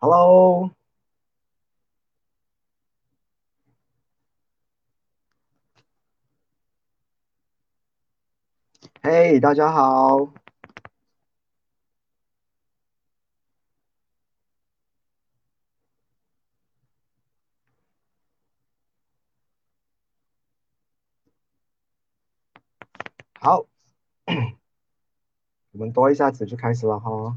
Hello，嘿，大家好。好，我们多一下子就开始了哈。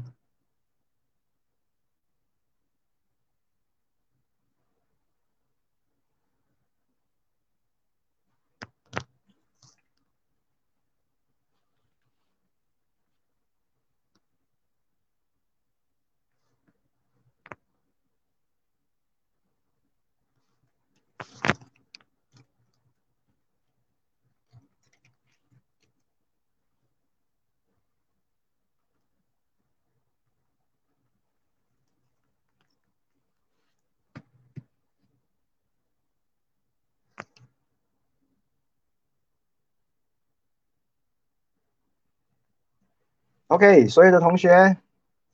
OK，所有的同学，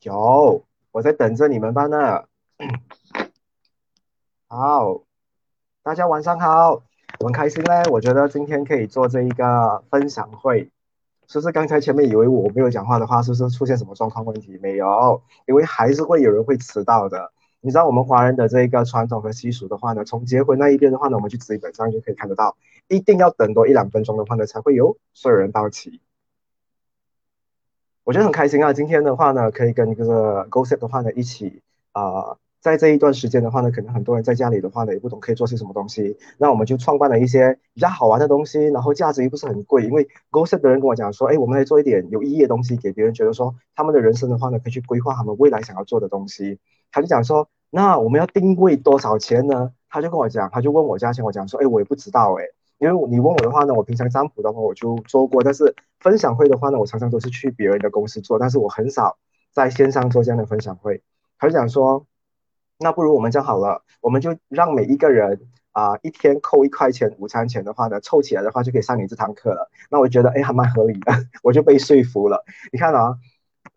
有，我在等着你们班呢。好，大家晚上好，我们开心嘞。我觉得今天可以做这一个分享会，是不是？刚才前面以为我没有讲话的话，是不是出现什么状况问题？没有，因为还是会有人会迟到的。你知道我们华人的这个传统和习俗的话呢，从结婚那一边的话呢，我们去基本上就可以看得到，一定要等多一两分钟的话呢，才会有所有人到齐。我觉得很开心啊！今天的话呢，可以跟这个 GoSet 的话呢一起啊，在这一段时间的话呢，可能很多人在家里的话呢也不懂可以做些什么东西，那我们就创办了一些比较好玩的东西，然后价值又不是很贵。因为 GoSet 的人跟我讲说，哎，我们来做一点有意义的东西，给别人觉得说他们的人生的话呢，可以去规划他们未来想要做的东西。他就讲说，那我们要定位多少钱呢？他就跟我讲，他就问我价钱，我讲说，哎，我也不知道，哎。因为你问我的话呢，我平常占卜的话我就做过，但是分享会的话呢，我常常都是去别人的公司做，但是我很少在线上做这样的分享会。他就讲说，那不如我们这样好了，我们就让每一个人啊一天扣一块钱午餐钱的话呢，凑起来的话就可以上你这堂课了。那我觉得哎还蛮合理的，我就被说服了。你看啊。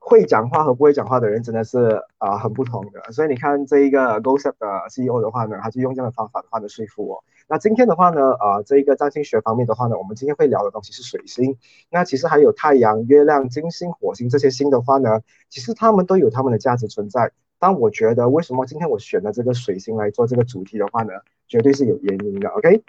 会讲话和不会讲话的人真的是啊很不同的，所以你看这一个 GoSet 的 CEO 的话呢，他就用这样的方法的话呢说服我。那今天的话呢，呃，这一个占星学方面的话呢，我们今天会聊的东西是水星。那其实还有太阳、月亮、金星、火星这些星的话呢，其实他们都有他们的价值存在。但我觉得为什么今天我选了这个水星来做这个主题的话呢，绝对是有原因的。OK，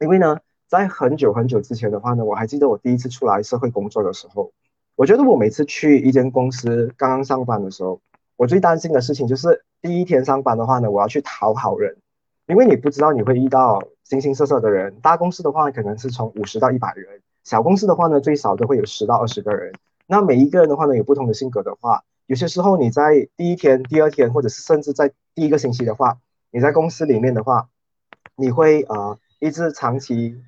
因为呢，在很久很久之前的话呢，我还记得我第一次出来社会工作的时候。我觉得我每次去一间公司刚刚上班的时候，我最担心的事情就是第一天上班的话呢，我要去讨好人，因为你不知道你会遇到形形色色的人。大公司的话可能是从五十到一百人，小公司的话呢最少都会有十到二十个人。那每一个人的话呢有不同的性格的话，有些时候你在第一天、第二天，或者是甚至在第一个星期的话，你在公司里面的话，你会啊一直长期，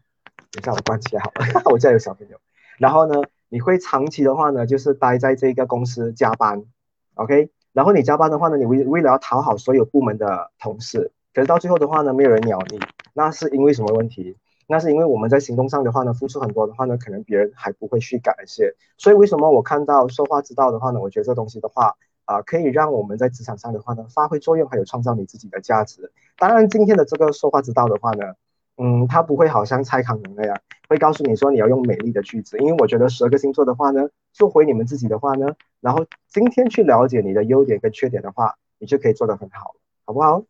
等下我关起来好了，我家有小朋友，然后呢？你会长期的话呢，就是待在这一个公司加班，OK？然后你加班的话呢，你为为了要讨好所有部门的同事，可是到最后的话呢，没有人鸟你，那是因为什么问题？那是因为我们在行动上的话呢，付出很多的话呢，可能别人还不会去感谢。所以为什么我看到说话之道的话呢？我觉得这东西的话啊，可以让我们在职场上的话呢，发挥作用，还有创造你自己的价值。当然，今天的这个说话之道的话呢。嗯，他不会好像蔡康永那样，会告诉你说你要用美丽的句子，因为我觉得十二个星座的话呢，做回你们自己的话呢，然后今天去了解你的优点跟缺点的话，你就可以做得很好，好不好？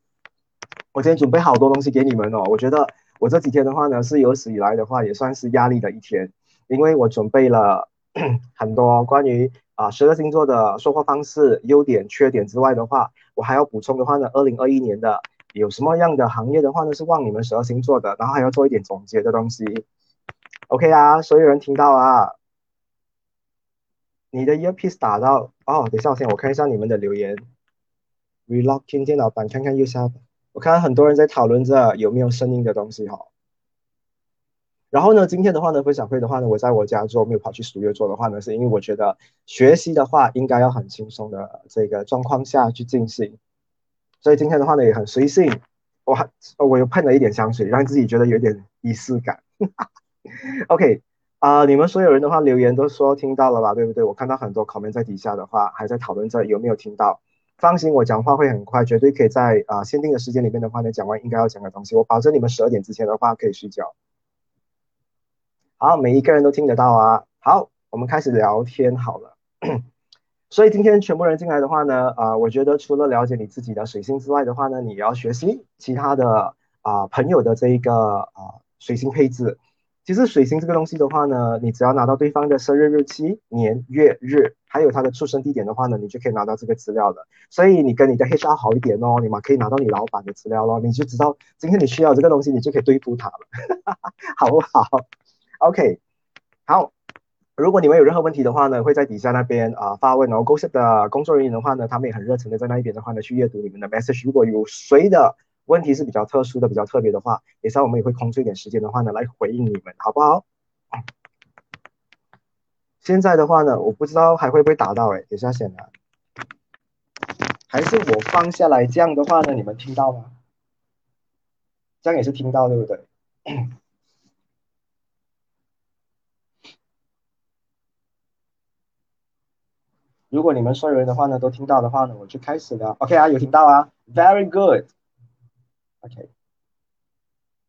我今天准备好多东西给你们哦，我觉得我这几天的话呢，是有史以来的话也算是压力的一天，因为我准备了 很多关于啊十二星座的说话方式、优点、缺点之外的话，我还要补充的话呢，二零二一年的。有什么样的行业的话呢，是望你们十二星座的，然后还要做一点总结的东西。OK 啊，所有人听到啊？你的 earpiece 打到哦，等一下先我看一下你们的留言。Relocking 电脑版看看右下，我看到很多人在讨论着有没有声音的东西哈。然后呢，今天的话呢，分享会的话呢，我在我家做，没有跑去书院做的话呢，是因为我觉得学习的话应该要很轻松的这个状况下去进行。所以今天的话呢也很随性，我还我又喷了一点香水，让自己觉得有点仪式感。OK，啊，你们所有人的话留言都说听到了吧，对不对？我看到很多 comment 在底下的话还在讨论着有没有听到。放心，我讲话会很快，绝对可以在啊限定的时间里面的话呢讲完应该要讲的东西。我保证你们十二点之前的话可以睡觉。好，每一个人都听得到啊。好，我们开始聊天好了。所以今天全部人进来的话呢，啊，我觉得除了了解你自己的水星之外的话呢，你也要学习其他的啊朋友的这一个啊水星配置。其实水星这个东西的话呢，你只要拿到对方的生日日期、年月日，还有他的出生地点的话呢，你就可以拿到这个资料了。所以你跟你的 HR 好一点哦，你嘛可以拿到你老板的资料咯，你就知道今天你需要这个东西，你就可以对付他了，好不好？OK，好。如果你们有任何问题的话呢，会在底下那边啊发问哦。GoShip 的工作人员的话呢，他们也很热情的在那一边的话呢去阅读你们的 message。如果有谁的问题是比较特殊的、比较特别的话，等下我们也会空出一点时间的话呢来回应你们，好不好？现在的话呢，我不知道还会不会打到哎，等下显然还是我放下来这样的话呢，你们听到吗？这样也是听到对不对？如果你们所有人的话呢都听到的话呢，我就开始了。OK 啊，有听到啊，Very good。OK，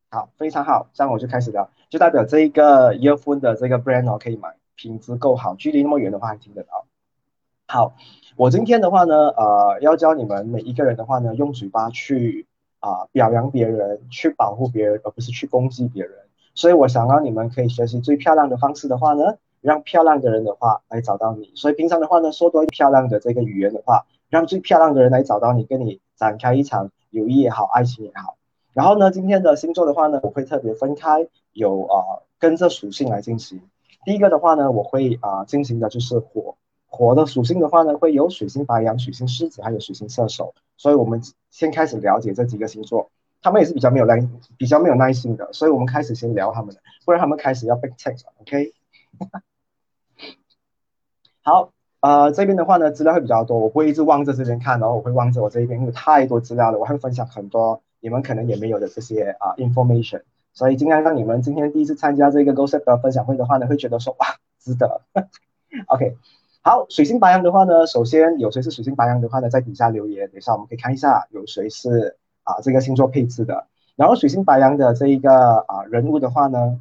好，非常好，这样我就开始了，就代表这一个 earphone 的这个 brand 哦可以买，品质够好，距离那么远的话还听得到。好，我今天的话呢，呃，要教你们每一个人的话呢，用嘴巴去啊表扬别人，去保护别人，而不是去攻击别人。所以我想让你们可以学习最漂亮的方式的话呢。让漂亮的人的话来找到你，所以平常的话呢，说多漂亮的这个语言的话，让最漂亮的人来找到你，跟你展开一场友谊也好，爱情也好。然后呢，今天的星座的话呢，我会特别分开，有啊跟着属性来进行。第一个的话呢，我会啊进行的就是火，火的属性的话呢，会有水星白羊、水星狮子，还有水星射手。所以我们先开始了解这几个星座，他们也是比较没有耐，比较没有耐心的，所以我们开始先聊他们的，不然他们开始要被 text，OK？好，呃，这边的话呢，资料会比较多，我不会一直望着这边看，然后我会望着我这一边，因为太多资料了，我会分享很多你们可能也没有的这些啊 information，所以尽量让你们今天第一次参加这个 GoSet 的分享会的话呢，会觉得说哇，值得。OK，好，水星白羊的话呢，首先有谁是水星白羊的话呢，在底下留言，等一下我们可以看一下有谁是啊这个星座配置的。然后水星白羊的这一个啊人物的话呢，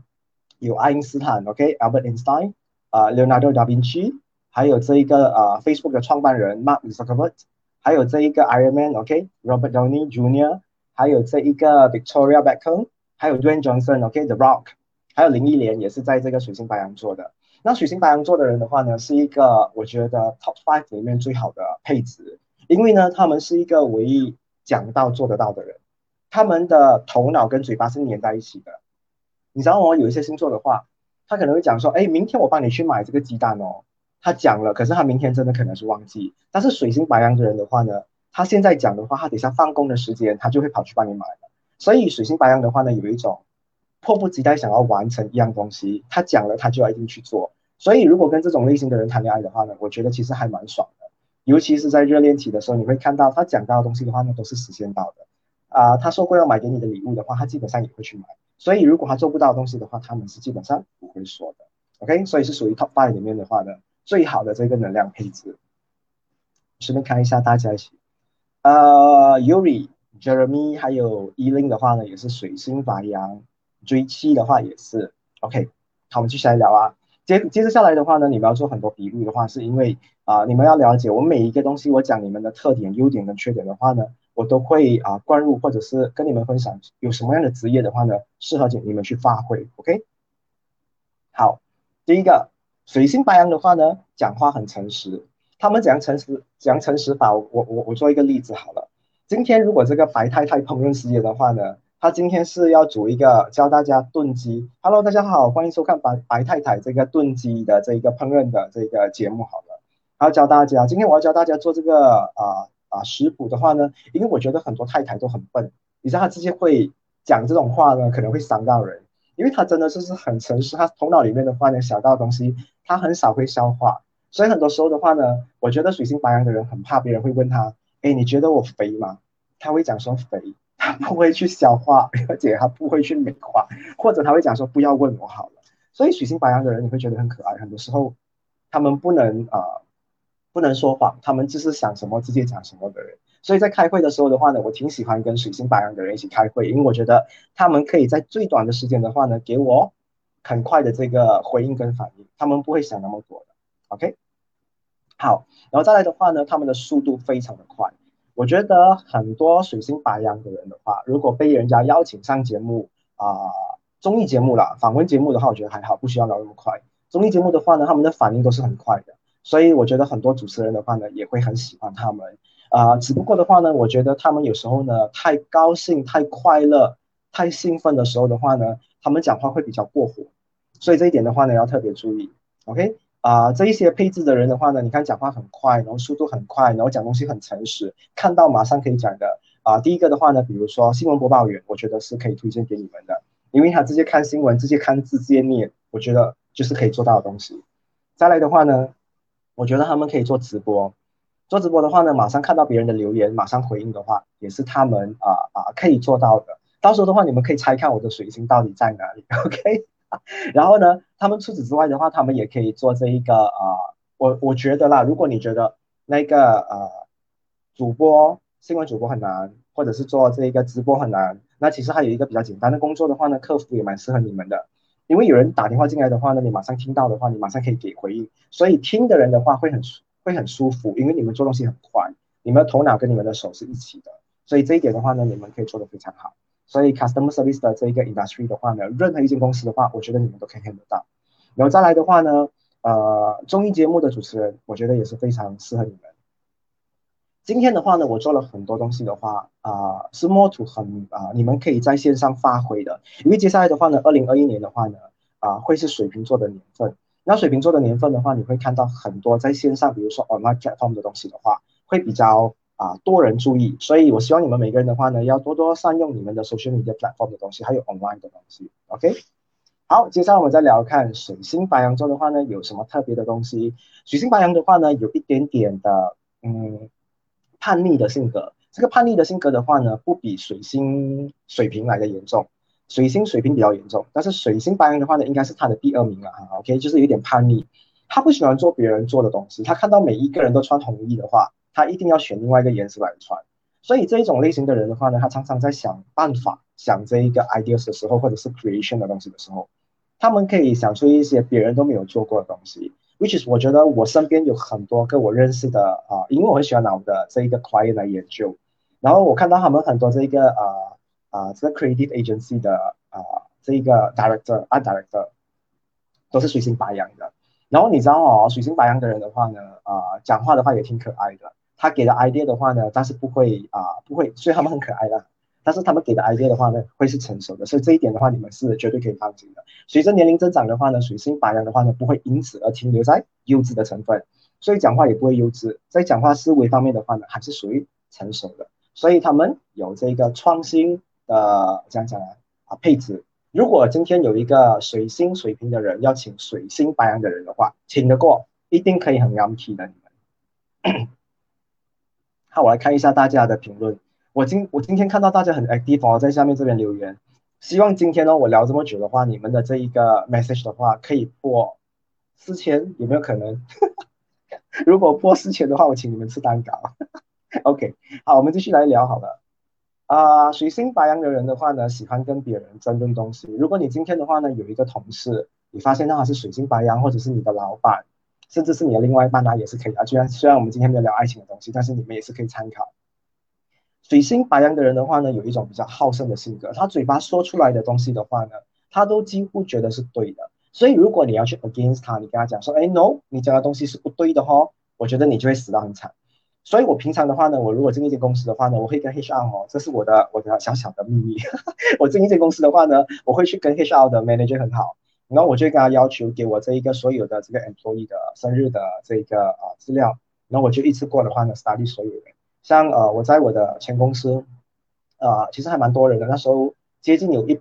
有爱因斯坦，OK，Albert Einstein，啊，Leonardo da Vinci。还有这一个呃，Facebook 的创办人 Mark Zuckerberg，还有这一个 Iron Man，OK，Robert Downey Jr.，还有这一个 Victoria Beckham，还有 Dwayne Johnson，OK，The Rock，还有林忆莲也是在这个水星白羊座的。那水星白羊座的人的话呢，是一个我觉得 Top Five 里面最好的配置，因为呢，他们是一个唯一讲到做得到的人，他们的头脑跟嘴巴是粘在一起的。你知道吗？有一些星座的话，他可能会讲说，哎，明天我帮你去买这个鸡蛋哦。他讲了，可是他明天真的可能是忘记。但是水星白羊的人的话呢，他现在讲的话，他等下放工的时间，他就会跑去帮你买了。所以水星白羊的话呢，有一种迫不及待想要完成一样东西，他讲了，他就要一定去做。所以如果跟这种类型的人谈恋爱的话呢，我觉得其实还蛮爽的。尤其是在热恋期的时候，你会看到他讲到的东西的话呢，都是实现到的。啊，他说过要买给你的礼物的话，他基本上也会去买。所以如果他做不到东西的话，他们是基本上不会说的。OK，所以是属于 Top Five 里面的话呢。最好的这个能量配置，顺便看一下大家一起，呃，Yuri、Jeremy 还有 Elin 的话呢，也是水星白羊，追妻的话也是 OK。好，我们继续来聊啊。接接着下来的话呢，你们要做很多比率的话，是因为啊，你们要了解我每一个东西，我讲你们的特点、优点跟缺点的话呢，我都会啊灌入或者是跟你们分享有什么样的职业的话呢，适合你们去发挥。OK。好，第一个。水星白羊的话呢，讲话很诚实。他们怎样诚实？怎样诚实法？我我我做一个例子好了。今天如果这个白太太烹饪事业的话呢，他今天是要煮一个教大家炖鸡。Hello，大家好，欢迎收看白白太太这个炖鸡的这一个烹饪的这个节目好了。要教大家，今天我要教大家做这个啊啊食谱的话呢，因为我觉得很多太太都很笨，你知道她直接会讲这种话呢，可能会伤到人。因为他真的就是很诚实，他头脑里面的话呢，想到的东西，他很少会消化，所以很多时候的话呢，我觉得水星白羊的人很怕别人会问他，哎，你觉得我肥吗？他会讲说肥，他不会去消化，而且他不会去美化，或者他会讲说不要问我好了。所以水星白羊的人你会觉得很可爱，很多时候他们不能啊不能说谎，他们就是想什么直接讲什么的人。所以在开会的时候的话呢，我挺喜欢跟水星白羊的人一起开会，因为我觉得他们可以在最短的时间的话呢，给我很快的这个回应跟反应，他们不会想那么多的。OK，好，然后再来的话呢，他们的速度非常的快。我觉得很多水星白羊的人的话，如果被人家邀请上节目啊，综艺节目啦，访问节目的话，我觉得还好，不需要聊那么快。综艺节目的话呢，他们的反应都是很快的，所以我觉得很多主持人的话呢，也会很喜欢他们。啊，只不过的话呢，我觉得他们有时候呢，太高兴、太快乐、太兴奋的时候的话呢，他们讲话会比较过火，所以这一点的话呢，要特别注意。OK，啊，这一些配置的人的话呢，你看讲话很快，然后速度很快，然后讲东西很诚实，看到马上可以讲的。啊，第一个的话呢，比如说新闻播报员，我觉得是可以推荐给你们的，因为他直接看新闻，直接看字，直接念，我觉得就是可以做到的东西。再来的话呢，我觉得他们可以做直播。做直播的话呢，马上看到别人的留言，马上回应的话，也是他们啊啊可以做到的。到时候的话，你们可以猜看我的水星到底在哪里，OK？然后呢，他们除此之外的话，他们也可以做这一个啊，我我觉得啦，如果你觉得那个呃主播新闻主播很难，或者是做这一个直播很难，那其实还有一个比较简单的工作的话呢，客服也蛮适合你们的，因为有人打电话进来的话呢，你马上听到的话，你马上可以给回应，所以听的人的话会很。会很舒服，因为你们做东西很快，你们的头脑跟你们的手是一起的，所以这一点的话呢，你们可以做得非常好。所以 customer service 的这一个 industry 的话呢，任何一间公司的话，我觉得你们都可以看得到。然后再来的话呢，呃，综艺节目的主持人，我觉得也是非常适合你们。今天的话呢，我做了很多东西的话，啊，是 more to 很啊，你们可以在线上发挥的。因为接下来的话呢，二零二一年的话呢，啊，会是水瓶座的年份。那水瓶座的年份的话，你会看到很多在线上，比如说 online platform 的东西的话，会比较啊多人注意。所以我希望你们每个人的话呢，要多多善用你们的 social media platform 的东西，还有 online 的东西。OK，好，接下来我们再聊看水星白羊座的话呢，有什么特别的东西？水星白羊的话呢，有一点点的嗯叛逆的性格。这个叛逆的性格的话呢，不比水星水瓶来的严重。水星水平比较严重，但是水星白羊的话呢，应该是他的第二名了哈。OK，就是有点叛逆，他不喜欢做别人做的东西，他看到每一个人都穿红衣的话，他一定要选另外一个颜色来穿。所以这一种类型的人的话呢，他常常在想办法想这一个 ideas 的时候，或者是 creation 的东西的时候，他们可以想出一些别人都没有做过的东西。Which is 我觉得我身边有很多跟我认识的啊，因为我很喜欢拿我的这一个 client 来研究，然后我看到他们很多这一个啊。啊，这个 creative agency 的啊，这一个 director、art director 都是水星白羊的。然后你知道哦，水星白羊的人的话呢，啊，讲话的话也挺可爱的。他给的 idea 的话呢，但是不会啊，不会，所以他们很可爱的。但是他们给的 idea 的话呢，会是成熟的。所以这一点的话，你们是绝对可以放心的。随着年龄增长的话呢，水星白羊的话呢，不会因此而停留在幼稚的成分，所以讲话也不会幼稚。在讲话思维方面的话呢，还是属于成熟的。所以他们有这个创新。的这样讲啊啊配置，如果今天有一个水星水平的人要请水星白羊的人的话，请得过，一定可以很 lucky 的你们。好，我来看一下大家的评论。我今我今天看到大家很 active 我在下面这边留言，希望今天呢我聊这么久的话，你们的这一个 message 的话可以破四千，有没有可能？如果破四千的话，我请你们吃蛋糕。OK，好，我们继续来聊好了。啊，水星白羊的人的话呢，喜欢跟别人争论东西。如果你今天的话呢，有一个同事，你发现他是水星白羊，或者是你的老板，甚至是你的另外一半啊，也是可以啊。虽然虽然我们今天没有聊爱情的东西，但是你们也是可以参考。水星白羊的人的话呢，有一种比较好胜的性格，他嘴巴说出来的东西的话呢，他都几乎觉得是对的。所以如果你要去 against 他，你跟他讲说，哎，no，你讲的东西是不对的哦，我觉得你就会死得很惨。所以，我平常的话呢，我如果进一间公司的话呢，我会跟 HR 哦，这是我的我的小小的秘密。我进一间公司的话呢，我会去跟 HR 的 manager 很好，然后我就跟他要求给我这一个所有的这个 employee 的生日的这个啊资料，然后我就一次过的话呢，study 所有人。像呃，我在我的前公司，呃，其实还蛮多人的，那时候接近有一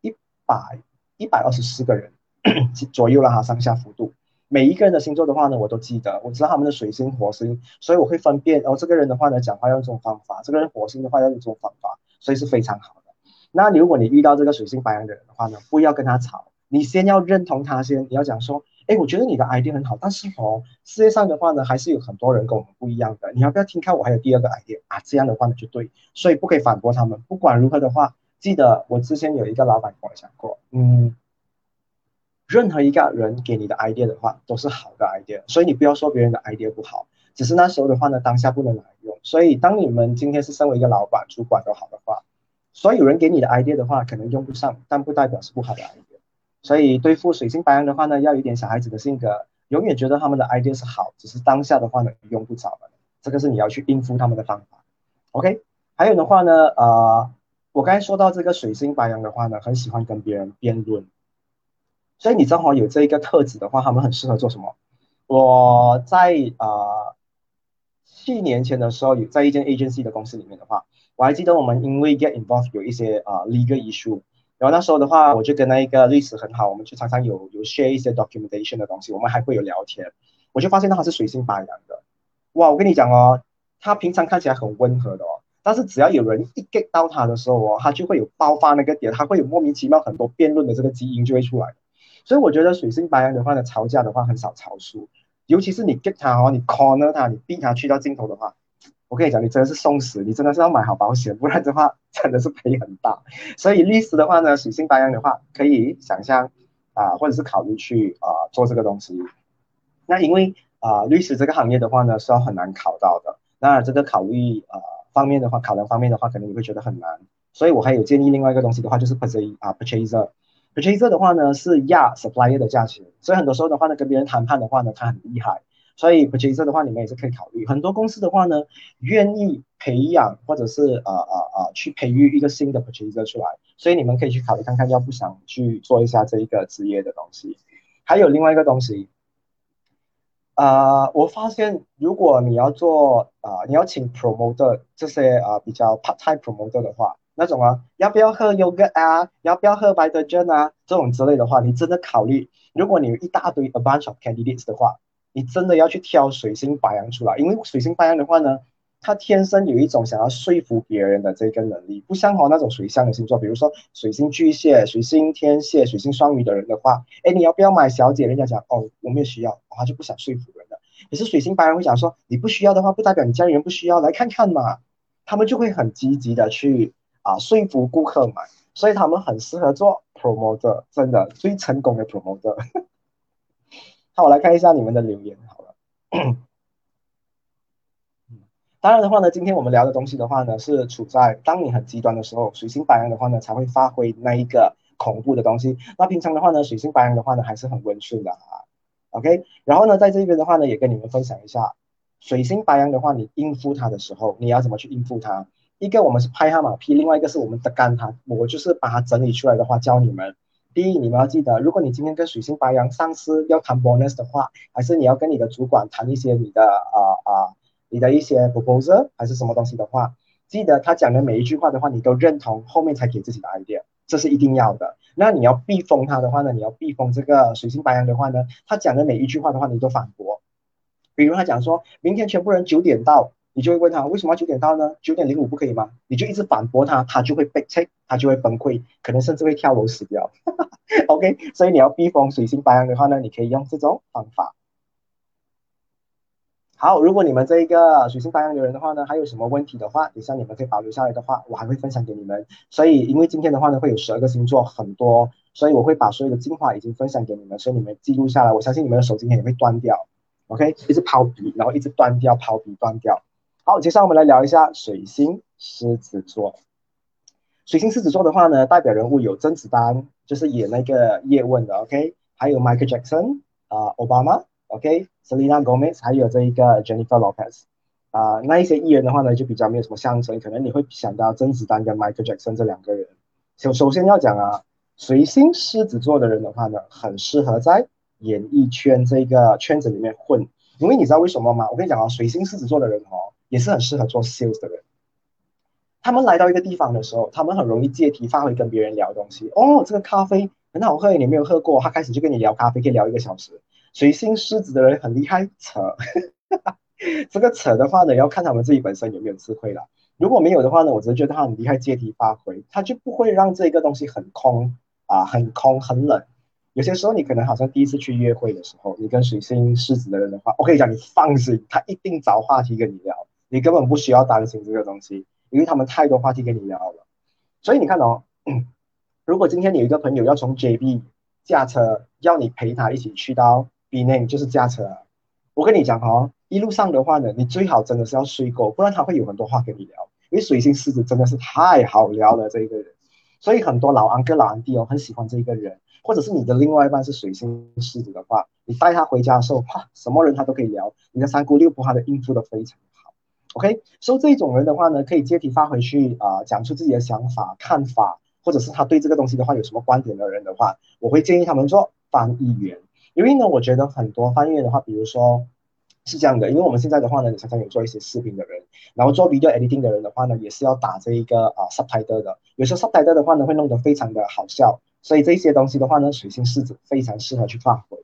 一百一百二十四个人 左右了哈，上下幅度。每一个人的星座的话呢，我都记得，我知道他们的水星、火星，所以我会分辨。哦，这个人的话呢，讲话用这种方法；这个人火星的话要用这种方法，所以是非常好的。那如果你遇到这个水星白羊的人的话呢，不要跟他吵，你先要认同他先，你要讲说，哎，我觉得你的 idea 很好，但是哦，世界上的话呢，还是有很多人跟我们不一样的。你要不要听看我还有第二个 idea 啊？这样的话呢就对，所以不可以反驳他们。不管如何的话，记得我之前有一个老板跟我讲过，嗯，任何一个人给你的 idea 的话都是好的 idea，所以你不要说别人的 idea 不好，只是那时候的话呢，当下不能来用。所以当你们今天是身为一个老板、主管都好的话，所以有人给你的 idea 的话，可能用不上，但不代表是不好的 idea。所以对付水星白羊的话呢，要有点小孩子的性格，永远觉得他们的 idea 是好，只是当下的话呢用不着了。这个是你要去应付他们的方法。OK，还有的话呢，呃，我刚才说到这个水星白羊的话呢，很喜欢跟别人辩论，所以你正好有这一个特质的话，他们很适合做什么？我在啊七年前的时候，有在一间 agency 的公司里面的话，我还记得我们因为 get involved 有一些啊 legal issue。然后那时候的话，我就跟那一个律师很好，我们就常常有有 share 一些 documentation 的东西，我们还会有聊天。我就发现他是水性白羊的，哇！我跟你讲哦，他平常看起来很温和的哦，但是只要有人一 get 到他的时候哦，他就会有爆发那个点，他会有莫名其妙很多辩论的这个基因就会出来。所以我觉得水性白羊的话呢，吵架的话很少吵输，尤其是你 get 他哦，你 corner 他，你逼他去到尽头的话。我跟你讲，你真的是送死，你真的是要买好保险，不然的话 真的是赔很大。所以律师的话呢，水性白羊的话，可以想象啊，或者是考虑去啊做这个东西。那因为啊律师这个行业的话呢，是要很难考到的。那这个考虑啊方面的话，考量方面的话，可能你会觉得很难。所以我还有建议另外一个东西的话，就是 purchase 啊 Purchaser 的话呢是压 supplier 的价钱，所以很多时候的话呢，跟别人谈判的话呢，他很厉害。所以 purchaser 的话，你们也是可以考虑。很多公司的话呢，愿意培养或者是呃呃呃去培育一个新的 purchaser 出来，所以你们可以去考虑看看，要不想去做一下这一个职业的东西。还有另外一个东西，啊，我发现如果你要做啊，你要请 promoter 这些啊比较 part time promoter 的话，那种啊，要不要喝 yogurt 啊，要不要喝白德珍啊，这种之类的话，你真的考虑，如果你有一大堆 a bunch of candidates 的话。你真的要去挑水星白羊出来，因为水星白羊的话呢，他天生有一种想要说服别人的这个能力，不像哦那种水象的星座，比如说水星巨蟹、水星天蝎、水星双鱼的人的话，哎，你要不要买小姐？人家讲哦，我没有需要，他就不想说服人的。可是水星白羊会讲说，你不需要的话，不代表你家里人不需要，来看看嘛，他们就会很积极的去啊说服顾客买，所以他们很适合做 promoter，真的最成功的 promoter。好，我来看一下你们的留言。好了，当然的话呢，今天我们聊的东西的话呢，是处在当你很极端的时候，水星白羊的话呢，才会发挥那一个恐怖的东西。那平常的话呢，水星白羊的话呢，还是很温顺的啊。OK，然后呢，在这边的话呢，也跟你们分享一下，水星白羊的话，你应付他的时候，你要怎么去应付他？一个我们是拍他马屁，另外一个是我们的干他。我就是把它整理出来的话，教你们。第一，你们要记得，如果你今天跟水星白羊上司要谈 bonus 的话，还是你要跟你的主管谈一些你的啊啊，你的一些 proposal 还是什么东西的话，记得他讲的每一句话的话，你都认同，后面才给自己的 idea，这是一定要的。那你要避封他的话呢，你要避封这个水星白羊的话呢，他讲的每一句话的话，你都反驳。比如他讲说明天全部人九点到。你就会问他为什么要九点到呢？九点零五不可以吗？你就一直反驳他，他就会被切，他就会崩溃，可能甚至会跳楼死掉。OK，所以你要避风水星白羊的话呢，你可以用这种方法。好，如果你们这一个水星白羊的人的话呢，还有什么问题的话，等下你们可以保留下来的话，我还会分享给你们。所以因为今天的话呢，会有十二个星座很多，所以我会把所有的精华已经分享给你们，所以你们记录下来。我相信你们的手今天也会断掉。OK，一直抛笔，然后一直断掉，抛笔断掉。好，接下来我们来聊一下水星狮子座。水星狮子座的话呢，代表人物有甄子丹，就是演那个叶问的，OK，还有 Michael Jackson 啊，Obama，OK，Selena Gomez，还有这一个 Jennifer Lopez 啊，那一些艺人的话呢，就比较没有什么相称，可能你会想到甄子丹跟 Michael Jackson 这两个人。首首先要讲啊，水星狮子座的人的话呢，很适合在演艺圈这个圈子里面混，因为你知道为什么吗？我跟你讲啊，水星狮子座的人哦。也是很适合做 sales 的人。他们来到一个地方的时候，他们很容易借题发挥，跟别人聊东西。哦，这个咖啡很好喝，你没有喝过？他开始就跟你聊咖啡，可以聊一个小时。水星狮子的人很厉害，扯。这个扯的话呢，要看他们自己本身有没有智慧了。如果没有的话呢，我只是觉得他很厉害，借题发挥，他就不会让这个东西很空啊，很空很冷。有些时候你可能好像第一次去约会的时候，你跟水星狮子的人的话，我可以讲你放心，他一定找话题跟你聊，你根本不需要担心这个东西，因为他们太多话题跟你聊了。所以你看哦，如果今天你有一个朋友要从 JB 驾车，要你陪他一起去到 B Name，就是驾车，我跟你讲哦，一路上的话呢，你最好真的是要睡够，不然他会有很多话跟你聊。因为水星狮子真的是太好聊了，这一个人，所以很多老安哥老安弟哦很喜欢这一个人。或者是你的另外一半是水星狮子的话，你带他回家的时候，哇，什么人他都可以聊，你的三姑六婆他都应付的非常好。OK，所以这种人的话呢，可以借题发挥去啊，讲出自己的想法、看法，或者是他对这个东西的话有什么观点的人的话，我会建议他们做翻译员，因为呢，我觉得很多翻译员的话，比如说是这样的，因为我们现在的话呢，你常常有做一些视频的人，然后做 video editing 的人的话呢，也是要打这一个啊 subtitle 的，有时候 subtitle 的话呢，会弄得非常的好笑。所以这些东西的话呢，水星狮子非常适合去发挥。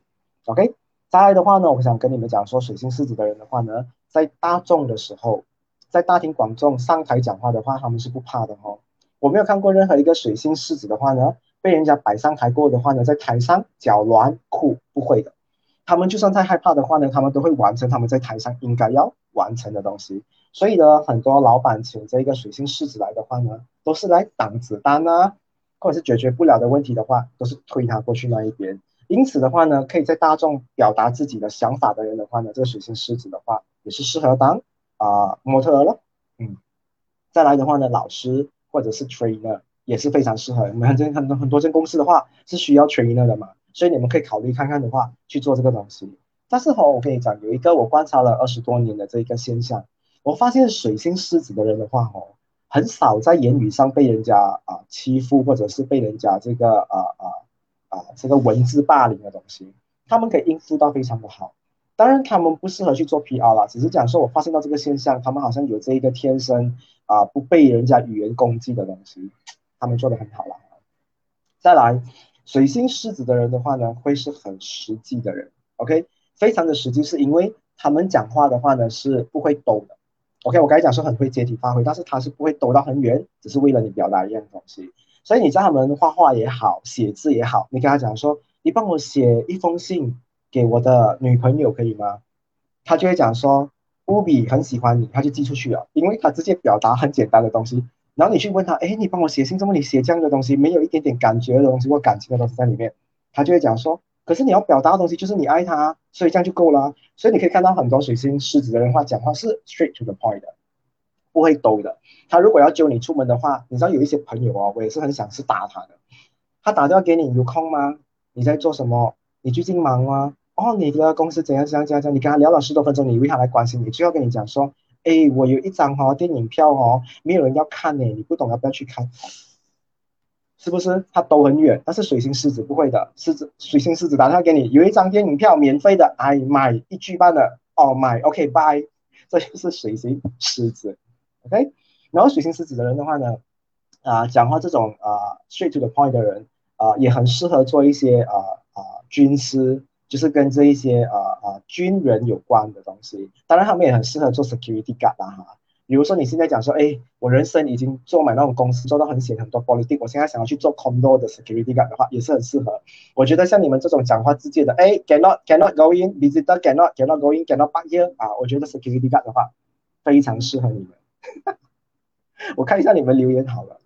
OK，再来的话呢，我想跟你们讲说，水星狮子的人的话呢，在大众的时候，在大庭广众上台讲话的话，他们是不怕的哦。我没有看过任何一个水星狮子的话呢，被人家摆上台过的话呢，在台上脚软哭，不会的。他们就算再害怕的话呢，他们都会完成他们在台上应该要完成的东西。所以呢，很多老板请这个水星狮子来的话呢，都是来挡子弹啊。或者是解决不了的问题的话，都是推他过去那一边。因此的话呢，可以在大众表达自己的想法的人的话呢，这个水星狮子的话也是适合当啊模特了。嗯，再来的话呢，老师或者是 trainer 也是非常适合。我们很很多很多间公司的话是需要 trainer 的嘛，所以你们可以考虑看看的话去做这个东西。但是哈，我跟你讲，有一个我观察了二十多年的这一个现象，我发现水星狮子的人的话哦。很少在言语上被人家啊欺负，或者是被人家这个啊啊啊这个文字霸凌的东西，他们可以应付到非常的好。当然，他们不适合去做 PR 啦，只是讲说我发现到这个现象，他们好像有这一个天生啊不被人家语言攻击的东西，他们做的很好啦。再来，水星狮子的人的话呢，会是很实际的人，OK，非常的实际，是因为他们讲话的话呢是不会抖的。OK，我刚才讲说很会接体发挥，但是他是不会抖到很远，只是为了你表达一样东西。所以你叫他们画画也好，写字也好，你跟他讲说，你帮我写一封信给我的女朋友可以吗？他就会讲说，乌比很喜欢你，他就寄出去了，因为他直接表达很简单的东西。然后你去问他，哎，你帮我写信，怎么你写这样的东西，没有一点点感觉的东西或感情的东西在里面？他就会讲说。可是你要表达的东西就是你爱他，所以这样就够了。所以你可以看到很多水星狮子的人话讲话是 straight to the point 的，不会兜的。他如果要揪你出门的话，你知道有一些朋友哦，我也是很想去打他的。他打电话给你，有空吗？你在做什么？你最近忙吗？哦，你的公司怎样怎样怎样？你跟他聊了十多分钟，你以为他来关心你，最后跟你讲说，哎，我有一张哦电影票哦，没有人要看呢，你不懂要不要去看？是不是他都很远？但是水星狮子不会的，狮子水星狮子打电话给你，有一张电影票免费的，哎买一句半的，哦买，OK bye，这就是水星狮子，OK。然后水星狮子的人的话呢，啊讲话这种啊 straight to the point 的人啊，也很适合做一些啊啊军师，就是跟这一些啊啊军人有关的东西。当然他们也很适合做 security guard 啦哈。比如说你现在讲说，哎，我人生已经做满那种公司，做到很险很多 politics，我现在想要去做 condo 的 security guard 的话，也是很适合。我觉得像你们这种讲话直接的，哎，cannot cannot go in，visitor cannot cannot go in，cannot back here，啊，我觉得 security guard 的话非常适合你们。我看一下你们留言好了，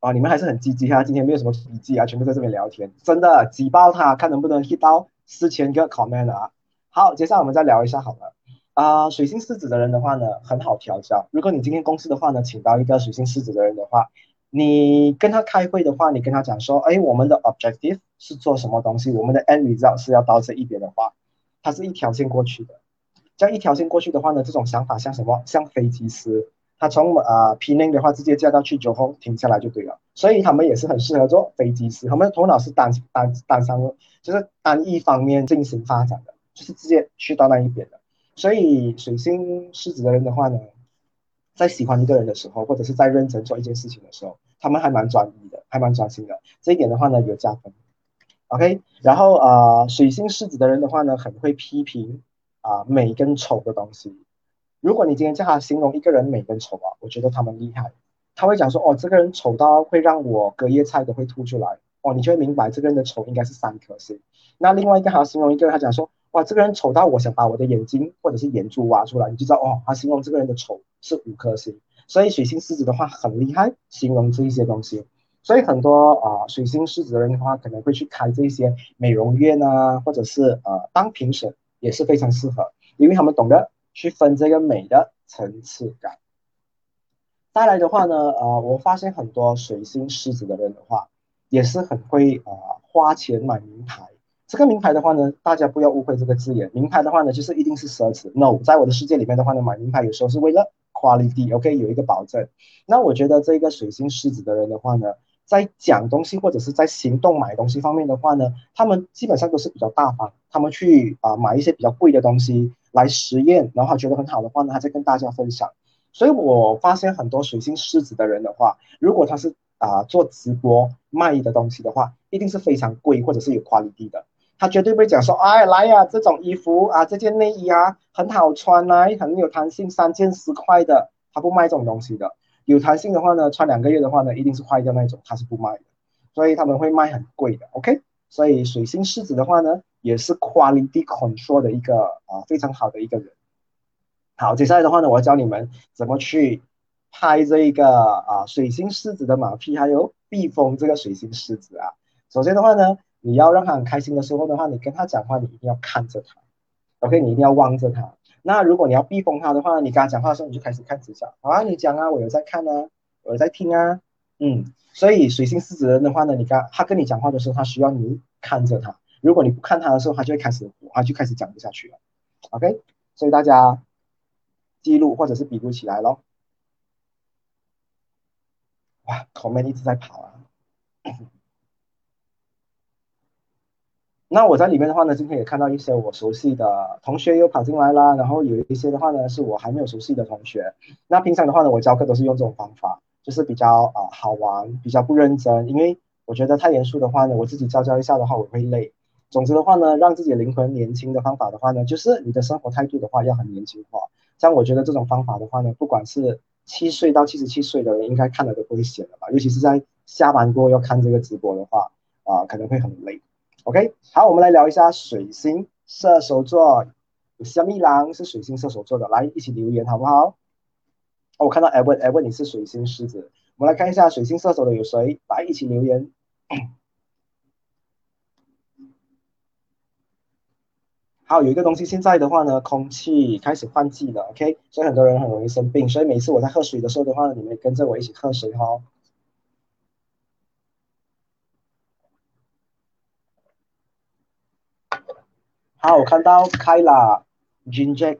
啊，你们还是很积极啊，今天没有什么笔记啊，全部在这边聊天，真的挤爆他，看能不能 hit 到四千个 comment 啊。好，接下来我们再聊一下好了。啊，水星狮子的人的话呢，很好调教。如果你今天公司的话呢，请到一个水星狮子的人的话，你跟他开会的话，你跟他讲说，哎，我们的 objective 是做什么东西，我们的 end result 是要到这一边的话，他是一条线过去的。这样一条线过去的话呢，这种想法像什么？像飞机师，他从啊 P N 的话直接驾到去九后停下来就对了。所以他们也是很适合做飞机师，他们的头脑是单单单上，就是单一方面进行发展的，就是直接去到那一边的。所以水星狮子的人的话呢，在喜欢一个人的时候，或者是在认真做一件事情的时候，他们还蛮专一的，还蛮专心的。这一点的话呢，有加分。OK，然后啊，水星狮子的人的话呢，很会批评啊美跟丑的东西。如果你今天叫他形容一个人美跟丑啊，我觉得他们厉害。他会讲说，哦，这个人丑到会让我隔夜菜都会吐出来。哦，你就会明白这个人的丑应该是三颗星。那另外一个他形容一个人，他讲说，哇，这个人丑到我想把我的眼睛或者是眼珠挖出来，你就知道哦，他形容这个人的丑是五颗星。所以水星狮子的话很厉害，形容这一些东西。所以很多啊水星狮子的人的话，可能会去开这些美容院啊，或者是呃当评审也是非常适合，因为他们懂得去分这个美的层次感。再来的话呢，呃，我发现很多水星狮子的人的话，也是很会呃花钱买名牌。这个名牌的话呢，大家不要误会这个字眼，名牌的话呢，就是一定是奢侈。No，在我的世界里面的话呢，买名牌有时候是为了 quality，OK，有一个保证。那我觉得这个水星狮子的人的话呢，在讲东西或者是在行动买东西方面的话呢，他们基本上都是比较大方，他们去啊买一些比较贵的东西来实验，然后觉得很好的话呢，他再跟大家分享。所以我发现很多水星狮子的人的话，如果他是啊做直播卖的东西的话，一定是非常贵或者是有 quality 的。他绝对不会讲说，哎，来呀，这种衣服啊，这件内衣啊，很好穿啊，很有弹性，三件十块的，他不卖这种东西的。有弹性的话呢，穿两个月的话呢，一定是坏掉那种，他是不卖的。所以他们会卖很贵的，OK？所以水星狮子的话呢，也是 quality control 的一个啊非常好的一个人。好，接下来的话呢，我要教你们怎么去拍这一个啊水星狮子的马屁，还有避风这个水星狮子啊。首先的话呢。你要让他很开心的时候的话，你跟他讲话，你一定要看着他，OK，你一定要望着他。那如果你要避风他的话，你跟他讲话的时候，你就开始看直角。好啊，你讲啊，我有在看啊，我有在听啊，嗯。所以水星狮子人的话呢，你跟他跟你讲话的时候，他需要你看着他。如果你不看他的时候，他就会开始，他就开始讲不下去了，OK。所以大家记录或者是笔录起来咯。哇，comment 一直在跑啊。那我在里面的话呢，今天也看到一些我熟悉的同学又跑进来啦，然后有一些的话呢是我还没有熟悉的同学。那平常的话呢，我教课都是用这种方法，就是比较啊好玩，比较不认真，因为我觉得太严肃的话呢，我自己教教一下的话我会累。总之的话呢，让自己的灵魂年轻的方法的话呢，就是你的生活态度的话要很年轻化。像我觉得这种方法的话呢，不管是七岁到七十七岁的人，应该看了都不会闲的吧？尤其是在下班过后要看这个直播的话，啊可能会很累。OK，好，我们来聊一下水星射手座。小蜜狼是水星射手座的，来一起留言好不好？哦，我看到 Evan，Evan 你是水星狮子。我们来看一下水星射手的有谁，来一起留言。好，有一个东西，现在的话呢，空气开始换季了，OK，所以很多人很容易生病，所以每次我在喝水的时候的话，你们跟着我一起喝水哈。好，我看到 Kyla j i n Jack，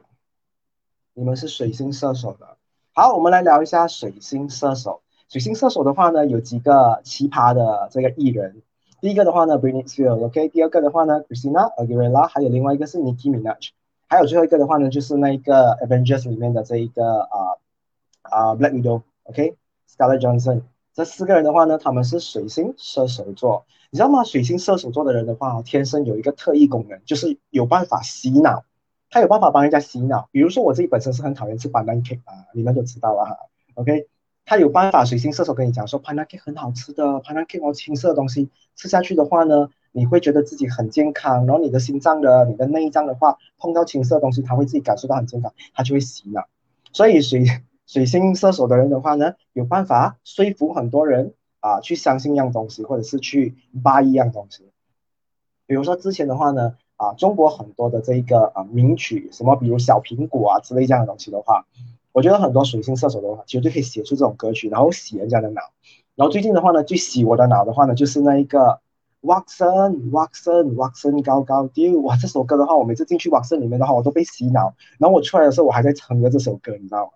你们是水星射手的。好，我们来聊一下水星射手。水星射手的话呢，有几个奇葩的这个艺人。第一个的话呢，Britney Spears，OK。第二个的话呢，Christina Aguilera，还有另外一个是 Nicki Minaj，还有最后一个的话呢，就是那一个 Avengers 里面的这一个啊啊 Black Widow，OK，Scarlett Johnson。这四个人的话呢，他们是水星射手座。你知道吗？水星射手座的人的话，天生有一个特异功能，就是有办法洗脑。他有办法帮人家洗脑。比如说我自己本身是很讨厌吃 pancake 啊，你们都知道了哈。OK，他有办法，水星射手跟你讲说 pancake 很好吃的，pancake 哦，青色的东西吃下去的话呢，你会觉得自己很健康。然后你的心脏的、你的内脏的话，碰到青色的东西，他会自己感受到很健康，他就会洗脑。所以水水星射手的人的话呢，有办法说服很多人。啊，去相信一样东西，或者是去扒一样东西。比如说之前的话呢，啊，中国很多的这一个啊名曲，什么比如小苹果啊之类这样的东西的话，我觉得很多水星射手的话，绝对可以写出这种歌曲，然后洗人家的脑。然后最近的话呢，最洗我的脑的话呢，就是那一个 Watson Watson Watson 高高丢哇，这首歌的话，我每次进去 Watson 里面的话，我都被洗脑。然后我出来的时候，我还在唱着这首歌，你知道吗？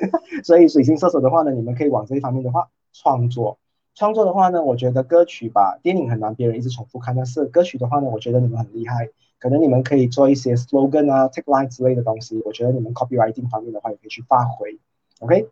所以水星射手的话呢，你们可以往这一方面的话创作。创作的话呢，我觉得歌曲吧，电影很难别人一直重复看。但是歌曲的话呢，我觉得你们很厉害，可能你们可以做一些 slogan 啊、tagline 之类的东西。我觉得你们 copywriting 方面的话也可以去发挥。OK，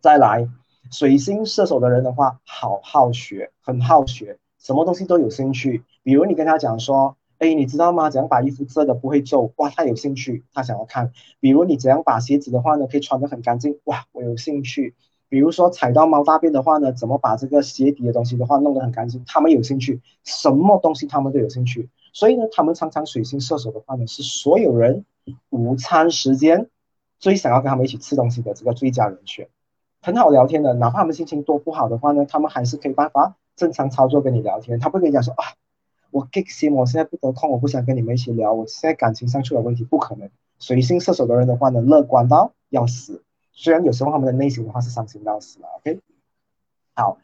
再来，水星射手的人的话，好好学，很好学，什么东西都有兴趣。比如你跟他讲说，哎，你知道吗？怎样把衣服遮的不会皱？哇，他有兴趣，他想要看。比如你怎样把鞋子的话呢，可以穿得很干净？哇，我有兴趣。比如说踩到猫大便的话呢，怎么把这个鞋底的东西的话弄得很干净，他们有兴趣，什么东西他们都有兴趣。所以呢，他们常常水星射手的话呢，是所有人午餐时间最想要跟他们一起吃东西的这个最佳人选，很好聊天的，哪怕他们心情多不好的话呢，他们还是可以办法正常操作跟你聊天。他不会跟你讲说啊，我更心，我现在不得空，我不想跟你们一起聊，我现在感情上出了问题，不可能。水星射手的人的话呢，乐观到要死，虽然有时候他们的内心的话是伤心到死了。OK，好，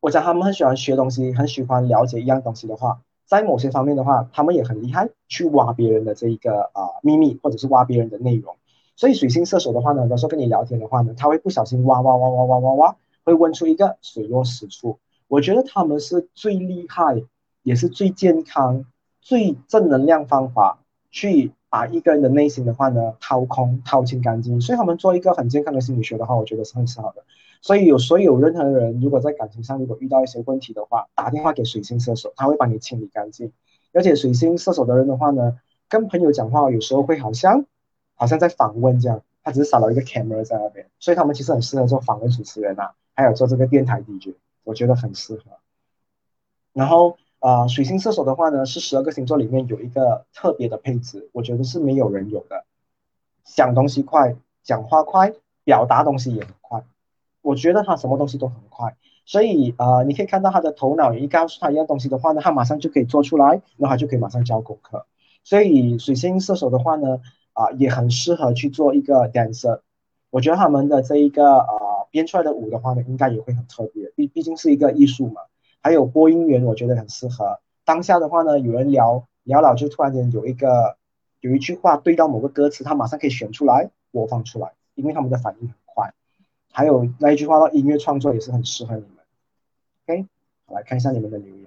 我讲他们很喜欢学东西，很喜欢了解一样东西的话。在某些方面的话，他们也很厉害，去挖别人的这一个啊秘密，或者是挖别人的内容。所以水星射手的话呢，有时候跟你聊天的话呢，他会不小心挖挖挖挖挖挖挖，会问出一个水落石出。我觉得他们是最厉害，也是最健康、最正能量方法，去把一个人的内心的话呢掏空、掏清干净。所以他们做一个很健康的心理学的话，我觉得是很好的。所以有所有任何人，如果在感情上如果遇到一些问题的话，打电话给水星射手，他会帮你清理干净。而且水星射手的人的话呢，跟朋友讲话有时候会好像好像在访问这样，他只是少了一个 camera 在那边，所以他们其实很适合做访问主持人啊，还有做这个电台 DJ，我觉得很适合。然后啊，水星射手的话呢，是十二个星座里面有一个特别的配置，我觉得是没有人有的，想东西快，讲话快，表达东西也很快。我觉得他什么东西都很快，所以呃，你可以看到他的头脑，一告诉他一样东西的话呢，他马上就可以做出来，然后他就可以马上交功课。所以水星射手的话呢，啊，也很适合去做一个 dancer。我觉得他们的这一个呃编出来的舞的话呢，应该也会很特别，毕毕竟是一个艺术嘛。还有播音员，我觉得很适合。当下的话呢，有人聊聊了，就突然间有一个有一句话对到某个歌词，他马上可以选出来播放出来，因为他们的反应很快。还有那一句话到音乐创作也是很适合你们。OK，好来看一下你们的留言。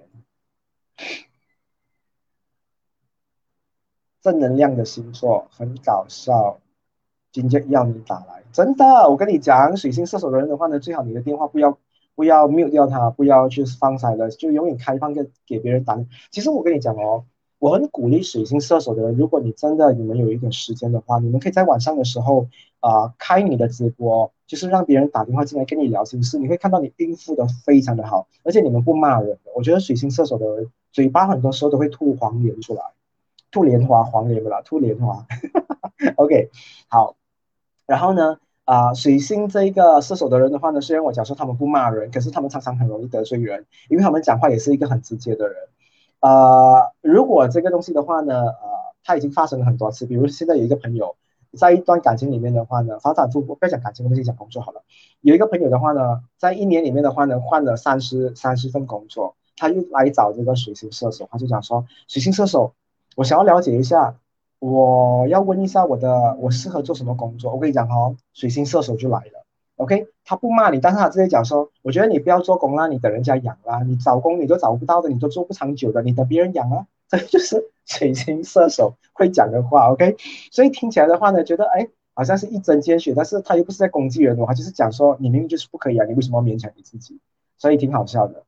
正能量的星座很搞笑，今天要你打来，真的，我跟你讲，水星射手的人的话呢，最好你的电话不要不要 mute 掉它，不要去放塞了，就永远开放给给别人打。其实我跟你讲哦。我很鼓励水星射手的人，如果你真的你们有一点时间的话，你们可以在晚上的时候啊开你的直播，就是让别人打电话进来跟你聊心事，你会看到你应付的非常的好，而且你们不骂人。我觉得水星射手的人嘴巴很多时候都会吐黄连出来，吐莲花黄连不啦，吐莲花。OK，好，然后呢啊水星这个射手的人的话呢，虽然我讲说他们不骂人，可是他们常常很容易得罪人，因为他们讲话也是一个很直接的人。呃，如果这个东西的话呢，呃，它已经发生了很多次。比如现在有一个朋友，在一段感情里面的话呢，反反复复，不要讲感情，我们先讲工作好了。有一个朋友的话呢，在一年里面的话呢，换了三十三十份工作，他又来找这个水星射手，他就讲说，水星射手，我想要了解一下，我要问一下我的，我适合做什么工作？我跟你讲哦，水星射手就来了。OK，他不骂你，但是他直接讲说，我觉得你不要做工啦，你等人家养啦，你找工你都找不到的，你都做不长久的，你等别人养啊，这就是水星射手会讲的话。OK，所以听起来的话呢，觉得哎，好像是一针见血，但是他又不是在攻击人的话，就是讲说你明明就是不可以啊，你为什么要勉强你自己？所以挺好笑的。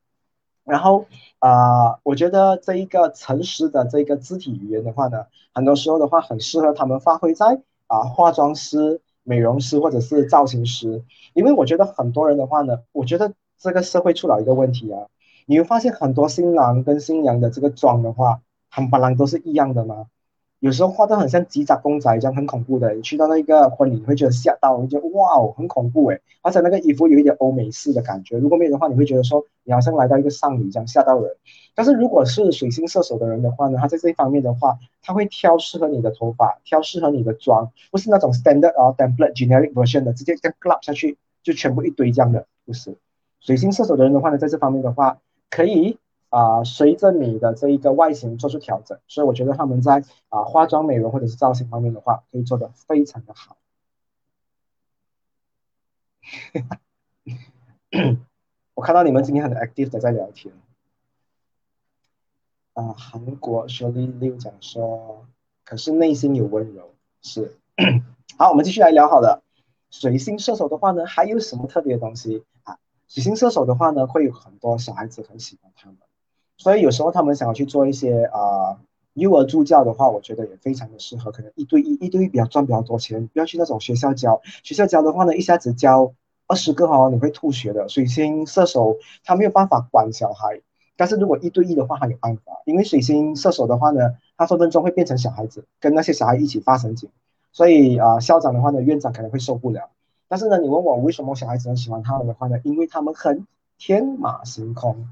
然后啊，我觉得这一个诚实的这个肢体语言的话呢，很多时候的话很适合他们发挥在啊化妆师。美容师或者是造型师，因为我觉得很多人的话呢，我觉得这个社会出了一个问题啊，你会发现很多新郎跟新娘的这个妆的话，很本来都是一样的吗？有时候画的很像机甲公仔这样，很恐怖的。你去到那个婚礼，你会觉得吓到，你觉得哇哦，很恐怖诶。而且那个衣服有一点欧美式的感觉。如果没有的话，你会觉得说你好像来到一个丧礼这样，吓到人。但是如果是水星射手的人的话呢，他在这一方面的话，他会挑适合你的头发，挑适合你的妆，不是那种 standard 啊 template generic version 的，直接这样 club 下去就全部一堆这样的，不是。水星射手的人的话呢，在这方面的话，可以。啊，随着你的这一个外形做出调整，所以我觉得他们在啊化妆、美容或者是造型方面的话，可以做的非常的好。我看到你们今天很 active 的在聊天。啊，韩国说丽六讲说，可是内心有温柔，是。好，我们继续来聊好了。水星射手的话呢，还有什么特别的东西啊？水星射手的话呢，会有很多小孩子很喜欢他们。所以有时候他们想要去做一些啊幼儿助教的话，我觉得也非常的适合。可能一对一，一对一比较赚比较多钱，不要去那种学校教。学校教的话呢，一下子教二十个哦，你会吐血的。水星射手他没有办法管小孩，但是如果一对一的话，他有办法。因为水星射手的话呢，他分分钟会变成小孩子，跟那些小孩一起发神经。所以啊，校长的话呢，院长可能会受不了。但是呢，你问我为什么小孩子很喜欢他们的话呢？因为他们很天马行空。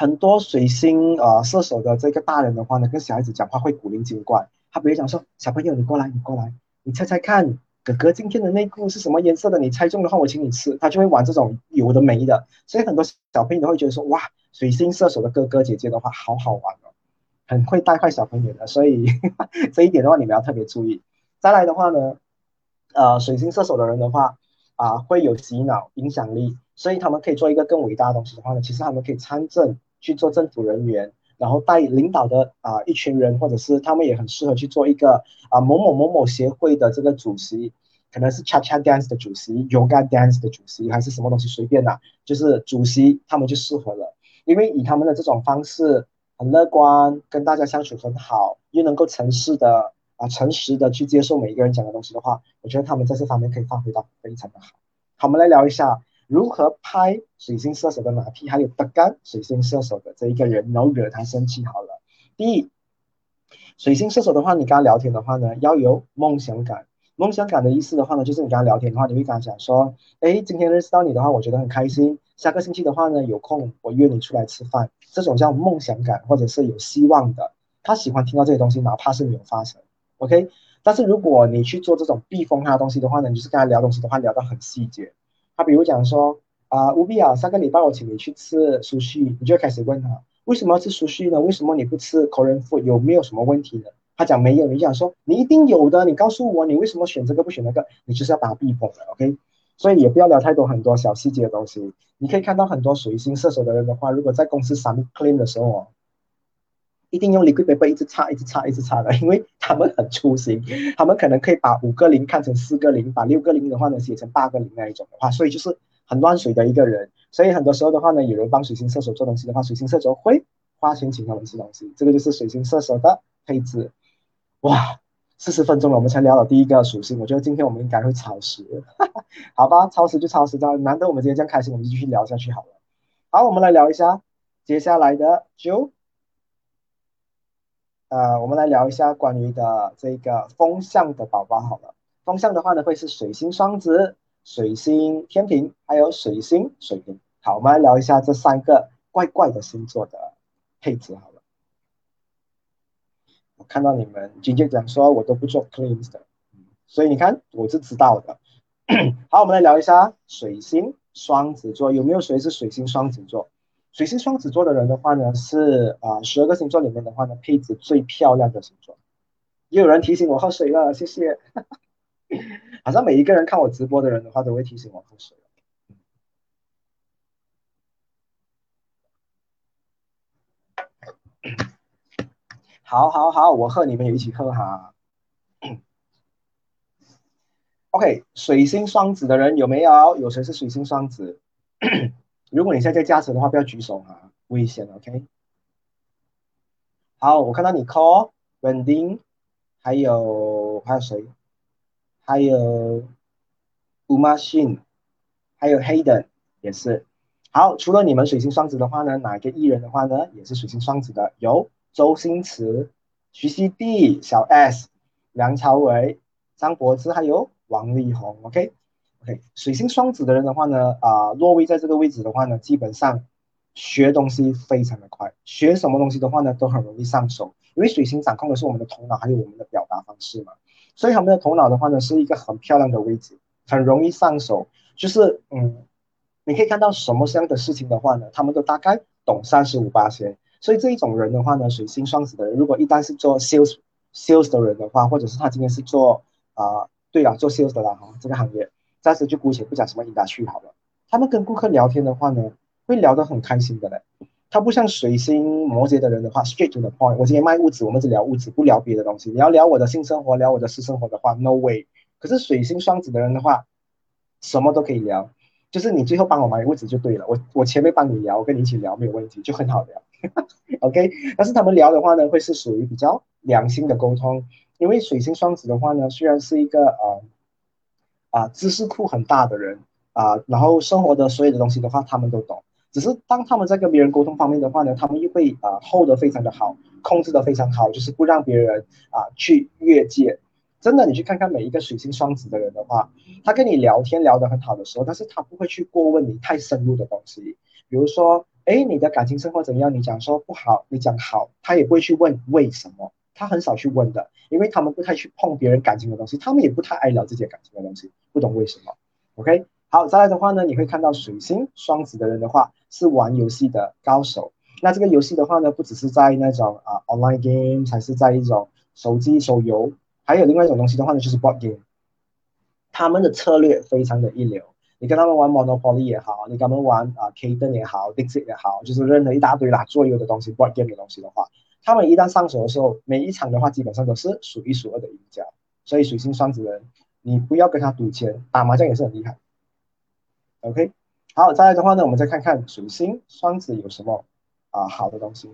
很多水星呃射手的这个大人的话呢，跟小孩子讲话会古灵精怪。他比如讲说：“小朋友，你过来，你过来，你猜猜看，哥哥今天的内裤是什么颜色的？你猜中的话，我请你吃。”他就会玩这种有的没的。所以很多小朋友都会觉得说：“哇，水星射手的哥哥姐姐的话，好好玩哦，很会带坏小朋友的。”所以这一点的话，你们要特别注意。再来的话呢，呃，水星射手的人的话啊，会有洗脑影响力，所以他们可以做一个更伟大的东西的话呢，其实他们可以参政。去做政府人员，然后带领导的啊一群人，或者是他们也很适合去做一个啊某某某某协会的这个主席，可能是 Cha Cha Dance 的主席，Yoga Dance 的主席，还是什么东西随便啦，就是主席他们就适合了，因为以他们的这种方式很乐观，跟大家相处很好，又能够诚实的啊诚实的去接受每一个人讲的东西的话，我觉得他们在这方面可以发挥到非常的好。好，我们来聊一下。如何拍水星射手的马屁，还有不干水星射手的这一个人，然后惹他生气好了。第一，水星射手的话，你跟他聊天的话呢，要有梦想感。梦想感的意思的话呢，就是你跟他聊天的话，你会跟他讲说，哎，今天认识到你的话，我觉得很开心。下个星期的话呢，有空我约你出来吃饭。这种叫梦想感，或者是有希望的。他喜欢听到这些东西，哪怕是没有发生。OK，但是如果你去做这种避风他的东西的话呢，你就是跟他聊东西的话，聊到很细节。他比如讲说啊，吴碧啊，上个礼拜我请你去吃熟悉，你就开始问他为什么要吃熟悉呢？为什么你不吃口人 food？有没有什么问题呢？他讲没有，你讲说你一定有的，你告诉我你为什么选这个不选那个？你就是要把他逼疯了，OK？所以也不要聊太多很多小细节的东西。你可以看到很多水星射手的人的话，如果在公司 submit claim 的时候，一定用 liquid paper 一直擦，一直擦，一直擦的，因为他们很粗心，他们可能可以把五个零看成四个零，把六个零的话呢写成八个零那一种的话，所以就是很乱水的一个人。所以很多时候的话呢，有人帮水星射手做东西的话，水星射手会花钱请他们吃东西，这个就是水星射手的配置。哇，四十分钟了，我们才聊了第一个属性，我觉得今天我们应该会超时，好吧？超时就超时，这难得我们今天这样开心，我们就继续聊下去好了。好，我们来聊一下接下来的就。呃，我们来聊一下关于的这个风象的宝宝好了。风象的话呢，会是水星双子、水星天平，还有水星水瓶。好，我们来聊一下这三个怪怪的星座的配置好了。我看到你们今天讲说我都不做 cleans 的，所以你看我是知道的。好，我们来聊一下水星双子座，有没有谁是水星双子座？水星双子座的人的话呢，是啊，十二个星座里面的话呢，配置最漂亮的星座。也有人提醒我喝水了，谢谢。好像每一个人看我直播的人的话，都会提醒我喝水。好好好，我和你们也一起喝哈。OK，水星双子的人有没有？有谁是水星双子？如果你现在在驾驶的话，不要举手啊，危险。OK。好，我看到你 call Wendy，还有还有谁？还有 Umashin，还有 Hayden 也是。好，除了你们水星双子的话呢，哪一个艺人的话呢，也是水星双子的？有周星驰、徐熙娣、小 S、梁朝伟、张柏芝，还有王力宏。OK。OK，水星双子的人的话呢，啊，落位在这个位置的话呢，基本上学东西非常的快，学什么东西的话呢，都很容易上手，因为水星掌控的是我们的头脑还有我们的表达方式嘛，所以他们的头脑的话呢，是一个很漂亮的位置，很容易上手，就是嗯，你可以看到什么样的事情的话呢，他们都大概懂三十五八千，所以这一种人的话呢，水星双子的人，如果一旦是做 sales sales 的人的话，或者是他今天是做啊，对了，做 sales 的啦哈，这个行业。暂时就姑且不讲什么应该去好了。他们跟顾客聊天的话呢，会聊得很开心的嘞。他不像水星摩羯的人的话，straight to the point。我今天卖物质，我们只聊物质，不聊别的东西。你要聊我的性生活，聊我的私生活的话，no way。可是水星双子的人的话，什么都可以聊，就是你最后帮我买物质就对了。我我前面帮你聊，我跟你一起聊没有问题，就很好聊。OK。但是他们聊的话呢，会是属于比较良性的沟通，因为水星双子的话呢，虽然是一个呃。啊，知识库很大的人，啊，然后生活的所有的东西的话，他们都懂。只是当他们在跟别人沟通方面的话呢，他们又会啊 hold 得非常的好，控制得非常好，就是不让别人啊去越界。真的，你去看看每一个水星双子的人的话，他跟你聊天聊得很好的时候，但是他不会去过问你太深入的东西。比如说，哎，你的感情生活怎样？你讲说不好，你讲好，他也不会去问为什么，他很少去问的，因为他们不太去碰别人感情的东西，他们也不太爱聊自己感情的东西，不懂为什么。OK。好，再来的话呢，你会看到水星双子的人的话是玩游戏的高手。那这个游戏的话呢，不只是在那种啊 online game，还是在一种手机手游，还有另外一种东西的话呢，就是 board game。他们的策略非常的一流。你跟他们玩 Monopoly 也好，你跟他们玩啊 k d e n 也好，Dixit 也好，就是任何一大堆啦桌游的东西，board game 的东西的话，他们一旦上手的时候，每一场的话基本上都是数一数二的赢家。所以水星双子人，你不要跟他赌钱，打麻将也是很厉害。OK，好，再来的话呢，我们再看看水星双子有什么啊好的东西。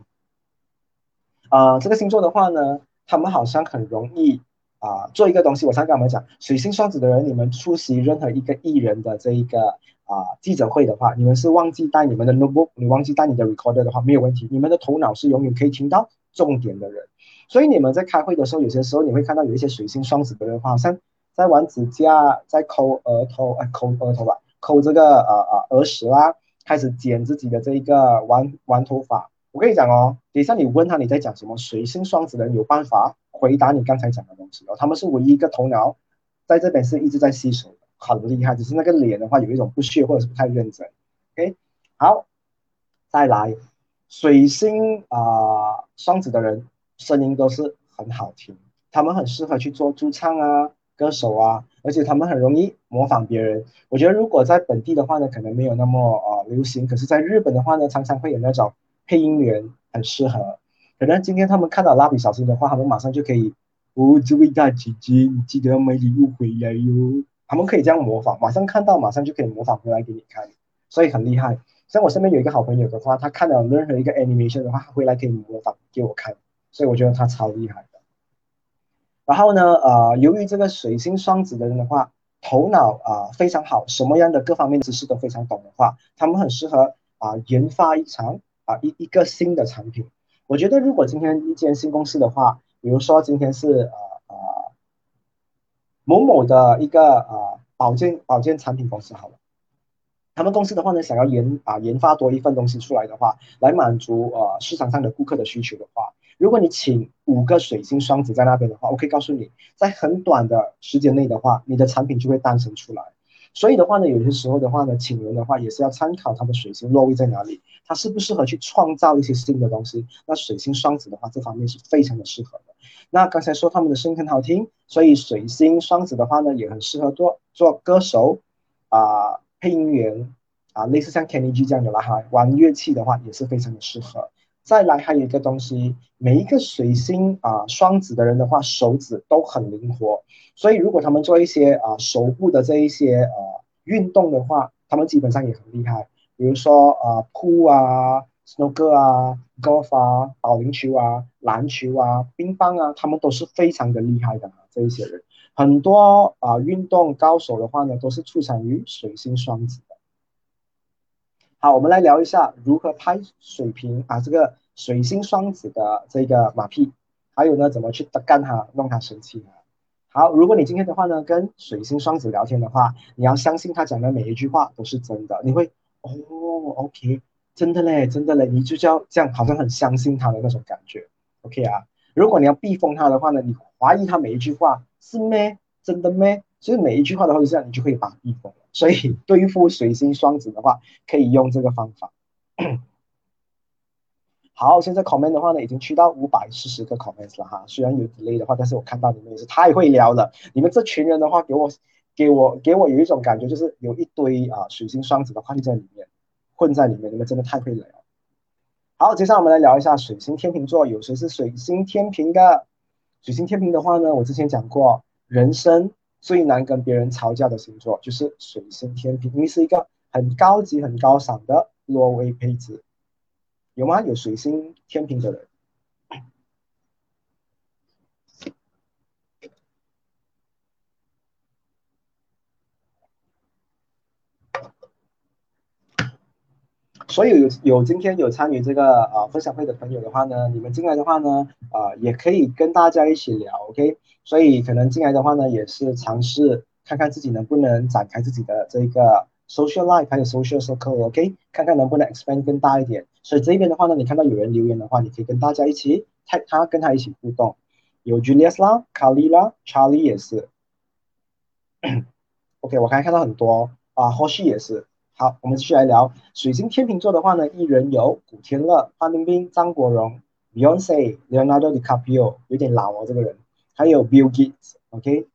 啊，这个星座的话呢，他们好像很容易啊做一个东西。我常跟我们讲，水星双子的人，你们出席任何一个艺人的这一个啊记者会的话，你们是忘记带你们的 notebook，你忘记带你的 recorder 的话，没有问题，你们的头脑是永远可以听到重点的人。所以你们在开会的时候，有些时候你会看到有一些水星双子的人，好像在玩指甲，在抠额头，哎，抠额头吧。抠这个呃呃耳屎啦，开始剪自己的这一个玩玩头发。我跟你讲哦，等一下你问他你在讲什么，水星双子的人有办法回答你刚才讲的东西哦。他们是唯一一个头脑在这边是一直在吸收的，很厉害。只是那个脸的话有一种不屑或者是不太认真。OK，好，再来，水星啊双子的人声音都是很好听，他们很适合去做驻唱啊。歌手啊，而且他们很容易模仿别人。我觉得如果在本地的话呢，可能没有那么啊流行。可是，在日本的话呢，常常会有那种配音员很适合。可能今天他们看到蜡笔小新的话，他们马上就可以哦，这位大姐姐，你记得要买礼物回来哟。他们可以这样模仿，马上看到，马上就可以模仿回来给你看，所以很厉害。像我身边有一个好朋友的话，他看到任何一个 animation 的话，他回来可以模仿给我看，所以我觉得他超厉害的。然后呢，呃，由于这个水星双子的人的话，头脑啊非常好，什么样的各方面知识都非常懂的话，他们很适合啊研发一场啊一一个新的产品。我觉得如果今天一间新公司的话，比如说今天是呃呃某某的一个呃保健保健产品公司好了，他们公司的话呢，想要研啊研发多一份东西出来的话，来满足呃市场上的顾客的需求的话。如果你请五个水星双子在那边的话，我可以告诉你，在很短的时间内的话，你的产品就会诞生出来。所以的话呢，有些时候的话呢，请人的话也是要参考他们水星落位在哪里，他适不适合去创造一些新的东西。那水星双子的话，这方面是非常的适合的。那刚才说他们的声音很好听，所以水星双子的话呢，也很适合做做歌手啊，配音员啊，类似像 Kenny G 这样的啦哈，玩乐器的话也是非常的适合。再来还有一个东西，每一个水星啊双子的人的话，手指都很灵活，所以如果他们做一些啊手部的这一些呃运动的话，他们基本上也很厉害。比如说啊扑啊、snooker 啊、golf 啊、保龄球啊、篮球啊、乒乓啊，他们都是非常的厉害的这一些人。很多啊运动高手的话呢，都是出产于水星双子的。好，我们来聊一下如何拍水瓶啊，这个水星双子的这个马屁，还有呢，怎么去干他，弄他生气呢。好，如果你今天的话呢，跟水星双子聊天的话，你要相信他讲的每一句话都是真的，你会哦，OK，真的嘞，真的嘞，你就叫这样，好像很相信他的那种感觉，OK 啊。如果你要避风他的话呢，你怀疑他每一句话是咩，真的咩？所以每一句话的话是这样，你就可以把避封了。所以对付水星双子的话，可以用这个方法。好，现在 comment 的话呢，已经去到五百四十个 comments 了哈。虽然有 delay 的话，但是我看到你们也是太会聊了。你们这群人的话，给我给我给我有一种感觉，就是有一堆啊水星双子的混在里面，混在里面。你们真的太会聊。好，接下来我们来聊一下水星天秤座，有谁是水星天平的？水星天平的话呢，我之前讲过，人生。最难跟别人吵架的星座就是水星天平，因为是一个很高级、很高尚的挪威配置，有吗？有水星天平的人？所以有有今天有参与这个啊分享会的朋友的话呢，你们进来的话呢，啊也可以跟大家一起聊，OK？所以可能进来的话呢，也是尝试看看自己能不能展开自己的这个 social life 还有 social circle，OK？看看能不能 expand 更大一点。所以这边的话呢，你看到有人留言的话，你可以跟大家一起 tag 他，跟他一起互动。有 Julius 啦，Carly 啦，Charlie 也是。OK，我刚才看到很多啊，Hoshi 也是。好，我们继续来聊水星天秤座的话呢，艺人有古天乐、范冰冰、张国荣、Beyonce、Leonardo DiCaprio，有点老哦这个人，还有 Bill Gates。OK，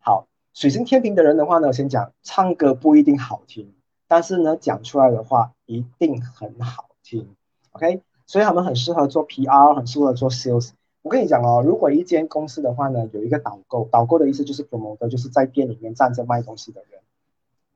好，水星天平的人的话呢，我先讲唱歌不一定好听，但是呢讲出来的话一定很好听。OK，所以他们很适合做 PR，很适合做 Sales。我跟你讲哦，如果一间公司的话呢，有一个导购，导购的意思就是 promoter，就是在店里面站着卖东西的人。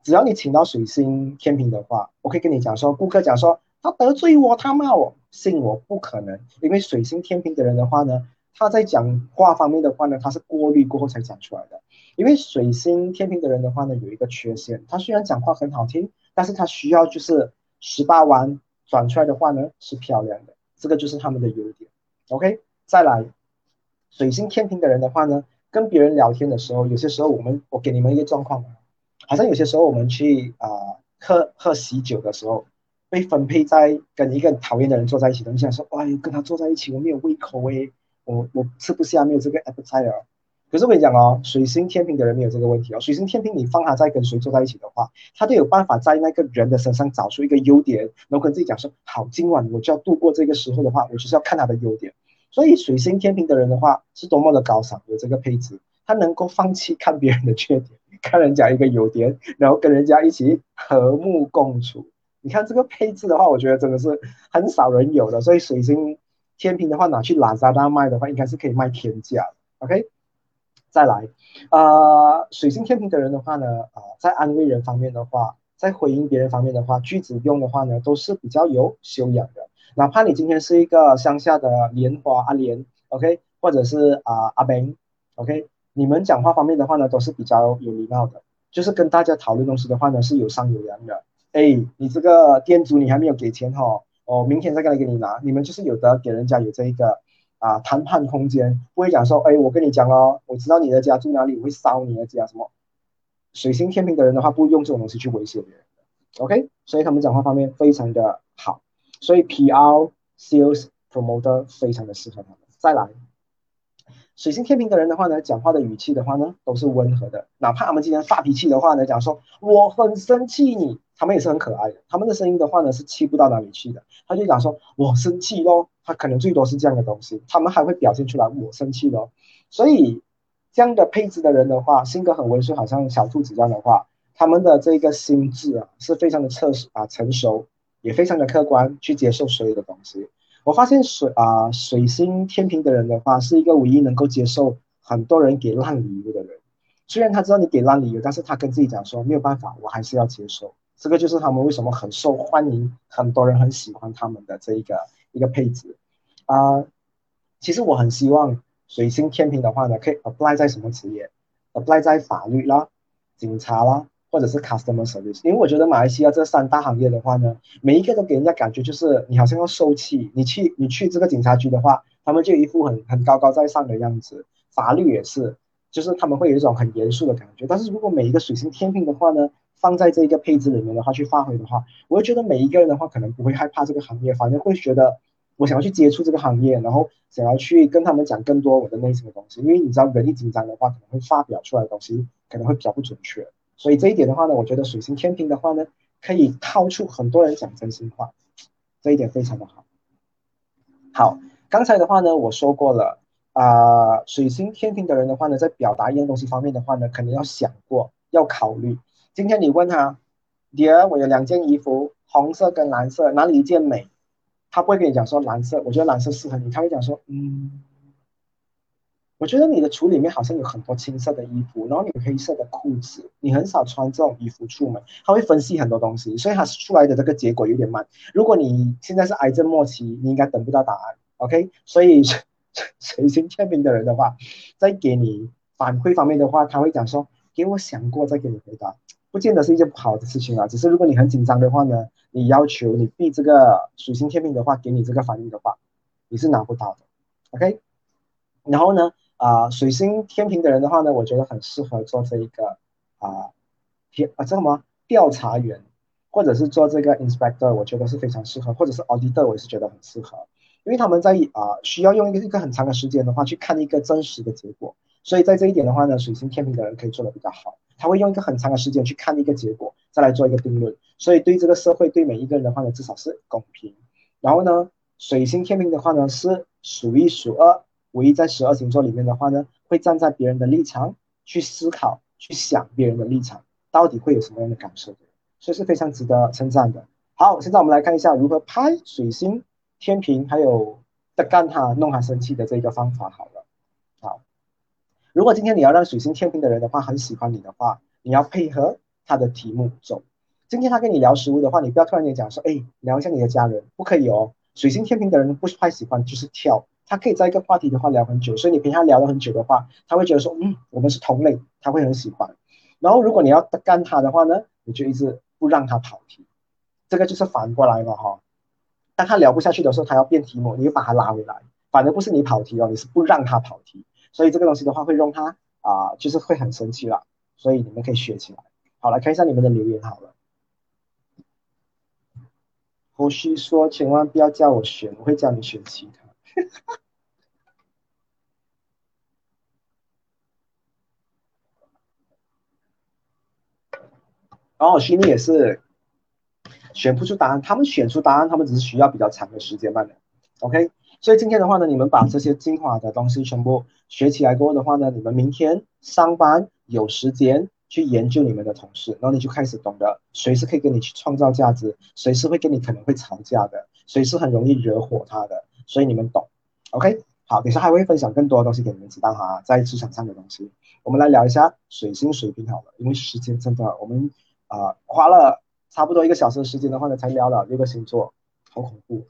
只要你请到水星天平的话，我可以跟你讲说，顾客讲说他得罪我，他骂我，信我不可能，因为水星天平的人的话呢，他在讲话方面的话呢，他是过滤过后才讲出来的。因为水星天平的人的话呢，有一个缺陷，他虽然讲话很好听，但是他需要就是十八弯转出来的话呢是漂亮的，这个就是他们的优点。OK。再来，水星天平的人的话呢，跟别人聊天的时候，有些时候我们我给你们一个状况，好像有些时候我们去啊喝喝喜酒的时候，被分配在跟一个讨厌的人坐在一起，你想说，哎，跟他坐在一起，我没有胃口诶，我我吃不下，没有这个 appetite。可是我跟你讲哦，水星天平的人没有这个问题哦。水星天平，你放他在跟谁坐在一起的话，他都有办法在那个人的身上找出一个优点，然后跟自己讲说，好，今晚我就要度过这个时候的话，我就是要看他的优点。所以水星天平的人的话是多么的高尚，有这个配置，他能够放弃看别人的缺点，看人家一个优点，然后跟人家一起和睦共处。你看这个配置的话，我觉得真的是很少人有的。所以水星天平的话拿去拉萨大卖的话，应该是可以卖天价。OK，再来，呃，水星天平的人的话呢，啊，在安慰人方面的话，在回应别人方面的话，句子用的话呢，都是比较有修养的。哪怕你今天是一个乡下的莲花阿莲，OK，或者是啊阿 Ben，OK，你们讲话方面的话呢，都是比较有礼貌的，就是跟大家讨论东西的话呢，是有商有量的。哎，你这个店主你还没有给钱哈，哦，明天再过来给你拿，你们就是有的给人家有这一个啊谈判空间，不会讲说，哎，我跟你讲哦，我知道你的家住哪里，我会烧你的家什么。水星天平的人的话，不用这种东西去威胁别人，OK，所以他们讲话方面非常的好。所以 PR sales promoter 非常的适合他们。再来，水星天平的人的话呢，讲话的语气的话呢，都是温和的。哪怕他们今天发脾气的话呢，讲说我很生气，你他们也是很可爱的。他们的声音的话呢，是气不到哪里去的。他就讲说我生气咯，他可能最多是这样的东西。他们还会表现出来我生气咯。所以这样的配置的人的话，性格很温顺，好像小兔子这样的话，他们的这个心智啊，是非常的测试啊成熟。也非常的客观去接受所有的东西。我发现水啊水星天平的人的话，是一个唯一能够接受很多人给烂礼物的人。虽然他知道你给烂礼物，但是他跟自己讲说没有办法，我还是要接受。这个就是他们为什么很受欢迎，很多人很喜欢他们的这一个一个配置啊。其实我很希望水星天平的话呢，可以 apply 在什么职业？apply 在法律啦、警察啦。或者是 customer service，因为我觉得马来西亚这三大行业的话呢，每一个都给人家感觉就是你好像要受气。你去你去这个警察局的话，他们就一副很很高高在上的样子。法律也是，就是他们会有一种很严肃的感觉。但是如果每一个水星天平的话呢，放在这个配置里面的话去发挥的话，我会觉得每一个人的话可能不会害怕这个行业，反而会觉得我想要去接触这个行业，然后想要去跟他们讲更多我的内心的东西。因为你知道，人一紧张的话，可能会发表出来的东西可能会比较不准确。所以这一点的话呢，我觉得水星天平的话呢，可以套出很多人讲真心话，这一点非常的好。好，刚才的话呢，我说过了啊，水星天平的人的话呢，在表达一样东西方面的话呢，肯定要想过，要考虑。今天你问他，Dear，我有两件衣服，红色跟蓝色，哪里一件美？他不会跟你讲说蓝色，我觉得蓝色适合你，他会讲说，嗯。我觉得你的橱里面好像有很多青色的衣服，然后你有黑色的裤子，你很少穿这种衣服出门。他会分析很多东西，所以他出来的这个结果有点慢。如果你现在是癌症末期，你应该等不到答案。OK，所以 水星天平的人的话，在给你反馈方面的话，他会讲说：“给我想过再给你回答。”不见得是一件不好的事情啊。只是如果你很紧张的话呢，你要求你避这个水星天平的话给你这个反应的话，你是拿不到的。OK，然后呢，啊，水星天平的人的话呢，我觉得很适合做这一个啊，天啊，这什么调查员，或者是做这个 inspector，我觉得是非常适合，或者是 auditor，我也是觉得很适合。因为他们在啊需要用一个一个很长的时间的话去看一个真实的结果，所以在这一点的话呢，水星天平的人可以做的比较好。他会用一个很长的时间去看一个结果，再来做一个定论。所以对这个社会对每一个人的话呢，至少是公平。然后呢，水星天平的话呢是数一数二，唯一在十二星座里面的话呢，会站在别人的立场去思考、去想别人的立场到底会有什么样的感受的，所以是非常值得称赞的。好，现在我们来看一下如何拍水星。天平还有的干他弄他生气的这个方法好了，好，如果今天你要让水星天平的人的话很喜欢你的话，你要配合他的题目走。今天他跟你聊食物的话，你不要突然间讲说，哎，聊一下你的家人，不可以哦。水星天平的人不是太喜欢就是跳，他可以在一个话题的话聊很久，所以你陪他聊了很久的话，他会觉得说，嗯，我们是同类，他会很喜欢。然后如果你要干他的话呢，你就一直不让他跑题，这个就是反过来了哈。当他聊不下去的时候，他要变题目，你就把他拉回来。反正不是你跑题哦，你是不让他跑题，所以这个东西的话会让他啊，就是会很生气了。所以你们可以学起来。好，来看一下你们的留言好了。胡须说：“千万不要叫我选，我会叫你选其他。” 然后虚拟也是。选不出答案，他们选出答案，他们只是需要比较长的时间罢了。OK，所以今天的话呢，你们把这些精华的东西全部学起来过后的话呢，你们明天上班有时间去研究你们的同事，然后你就开始懂得谁是可以跟你去创造价值，谁是会跟你可能会吵架的，谁是很容易惹火他的，所以你们懂。OK，好，等下还会分享更多的东西给你们知道哈，在职场上的东西，我们来聊一下水星水平好了，因为时间真的我们啊花了。差不多一个小时的时间的话呢，才聊了六个星座，好恐怖。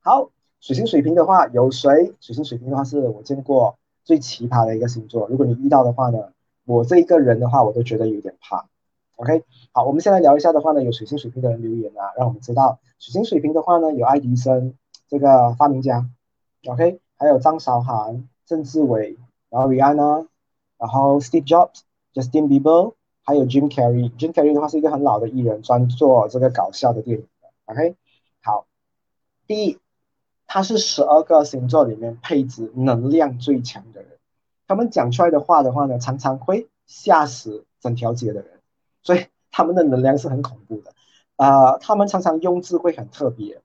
好，水星水平的话有谁？水星水平的话是我见过最奇葩的一个星座。如果你遇到的话呢，我这一个人的话，我都觉得有点怕。OK，好，我们先来聊一下的话呢，有水星水平的人留言啊，让我们知道水星水平的话呢，有爱迪生这个发明家，OK，还有张韶涵、郑志伟，然后 Rihanna，然后 Steve Jobs，Justin Bieber。还有 Jim Carrey，Jim Carrey 的话是一个很老的艺人，专做这个搞笑的电影的。OK，好，第一，他是十二个星座里面配置能量最强的人，他们讲出来的话的话呢，常常会吓死整条街的人，所以他们的能量是很恐怖的。啊，他们常常用字会很特别，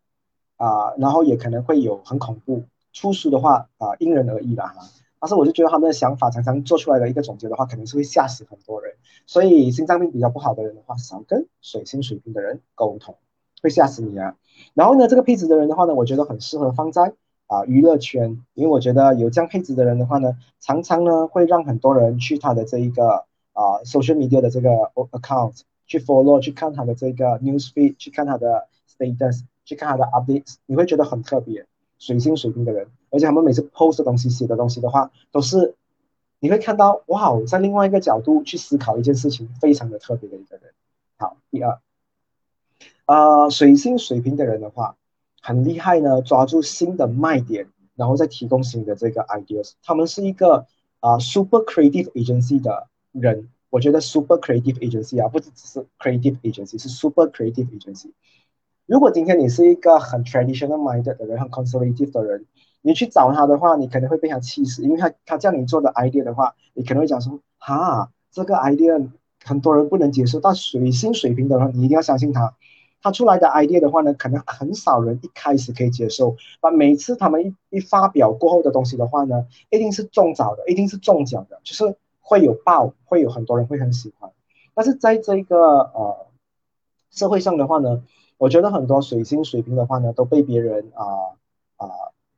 啊，然后也可能会有很恐怖，出书的话啊，因人而异啦哈。但是我就觉得他们的想法常常做出来的一个总结的话，肯定是会吓死很多人。所以心脏病比较不好的人的话，少跟水星水平的人沟通，会吓死你啊。然后呢，这个配置的人的话呢，我觉得很适合放在啊娱乐圈，因为我觉得有这样配置的人的话呢，常常呢会让很多人去他的这一个啊 social media 的这个 account 去 follow，去看他的这个 news feed，去看他的 status，去看他的 updates，你会觉得很特别。水星水平的人。而且他们每次 post 的东西、写的东西的话，都是你会看到哇，在另外一个角度去思考一件事情，非常的特别的一个人。好，第二，呃，水星水平的人的话，很厉害呢，抓住新的卖点，然后再提供新的这个 ideas。他们是一个啊 super creative agency 的人，我觉得 super creative agency 啊，不是只是 creative agency，是 super creative agency。如果今天你是一个很 traditional minded 的人，很 conservative 的人。你去找他的话，你可能会被他气死，因为他他叫你做的 idea 的话，你可能会讲说，哈，这个 idea 很多人不能接受，但水星水平的人，你一定要相信他，他出来的 idea 的话呢，可能很少人一开始可以接受，但每次他们一一发表过后的东西的话呢，一定是中招的，一定是中奖的，就是会有爆，会有很多人会很喜欢。但是在这个呃社会上的话呢，我觉得很多水星水平的话呢，都被别人啊啊。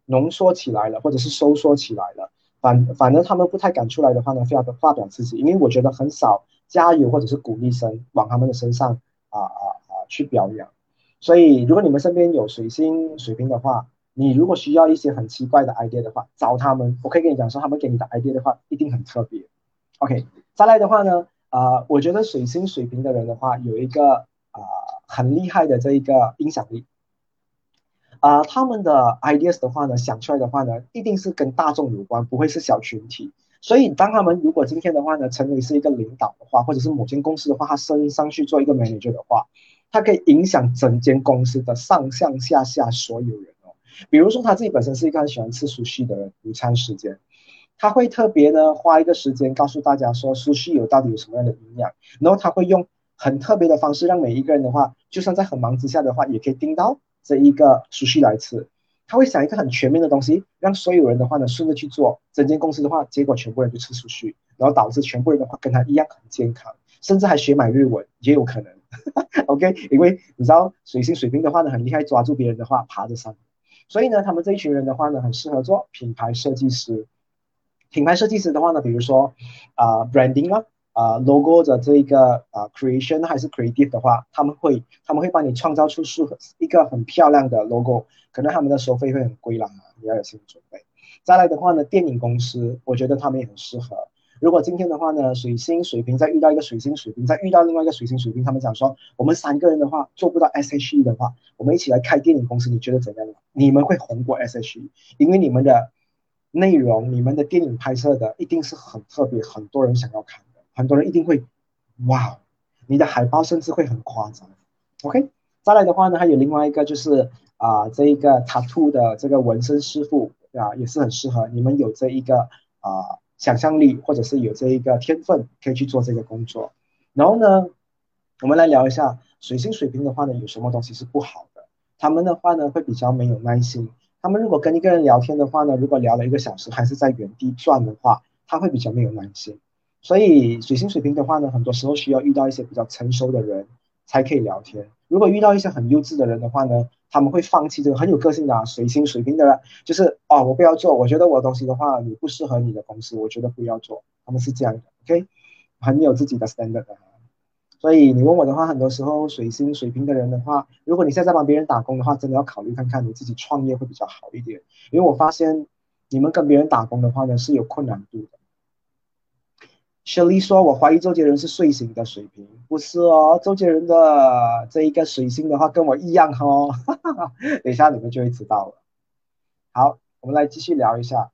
浓缩起来了，或者是收缩起来了，反反正他们不太敢出来的话呢，非要发表自己，因为我觉得很少加油或者是鼓励声往他们的身上啊啊啊去表扬。所以如果你们身边有水星水平的话，你如果需要一些很奇怪的 idea 的话，找他们，我可以跟你讲说，他们给你的 idea 的话一定很特别。OK，再来的话呢，啊，我觉得水星水瓶的人的话，有一个很厉害的这一个影响力。啊，他们的 ideas 的话呢，想出来的话呢，一定是跟大众有关，不会是小群体。所以，当他们如果今天的话呢，成为是一个领导的话，或者是某间公司的话，他升上去做一个 manager 的话，他可以影响整间公司的上上下下所有人哦。比如说，他自己本身是一个很喜欢吃熟悉的人，午餐时间，他会特别呢花一个时间告诉大家说，熟悉有到底有什么样的营养，然后他会用很特别的方式，让每一个人的话，就算在很忙之下的话，也可以盯到。这一个熟悉来吃，他会想一个很全面的东西，让所有人的话呢顺着去做。整间公司的话，结果全部人就吃熟悉，然后导致全部人的话跟他一样很健康，甚至还学买日文也有可能。OK，因为你知道水星水瓶的话呢很厉害，抓住别人的话爬着上，所以呢他们这一群人的话呢很适合做品牌设计师。品牌设计师的话呢，比如说啊 branding 啊。啊，logo 的这一个啊，creation 还是 creative 的话，他们会他们会帮你创造出适合一个很漂亮的 logo，可能他们的收费会很贵啦，你要有心理准备。再来的话呢，电影公司，我觉得他们也很适合。如果今天的话呢，水星水平再遇到一个水星水平，再遇到另外一个水星水平，他们讲说，我们三个人的话做不到 S H E 的话，我们一起来开电影公司，你觉得怎样？你们会红过 S H E，因为你们的内容，你们的电影拍摄的一定是很特别，很多人想要看。很多人一定会，哇，你的海报甚至会很夸张。OK，再来的话呢，还有另外一个就是啊，这一个 tattoo 的这个纹身师傅啊，也是很适合你们有这一个啊想象力或者是有这一个天分，可以去做这个工作。然后呢，我们来聊一下水星水瓶的话呢，有什么东西是不好的？他们的话呢，会比较没有耐心。他们如果跟一个人聊天的话呢，如果聊了一个小时还是在原地转的话，他会比较没有耐心。所以水星水平的话呢，很多时候需要遇到一些比较成熟的人才可以聊天。如果遇到一些很优质的人的话呢，他们会放弃这个很有个性的水星水平的人，就是哦，我不要做，我觉得我的东西的话，你不适合你的公司，我觉得不要做。他们是这样的，OK，很有自己的 standard 的。所以你问我的话，很多时候水星水平的人的话，如果你现在在帮别人打工的话，真的要考虑看看你自己创业会比较好一点。因为我发现你们跟别人打工的话呢，是有困难度的。雪莉说：“我怀疑周杰伦是睡醒的水平，不是哦。周杰伦的这一个水星的话，跟我一样哦。等一下你们就会知道了。好，我们来继续聊一下。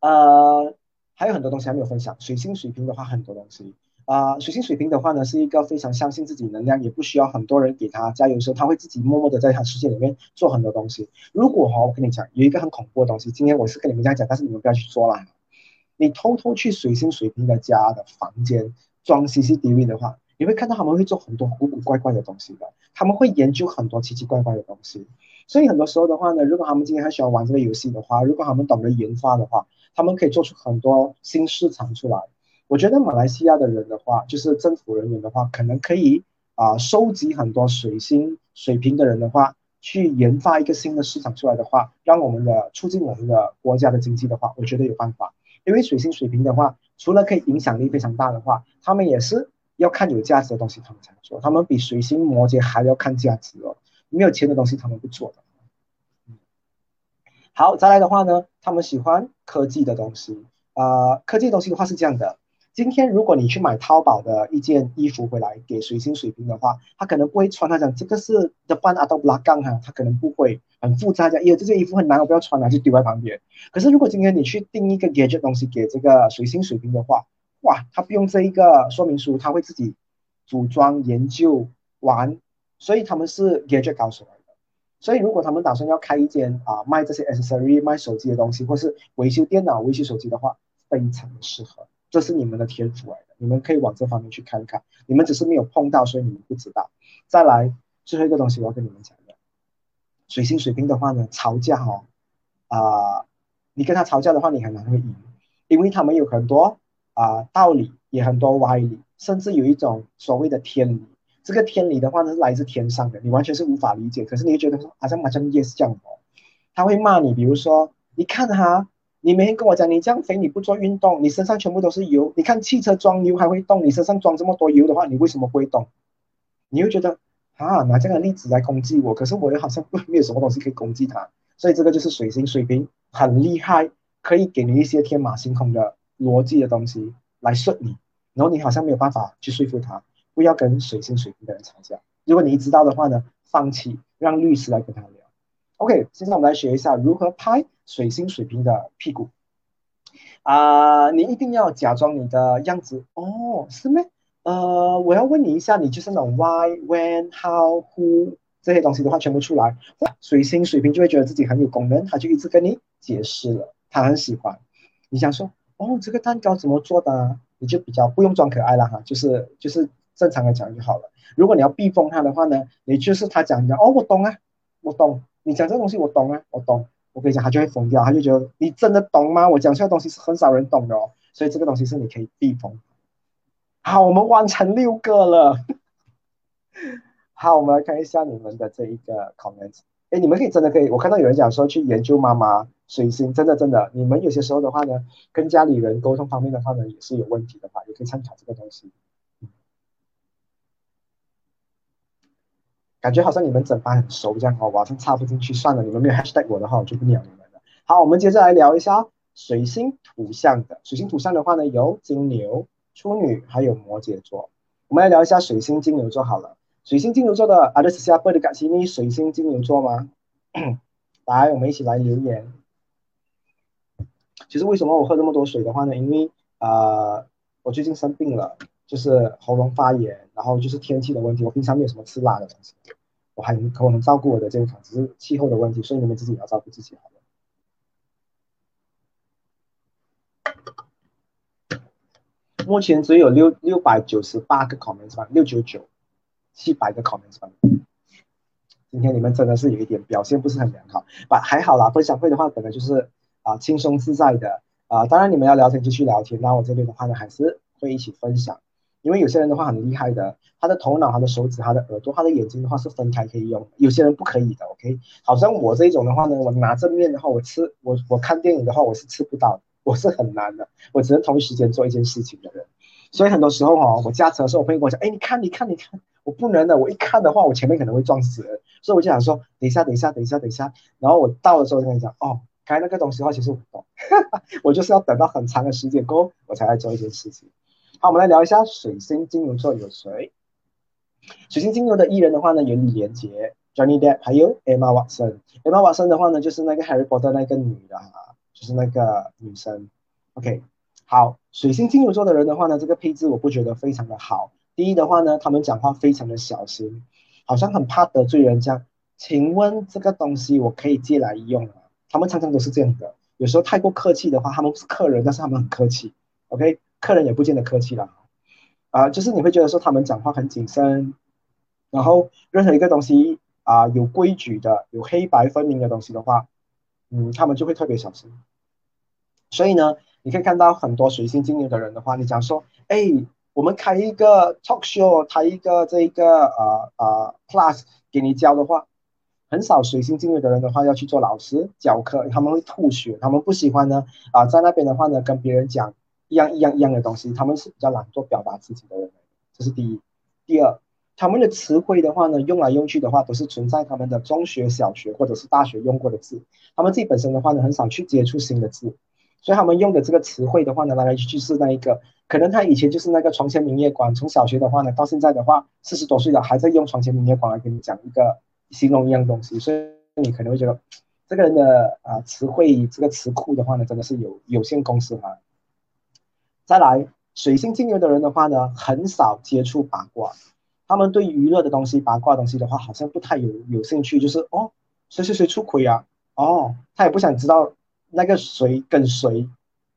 呃，还有很多东西还没有分享。水星水平的话，很多东西啊。水星水平的话呢，是一个非常相信自己能量，也不需要很多人给他加油的时候，他会自己默默的在他世界里面做很多东西。如果哈，我跟你讲，有一个很恐怖的东西，今天我是跟你们这样讲，但是你们不要去说啦。你偷偷去水星水平的家的房间装 CCTV 的话，你会看到他们会做很多古古怪怪的东西的，他们会研究很多奇奇怪怪的东西。所以很多时候的话呢，如果他们今天很喜欢玩这个游戏的话，如果他们懂得研发的话，他们可以做出很多新市场出来。我觉得马来西亚的人的话，就是政府人员的话，可能可以啊收集很多水星水平的人的话，去研发一个新的市场出来的话，让我们的促进我们的国家的经济的话，我觉得有办法。因为水星水平的话，除了可以影响力非常大的话，他们也是要看有价值的东西，他们才做。他们比水星摩羯还要看价值哦，没有钱的东西他们不做的。好，再来的话呢，他们喜欢科技的东西啊，科技东西的话是这样的。今天如果你去买淘宝的一件衣服回来给水星水平的话，他可能不会穿。他讲这个是 The Ban a d o b l a g a n 哈，他可能不会很复杂讲，耶，这件衣服很难，我不要穿了，就丢在旁边。可是如果今天你去订一个 gadget 东西给这个水星水平的话，哇，他不用这一个说明书，他会自己组装、研究、玩，所以他们是 gadget 高手来的。所以如果他们打算要开一间啊卖这些 accessory、卖手机的东西，或是维修电脑、维修手机的话，非常的适合。这是你们的天赋来的，你们可以往这方面去看看。你们只是没有碰到，所以你们不知道。再来最后一个东西，我要跟你们讲的，水星水瓶的话呢，吵架哦，啊，你跟他吵架的话，你很难会赢，因为他们有很多啊道理，也很多歪理，甚至有一种所谓的天理。这个天理的话呢，是来自天上的，你完全是无法理解。可是你会觉得说，好像马上 yes 这样哦，他会骂你，比如说，你看哈。你每天跟我讲，你这样肥，你不做运动，你身上全部都是油。你看汽车装油还会动，你身上装这么多油的话，你为什么不会动？你会觉得啊，拿这样的例子来攻击我，可是我又好像没有什么东西可以攻击他。所以这个就是水星水平很厉害，可以给你一些天马行空的逻辑的东西来顺你。然后你好像没有办法去说服他，不要跟水星水瓶的人吵架。如果你知道的话呢，放弃，让律师来跟他聊。OK，现在我们来学一下如何拍水星水瓶的屁股。啊，你一定要假装你的样子哦，是吗？呃，我要问你一下，你就是那种 why、when、how、who 这些东西的话全部出来，水星水瓶就会觉得自己很有功能，他就一直跟你解释了，他很喜欢。你想说，哦，这个蛋糕怎么做的？你就比较不用装可爱了哈，就是就是正常的讲就好了。如果你要避风他的话呢，你就是他讲讲，哦，我懂啊，我懂，你讲这个东西我懂啊，我懂。我跟你讲，他就会疯掉，他就觉得你真的懂吗？我讲出来东西是很少人懂的哦，所以这个东西是你可以避风。好，我们完成六个了。好，我们来看一下你们的这一个 comment。哎，你们可以真的可以，我看到有人讲说去研究妈妈水星，真的真的，你们有些时候的话呢，跟家里人沟通方面的话呢，也是有问题的话，也可以参考这个东西。感觉好像你们整班很熟这样哦，网上插不进去，算了，你们没有 hashtag 我的话，我就不鸟你们了。好，我们接着来聊一下水星图像的。水星图像的话呢，有金牛、处女，还有摩羯座。我们来聊一下水星金牛座好了。水星金牛座的阿德斯夏贝的感情，你水星金牛座吗？来，我们一起来留言。其实为什么我喝这么多水的话呢？因为啊，我最近生病了。就是喉咙发炎，然后就是天气的问题。我平常没有什么吃辣的东西，我还可能照顾我的健康，只是气候的问题，所以你们自己也要照顾自己好了。目前只有六六百九十八个 comments 吧，六九九，七百个 comments 吧。今天你们真的是有一点表现不是很良好，把？还好啦。分享会的话，可能就是啊轻松自在的啊。当然你们要聊天继续聊天，那我这边的话呢，还是会一起分享。因为有些人的话很厉害的，他的头脑、他的手指、他的耳朵、他的眼睛的话是分开可以用，有些人不可以的。OK，好像我这一种的话呢，我拿正面的话，我吃我我看电影的话，我是吃不到，我是很难的，我只能同一时间做一件事情的人。所以很多时候哈，我驾车的时候，我朋友跟我讲，哎，你看，你看，你看，我不能的，我一看的话，我前面可能会撞死人，所以我就想说，等一下，等一下，等一下，等一下，然后我到的时候就跟你讲，哦，开那个东西的话，其实我不懂，我就是要等到很长的时间过后，我才来做一件事情。好，我们来聊一下水星金牛座有谁？水星金牛的艺人的话呢，有李连杰、Johnny Depp，还有 Emma Watson。Emma Watson 的话呢，就是那个 Harry Potter 那个女的，就是那个女生。OK，好，水星金牛座的人的话呢，这个配置我不觉得非常的好。第一的话呢，他们讲话非常的小心，好像很怕得罪人这样。请问这个东西我可以借来用吗？他们常常都是这样的，有时候太过客气的话，他们是客人，但是他们很客气。OK。客人也不见得客气了，啊，就是你会觉得说他们讲话很谨慎，然后任何一个东西啊有规矩的、有黑白分明的东西的话，嗯，他们就会特别小心。所以呢，你可以看到很多水星金牛的人的话，你讲说，哎，我们开一个 talk show，开一个这个呃呃 class 给你教的话，很少水星金牛的人的话要去做老师教课，他们会吐血，他们不喜欢呢啊，在那边的话呢跟别人讲。一样一样一样的东西，他们是比较懒惰表达自己的人，这是第一。第二，他们的词汇的话呢，用来用去的话，都是存在他们的中学、小学或者是大学用过的字。他们自己本身的话呢，很少去接触新的字，所以他们用的这个词汇的话呢，来来去去是那一个。可能他以前就是那个床前明月光，从小学的话呢，到现在的话，四十多岁了还在用床前明月光来跟你讲一个形容一样东西，所以你可能会觉得这个人的啊词汇这个词库的话呢，真的是有有限公司哈。再来，水星金牛的人的话呢，很少接触八卦，他们对娱乐的东西、八卦东西的话，好像不太有有兴趣。就是哦，谁谁谁出轨啊？哦，他也不想知道那个谁跟谁，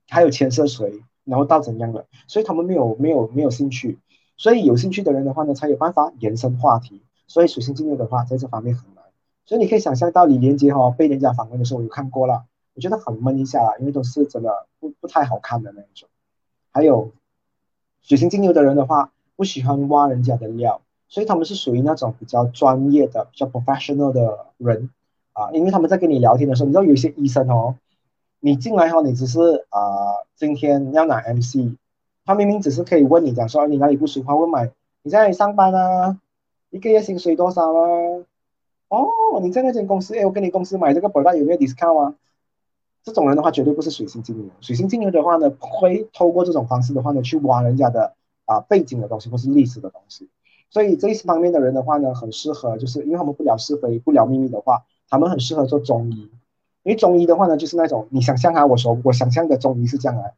还有牵涉谁，然后到怎样了，所以他们没有没有没有兴趣。所以有兴趣的人的话呢，才有办法延伸话题。所以水星金牛的话，在这方面很难。所以你可以想象到李连杰哈被人家访问的时候，我有看过了，我觉得很闷一下啦，因为都是真的不不太好看的那一种。还有水星金牛的人的话，不喜欢挖人家的料，所以他们是属于那种比较专业的、比较 professional 的人啊。因为他们在跟你聊天的时候，你知道有一些医生哦，你进来后你只是啊，今天要拿 MC，他明明只是可以问你讲说你哪里不舒服，问买你在哪里上班啊？一个月薪水多少啊？哦，你在那间公司，哎，我跟你公司买这个保单有没有 discount 啊？这种人的话，绝对不是水星金牛。水星金牛的话呢，会透过这种方式的话呢，去挖人家的啊背景的东西或是历史的东西。所以这一方面的人的话呢，很适合，就是因为他们不聊是非、不聊秘密的话，他们很适合做中医。因为中医的话呢，就是那种你想象啊，我说我想象的中医是这样啊，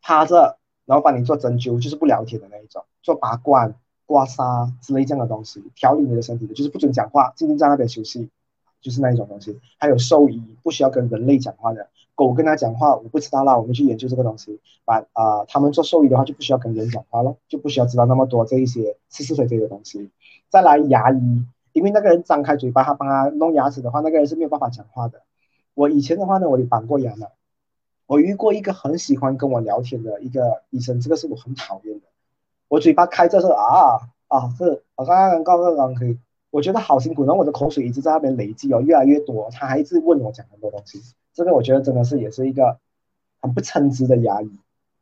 趴着，然后帮你做针灸，就是不聊天的那一种，做拔罐、刮痧之类这样的东西，调理你的身体的，就是不准讲话，静静在那边休息，就是那一种东西。还有兽医，不需要跟人类讲话的，狗跟他讲话，我不知道啦，我们去研究这个东西。把啊，他们做兽医的话，就不需要跟人讲话了，就不需要知道那么多这一些是是非非的东西。再来牙医，因为那个人张开嘴巴，他帮他弄牙齿的话，那个人是没有办法讲话的。我以前的话呢，我也绑过牙嘛。我遇过一个很喜欢跟我聊天的一个医生，这个是我很讨厌的。我嘴巴开着说啊啊，是我刚刚刚刚刚可以，我觉得好辛苦，然后我的口水一直在那边累积哦，越来越多。他还一直问我讲很多东西，这个我觉得真的是也是一个很不称职的牙医。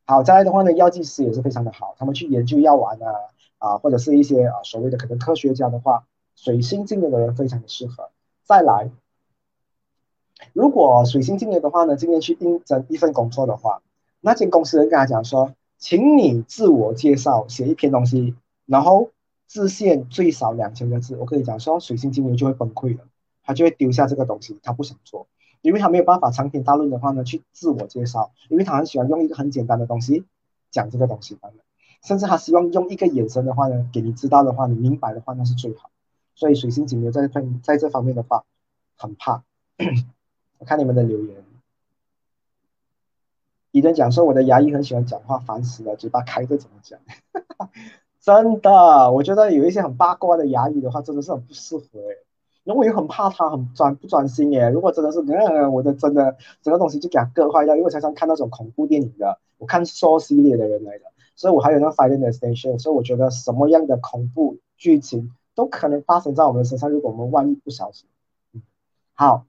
好，再来的话呢，药剂师也是非常的好，他们去研究药丸啊啊，或者是一些啊所谓的可能科学家的话，水星进入的人非常的适合。再来。如果水星进牛的话呢，今天去应征一份工作的话，那间公司人跟他讲说，请你自我介绍，写一篇东西，然后自限最少两千个字。我可以讲说，水星金牛就会崩溃了，他就会丢下这个东西，他不想做，因为他没有办法长篇大论的话呢去自我介绍，因为他很喜欢用一个很简单的东西讲这个东西，甚至他希望用一个眼神的话呢，给你知道的话，你明白的话那是最好。所以水星金牛在分在这方面的话，很怕。我 看你们的留言，有人讲说我的牙医很喜欢讲话，烦死了，嘴巴开着怎么讲？真的，我觉得有一些很八卦的牙医的话，真的是很不适合哎。然后我也很怕他很专不专心哎。如果真的是，嗯，我的真的整个东西就给他割坏掉，因为我常常看那种恐怖电影的，我看 Saw 系列的人来的，所以我还有那个 Final Destination，所以我觉得什么样的恐怖剧情都可能发生在我们身上，如果我们万一不小心，嗯，好。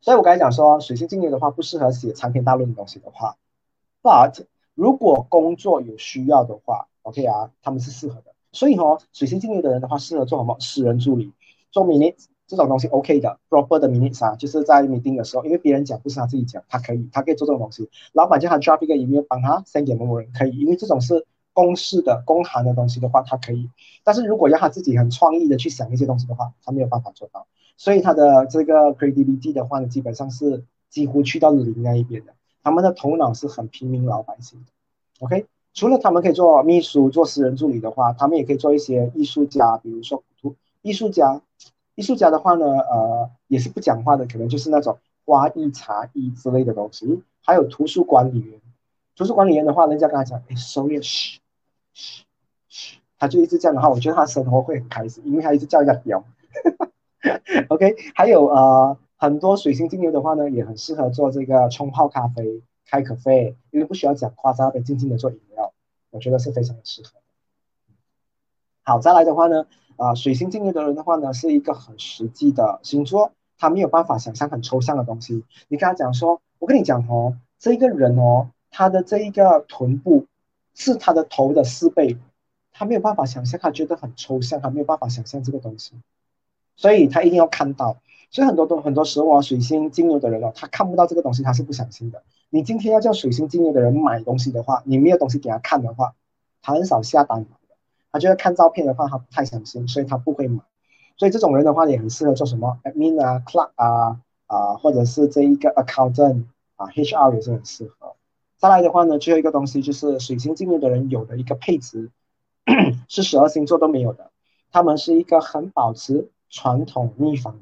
所以我刚才讲说，水星金牛的话不适合写长篇大论的东西的话，but 如果工作有需要的话，OK 啊，他们是适合的。所以哦，水星进入的人的话，适合做什么？私人助理，做 minutes 这种东西 OK 的，proper 的 minutes 啊，就是在 meeting 的时候，因为别人讲不是他自己讲，他可以，他可以做这种东西。老板叫他 drop 一个 email 帮他 send 给某某人，可以，因为这种是公事的、公函的东西的话，他可以。但是如果要他自己很创意的去想一些东西的话，他没有办法做到。所以他的这个 credibility 的话呢，基本上是几乎去到零那一边的。他们的头脑是很平民老百姓的。OK，除了他们可以做秘书、做私人助理的话，他们也可以做一些艺术家，比如说图艺术家。艺术家的话呢，呃，也是不讲话的，可能就是那种花艺、茶艺之类的东西。还有图书管理员，图书管理员的话，人家跟他讲，哎，收业，嘘，嘘，嘘，他就一直这样的话，我觉得他生活会很开心，因为他一直叫人家表。OK，还有呃很多水星金牛的话呢，也很适合做这个冲泡咖啡、开咖啡，因为不需要讲话，在那边静静的做饮料，我觉得是非常的适合的。好，再来的话呢，啊，水星进入的人的话呢，是一个很实际的星座，他没有办法想象很抽象的东西。你跟他讲说，我跟你讲哦，这个人哦，他的这一个臀部是他的头的四倍，他没有办法想象，他觉得很抽象，他没有办法想象这个东西。所以他一定要看到，所以很多都很多时候啊，水星金牛的人哦，他看不到这个东西，他是不相信的。你今天要叫水星金牛的人买东西的话，你没有东西给他看的话，他很少下单的。他觉得看照片的话，他不太相信，所以他不会买。所以这种人的话，也很适合做什么 admin 啊、clerk 啊啊，或者是这一个 accountant 啊，HR 也是很适合。再来的话呢，最后一个东西就是水星金牛的人有的一个配置，是十二星座都没有的。他们是一个很保持。传统秘方，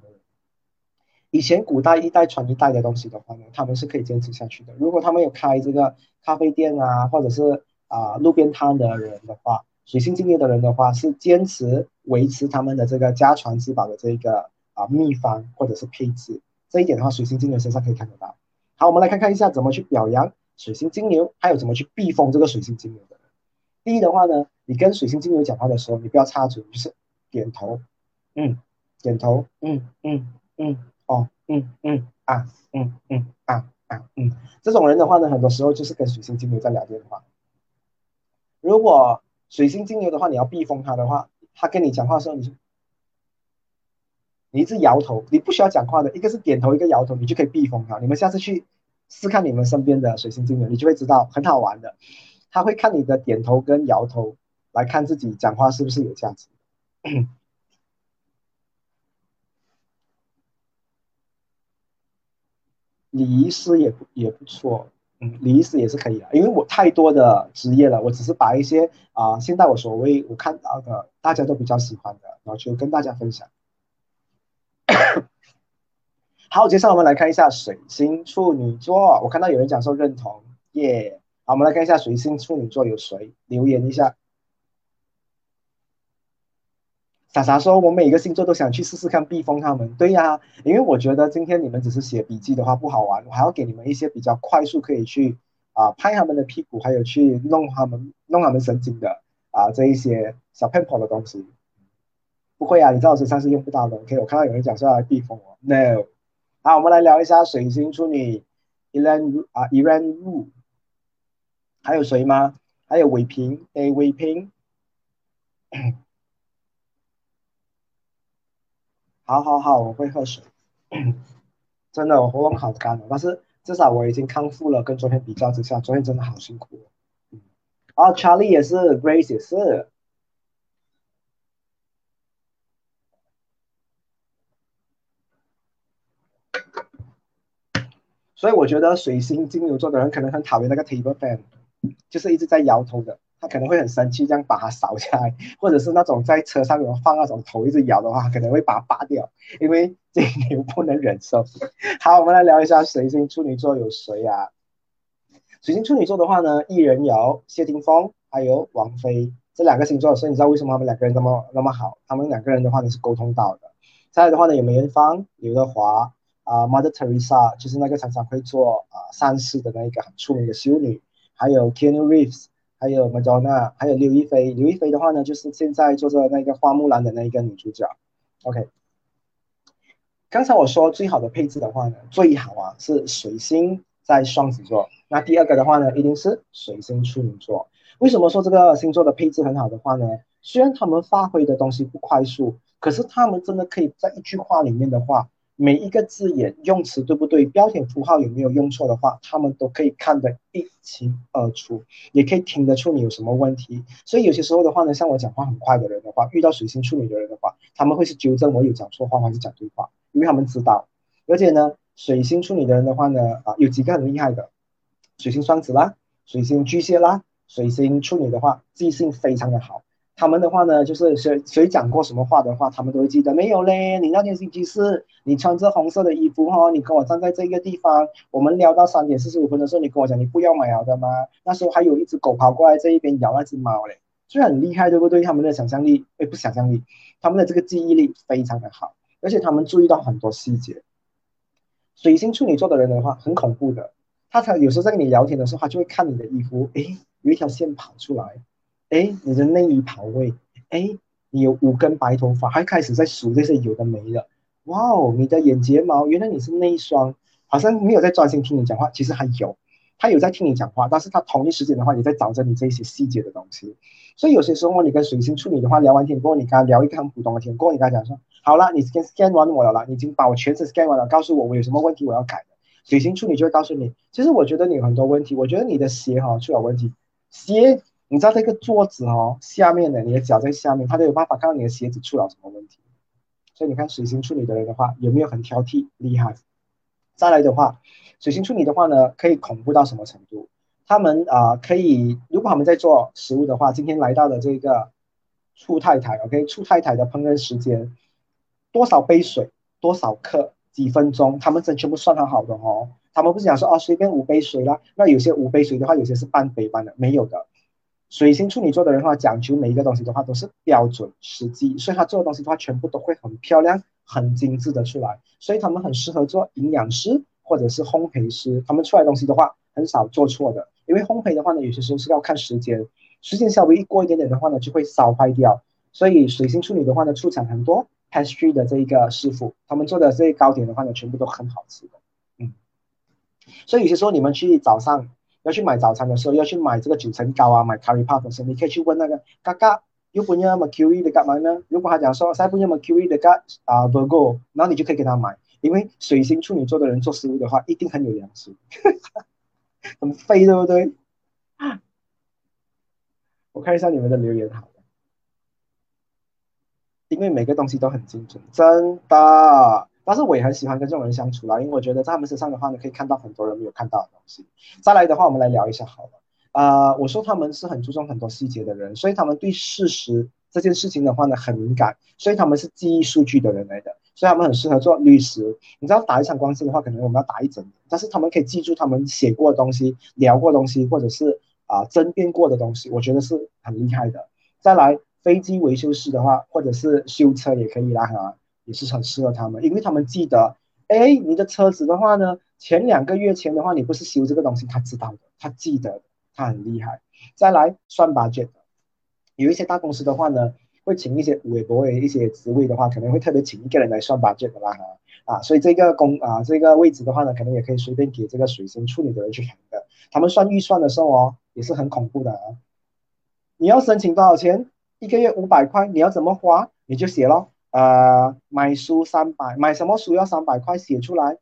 以前古代一代传一代的东西的话呢，他们是可以坚持下去的。如果他们有开这个咖啡店啊，或者是啊路边摊的人的话，水星金牛的人的话，是坚持维持他们的这个家传之宝的这个啊秘方或者是配置。这一点的话，水星金牛身上可以看得到。好，我们来看看一下怎么去表扬水星金牛，还有怎么去避风这个水星金牛的人。第一的话呢，你跟水星金牛讲话的时候，你不要插嘴，就是点头，嗯。点头，嗯嗯嗯，嗯嗯啊，嗯嗯啊啊嗯，这种人的话呢，很多时候就是跟水星金牛在聊电话。如果水星金牛的话，你要避风他的话，他跟你讲话的时候，你就你一直摇头，你不需要讲话的，一个是点头，一个摇头，你就可以避风他。你们下次去试看你们身边的水星金牛，你就会知道很好玩的。他会看你的点头跟摇头来看自己讲话是不是有价值。礼仪师也不也不错，嗯，礼仪师也是可以的，因为我太多的职业了，我只是把一些啊，现在我所谓我看到的大家都比较喜欢的，然后就跟大家分享。好，接下来我们来看一下水星处女座，我看到有人讲说认同，耶，好，我们来看一下水星处女座有谁留言一下。傻傻说：“我每一个星座都想去试试看避风。”他们对呀，因为我觉得今天你们只是写笔记的话不好玩，我还要给你们一些比较快速可以去啊拍他们的屁股，还有去弄他们弄他们神经的啊这一些小 p a p e 的东西。不会啊，你知道我身上是用不到的。OK，我看到有人讲说要来避风哦，No。好，我们来聊一下水星处女 e l a n 啊 e r a n Wu，还有谁吗？还有伟平，哎，伟平。好好好，我会喝水。真的，我喉咙好干了，但是至少我已经康复了。跟昨天比较之下，昨天真的好辛苦。哦，Charlie 也是，Grace 也是。所以我觉得水星金牛座的人可能很讨厌那个 table fan，就是一直在摇头的。他可能会很生气，这样把它扫下来，或者是那种在车上有放那种头一直摇的话，可能会把它拔掉，因为金牛不能忍受。好，我们来聊一下水星处女座有谁啊？水星处女座的话呢，艺人有谢霆锋，还有王菲这两个星座，所以你知道为什么他们两个人那么那么好？他们两个人的话呢是沟通到的。再来的话呢，有梅艳芳、刘德华啊，Mother Teresa，就是那个常常会做啊善事的那一个很出名的修女，还有 Keanu Reeves。还有麦当娜，还有刘亦菲。刘亦菲的话呢，就是现在做着那个花木兰的那一个女主角。OK，刚才我说最好的配置的话呢，最好啊是水星在双子座。那第二个的话呢，一定是水星处女座。为什么说这个星座的配置很好的话呢？虽然他们发挥的东西不快速，可是他们真的可以在一句话里面的话。每一个字眼用词对不对，标点符号有没有用错的话，他们都可以看得一清二楚，也可以听得出你有什么问题。所以有些时候的话呢，像我讲话很快的人的话，遇到水星处女的人的话，他们会是纠正我有讲错话还是讲对话，因为他们知道。而且呢，水星处女的人的话呢，啊，有几个很厉害的，水星双子啦，水星巨蟹啦，水星处女的话，记性非常的好。他们的话呢，就是谁谁讲过什么话的话，他们都会记得。没有嘞，你那天星期四，你穿着红色的衣服哈，你跟我站在这个地方，我们聊到三点四十五分的时候，你跟我讲你不要买了的吗？那时候还有一只狗跑过来这一边咬那只猫嘞，就很厉害，对不对？他们的想象力，哎，不想象力，他们的这个记忆力非常的好，而且他们注意到很多细节。水星处女座的人的话，很恐怖的，他才有时候在跟你聊天的时候，他就会看你的衣服，哎，有一条线跑出来。哎，你的内衣跑位，哎，你有五根白头发，还开始在数这些有的没的，哇哦，你的眼睫毛，原来你是内双，好像没有在专心听你讲话，其实还有，他有在听你讲话，但是他同一时间的话也在找着你这些细节的东西，所以有些时候你跟水星处女的话聊完天过后，你跟他聊一个很普通的天过后，你跟他讲说，好了，你先 scan 完我了啦，你已经把我全身 scan 完了，告诉我我有什么问题我要改的，水星处女就会告诉你，其实我觉得你有很多问题，我觉得你的鞋哈出了问题，鞋。你知道这个桌子哦，下面的你的脚在下面，他都有办法看到你的鞋子出了什么问题。所以你看水星处女的人的话，有没有很挑剔厉害？再来的话，水星处女的话呢，可以恐怖到什么程度？他们啊，可以如果他们在做食物的话，今天来到的这个醋太太，OK，醋太太的烹饪时间多少杯水，多少克，几分钟，他们真全部算好好的哦。他们不是讲说哦，随便五杯水啦，那有些五杯水的话，有些是半杯半的，没有的。水星处女座的人的话，讲究每一个东西的话都是标准、实际，所以他做的东西的话，全部都会很漂亮、很精致的出来。所以他们很适合做营养师或者是烘焙师，他们出来东西的话很少做错的。因为烘焙的话呢，有些时候是要看时间，时间稍微一过一点点的话呢，就会烧坏掉。所以水星处女的话呢，出产很多 pastry 的这一个师傅，他们做的这些糕点的话呢，全部都很好吃的。嗯，所以有些时候你们去早上。要去买早餐的时候，要去买这个九层糕啊，买 curry puff 的时候，你可以去问那个嘎嘎，有不要 Mercury 的干嘛呢？如果他讲说再不要 Mercury 的嘎啊 Virgo，然后你就可以给他买，因为水星处女座的人做食物的话，一定很有良心，很飞，对不对？我看一下你们的留言，好了，因为每个东西都很精准，真的。但是我也很喜欢跟这种人相处啦，因为我觉得在他们身上的话呢，可以看到很多人没有看到的东西。再来的话，我们来聊一下好了。啊，我说他们是很注重很多细节的人，所以他们对事实这件事情的话呢很敏感，所以他们是记忆数据的人来的，所以他们很适合做律师。你知道打一场官司的话，可能我们要打一整年，但是他们可以记住他们写过的东西、聊过东西，或者是啊争辩过的东西，我觉得是很厉害的。再来，飞机维修师的话，或者是修车也可以啦哈。也是很适合他们，因为他们记得，哎，你的车子的话呢，前两个月前的话，你不是修这个东西，他知道的，他记得，他很厉害。再来算 budget，有一些大公司的话呢，会请一些微博的一些职位的话，可能会特别请一个人来算 budget 的啦，啊，所以这个工啊这个位置的话呢，可能也可以随便给这个水星处女的人去谈的。他们算预算的时候哦，也是很恐怖的啊。你要申请多少钱？一个月五百块，你要怎么花？你就写咯。呃，买书三百，买什么书要三百块，写出来，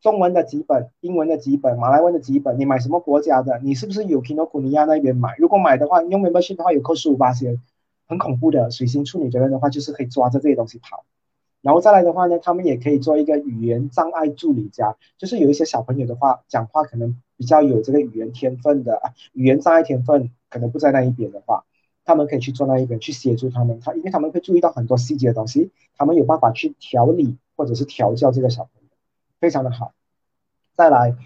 中文的几本，英文的几本，马来文的几本，你买什么国家的？你是不是有 Kino k u n i a 那边买？如果买的话，用 membership 的话有扣十五八千，很恐怖的。水星处女的人的话，就是可以抓着这些东西跑。然后再来的话呢，他们也可以做一个语言障碍助理家，就是有一些小朋友的话，讲话可能比较有这个语言天分的，语言障碍天分可能不在那一边的话。他们可以去做那一边去协助他们，他因为他们会注意到很多细节的东西，他们有办法去调理或者是调教这个小朋友，非常的好。再来，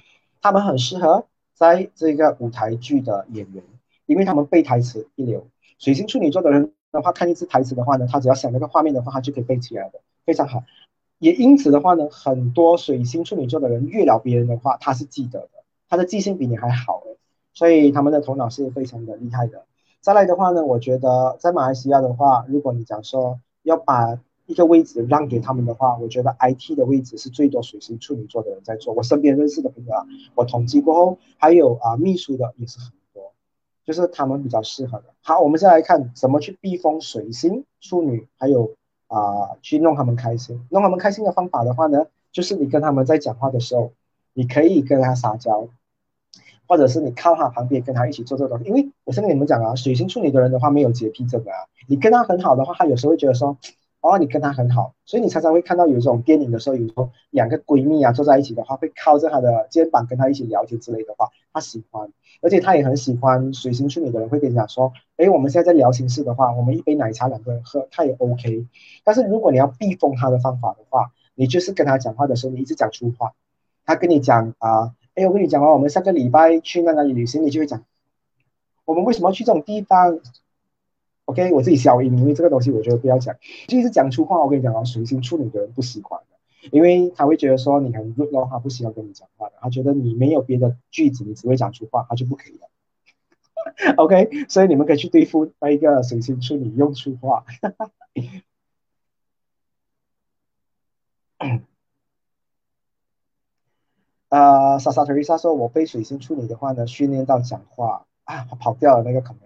他们很适合在这个舞台剧的演员，因为他们背台词一流。水星处女座的人的话，看一次台词的话呢，他只要想那个画面的话，他就可以背起来的，非常好。也因此的话呢，很多水星处女座的人越聊别人的话，他是记得的，他的记性比你还好，所以他们的头脑是非常的厉害的。再来的话呢，我觉得在马来西亚的话，如果你讲说要把一个位置让给他们的话，我觉得 IT 的位置是最多水星处女座的人在做。我身边认识的朋友啊，我统计过后，还有啊秘书的也是很多，就是他们比较适合的。好，我们先来看怎么去避风水星处女，还有啊去弄他们开心。弄他们开心的方法的话呢，就是你跟他们在讲话的时候，你可以跟他撒娇。或者是你靠他旁边跟他一起做这个东西，因为我先跟你们讲啊，水星处女的人的话没有洁癖症啊，你跟他很好的话，他有时候会觉得说，哦，你跟他很好，所以你常常会看到有一种电影的时候，有时候两个闺蜜啊坐在一起的话，会靠着他的肩膀跟他一起聊天之类的话，他喜欢，而且他也很喜欢水星处女的人会跟你讲说，哎，我们现在在聊心事的话，我们一杯奶茶两个人喝，他也 OK。但是如果你要避风他的方法的话，你就是跟他讲话的时候，你一直讲粗话，他跟你讲啊。哎，我跟你讲啊，我们下个礼拜去那哪里旅行，你就会讲，我们为什么要去这种地方？OK，我自己消音，因为这个东西我觉得不要讲，就是讲粗话。我跟你讲啊，水星处女的人不喜欢的，因为他会觉得说你很 rude 的话，不喜欢跟你讲话，他觉得你没有别的句子，你只会讲粗话，他就不可以了。OK，所以你们可以去对付那一个水星处女用粗话。呃，莎莎特丽莎说：“我被水星处女的话呢，训练到讲话啊，跑掉了那个 comment。”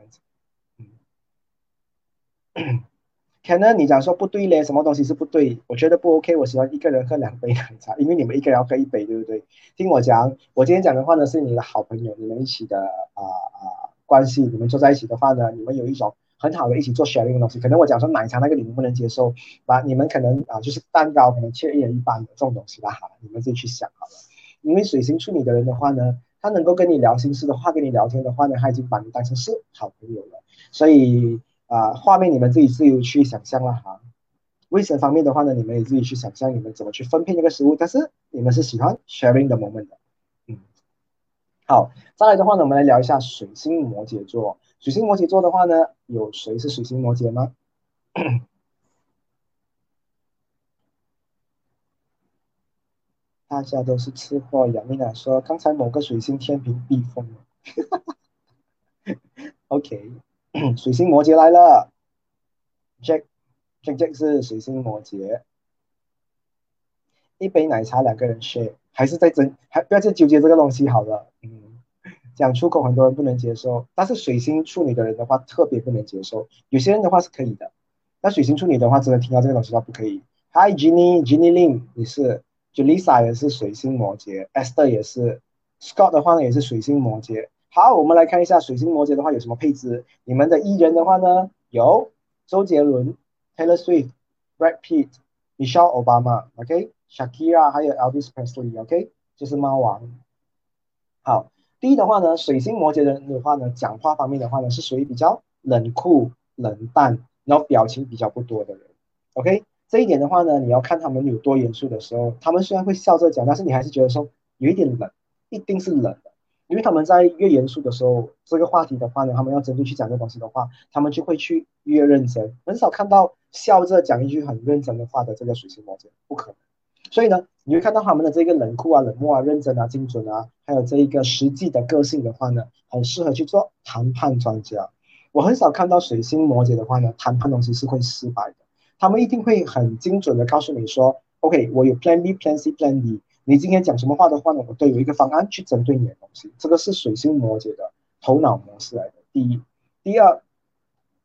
嗯，可能你讲说不对嘞，什么东西是不对？我觉得不 OK。我喜欢一个人喝两杯奶茶，因为你们一个人要喝一杯，对不对？听我讲，我今天讲的话呢，是你的好朋友，你们一起的啊啊关系，你们坐在一起的话呢，你们有一种很好的一起做 sharing 的东西。可能我讲说奶茶那个你们不能接受，把你们可能啊就是蛋糕可能切一人一半的这种东西吧，好了，你们自己去想好了。因为水星处女的人的话呢，他能够跟你聊心事的话，跟你聊天的话呢，他已经把你当成是好朋友了。所以啊，画面你们自己自由去想象了哈。卫生方面的话呢，你们也自己去想象你们怎么去分配那个食物。但是你们是喜欢 sharing 的 moment 的，嗯。好，再来的话呢，我们来聊一下水星摩羯座。水星摩羯座的话呢，有谁是水星摩羯吗？大家都是吃货。杨明娜说：“刚才某个水星天平避风了。”OK，水星摩羯来了。Jack，Jack Jack 是水星摩羯。一杯奶茶两个人 share，还是在争，还不要再纠结这个东西好了。嗯，讲出口很多人不能接受，但是水星处女的人的话特别不能接受。有些人的话是可以的，但水星处女的话，真的听到这个东西他不可以。Hi，Jenny，Jenny Lin，你是？就 Lisa 也是水星摩羯，Esther 也是，Scott 的话呢也是水星摩羯好，我们来看一下水星摩羯的话有什么配置。你们的艺人的话呢，有周杰伦、Taylor Swift、Brad Pitt、Michelle Obama，OK，Shakira，还有 Elvis Presley，OK，就是猫王。好，第一的话呢，水星摩羯人的话呢，讲话方面的话呢，是属于比较冷酷、冷淡，然后表情比较不多的人，OK。这一点的话呢，你要看他们有多严肃的时候，他们虽然会笑着讲，但是你还是觉得说有一点冷，一定是冷的，因为他们在越严肃的时候，这个话题的话呢，他们要针对去讲这东西的话，他们就会去越认真，很少看到笑着讲一句很认真的话的这个水星摩羯，不可能。所以呢，你会看到他们的这个冷酷啊、冷漠啊、认真啊、精准啊，还有这一个实际的个性的话呢，很适合去做谈判专家。我很少看到水星摩羯的话呢，谈判东西是会失败的。他们一定会很精准的告诉你说，OK，我有 Plan B、Plan C、Plan D。你今天讲什么话的话呢，我都有一个方案去针对你的东西。这个是水星摩羯的头脑模式来的。第一，第二，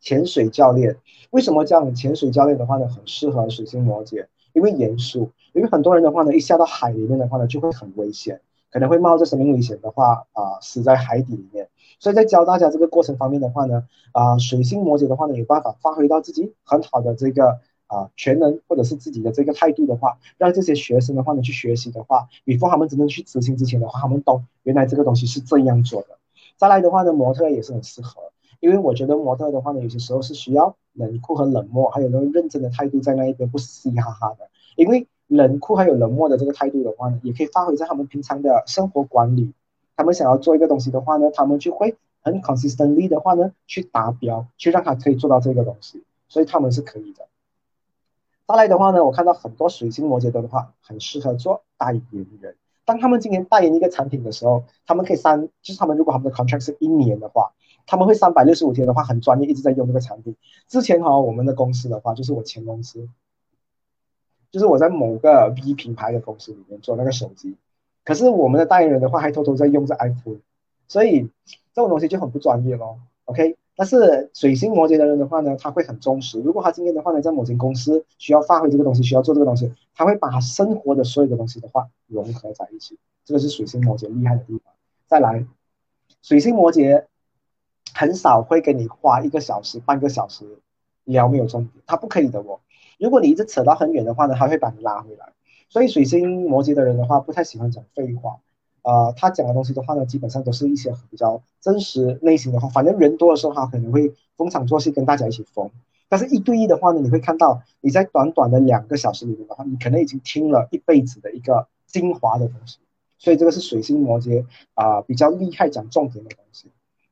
潜水教练为什么这样？潜水教练的话呢，很适合水星摩羯，因为严肃。因为很多人的话呢，一下到海里面的话呢，就会很危险，可能会冒着生命危险的话啊，死在海底里面。所以在教大家这个过程方面的话呢，啊，水星摩羯的话呢，有办法发挥到自己很好的这个啊全能，或者是自己的这个态度的话，让这些学生的话呢去学习的话，before 他们真正去执行之前的话，他们懂原来这个东西是这样做的。再来的话呢，模特也是很适合，因为我觉得模特的话呢，有些时候是需要冷酷和冷漠，还有那个认真的态度在那一边，不是嘻嘻哈哈的。因为冷酷还有冷漠的这个态度的话呢，也可以发挥在他们平常的生活管理。他们想要做一个东西的话呢，他们就会很 consistently 的话呢，去达标，去让他可以做到这个东西，所以他们是可以的。再来的话呢，我看到很多水星摩羯的话，很适合做代言人。当他们今年代言一个产品的时候，他们可以三，就是他们如果他们的 contract 是一年的话，他们会三百六十五天的话，很专业，一直在用这个产品。之前哈，我们的公司的话，就是我前公司，就是我在某个 V 品牌的公司里面做那个手机。可是我们的代言人的话，还偷偷在用着 iPhone，所以这种东西就很不专业咯。OK，但是水星摩羯的人的话呢，他会很忠实。如果他今天的话呢，在某间公司需要发挥这个东西，需要做这个东西，他会把他生活的所有的东西的话融合在一起。这个是水星摩羯厉害的地方。再来，水星摩羯很少会跟你花一个小时、半个小时聊没有重点，他不可以的哦。如果你一直扯到很远的话呢，他会把你拉回来。所以水星摩羯的人的话，不太喜欢讲废话，啊，他讲的东西的话呢，基本上都是一些比较真实类型的话。反正人多的时候，他可能会逢场作戏，跟大家一起疯。但是一对一的话呢，你会看到你在短短的两个小时里面的话，你可能已经听了一辈子的一个精华的东西。所以这个是水星摩羯啊，比较厉害讲重点的东西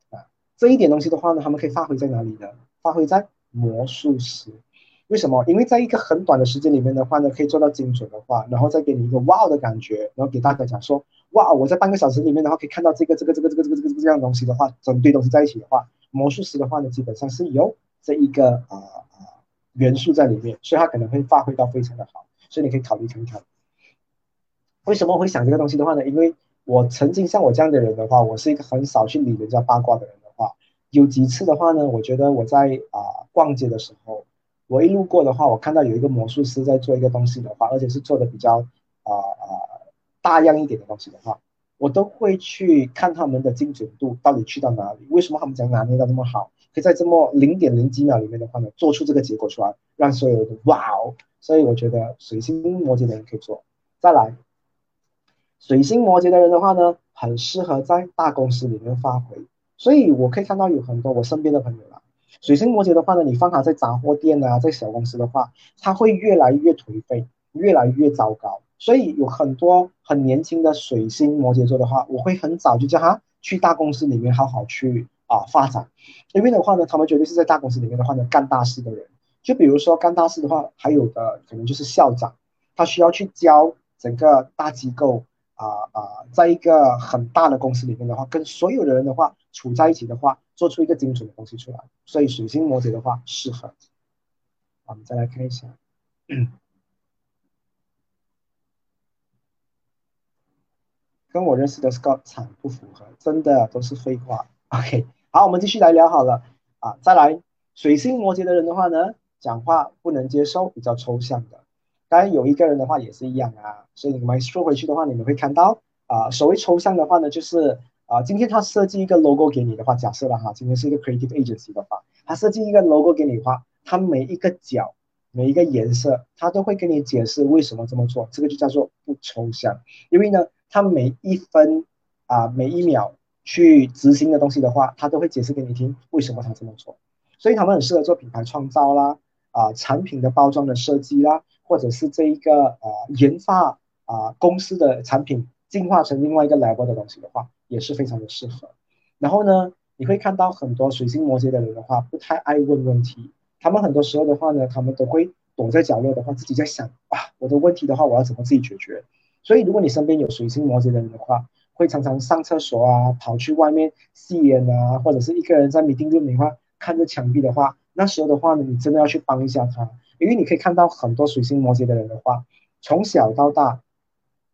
啊。这一点东西的话呢，他们可以发挥在哪里呢？发挥在魔术师。为什么？因为在一个很短的时间里面的话呢，可以做到精准的话，然后再给你一个哇的感觉，然后给大家讲说，哇，我在半个小时里面的话可以看到这个这个这个这个这个这个这样东西的话，整堆东西在一起的话，魔术师的话呢，基本上是有这一个啊啊元素在里面，所以他可能会发挥到非常的好，所以你可以考虑看看。为什么会想这个东西的话呢？因为我曾经像我这样的人的话，我是一个很少去理人家八卦的人的话，有几次的话呢，我觉得我在啊逛街的时候。我一路过的话，我看到有一个魔术师在做一个东西的话，而且是做的比较啊啊大样一点的东西的话，我都会去看他们的精准度到底去到哪里。为什么他们讲拿捏到那么好，可以在这么零点零几秒里面的话呢，做出这个结果出来，让所有人哇哦！所以我觉得水星摩羯的人可以做。再来，水星摩羯的人的话呢，很适合在大公司里面发挥。所以我可以看到有很多我身边的朋友啦。水星摩羯的话呢，你放他在杂货店啊，在小公司的话，他会越来越颓废，越来越糟糕。所以有很多很年轻的水星摩羯座的话，我会很早就叫他去大公司里面好好去啊发展。因为的话呢，他们绝对是在大公司里面的话呢干大事的人。就比如说干大事的话，还有的可能就是校长，他需要去教整个大机构啊啊，在一个很大的公司里面的话，跟所有的人的话处在一起的话。做出一个精准的东西出来，所以水星摩羯的话适合。我们再来看一下，跟我认识的 Scott 惨不符合，真的都是废话。OK，好，我们继续来聊好了啊。再来，水星摩羯的人的话呢，讲话不能接受比较抽象的。当然有一个人的话也是一样啊，所以你们说回去的话，你们会看到啊，所谓抽象的话呢，就是。啊，今天他设计一个 logo 给你的话，假设了哈，今天是一个 creative agency 的话，他设计一个 logo 给你的话，他每一个角、每一个颜色，他都会跟你解释为什么这么做，这个就叫做不抽象。因为呢，他每一分啊、每一秒去执行的东西的话，他都会解释给你听为什么他这么做。所以他们很适合做品牌创造啦，啊，产品的包装的设计啦，或者是这一个呃研发啊公司的产品进化成另外一个 level 的东西的话，也是非常的适合。然后呢，你会看到很多水星摩羯的人的话，不太爱问问题，他们很多时候的话呢，他们都会躲在角落的话，自己在想啊，我的问题的话，我要怎么自己解决？所以如果你身边有水星摩羯的人的话，会常常上厕所啊，跑去外面吸烟啊，或者是一个人在 meeting room 里话看着墙壁的话，那时候的话呢，你真的要去帮一下他，因为你可以看到很多水星摩羯的人的话，从小到大，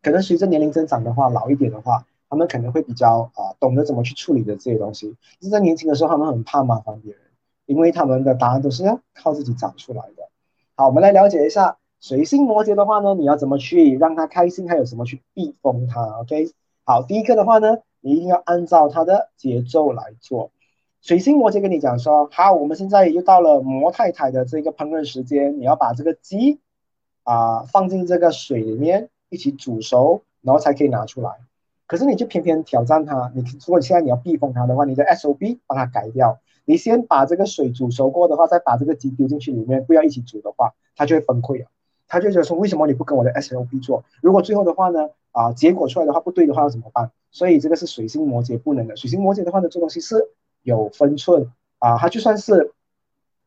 可能随着年龄增长的话，老一点的话，他们可能会比较啊懂得怎么去处理的这些东西。是在年轻的时候，他们很怕麻烦别人，因为他们的答案都是要靠自己找出来的。好，我们来了解一下水星摩羯的话呢，你要怎么去让他开心，还有什么去避风他？OK。好，第一个的话呢，你一定要按照他的节奏来做。水星摩羯跟你讲说，好，我们现在又到了摩太太的这个烹饪时间，你要把这个鸡啊放进这个水里面一起煮熟，然后才可以拿出来。可是你就偏偏挑战它，你如果现在你要避风它的话，你的 SOP 帮它改掉，你先把这个水煮熟过的话，再把这个鸡丢进去里面，不要一起煮的话，它就会崩溃了。他就觉得说，为什么你不跟我的 SOP 做？如果最后的话呢？啊，结果出来的话不对的话要怎么办？所以这个是水星摩羯不能的。水星摩羯的话呢，做东西是有分寸啊，他就算是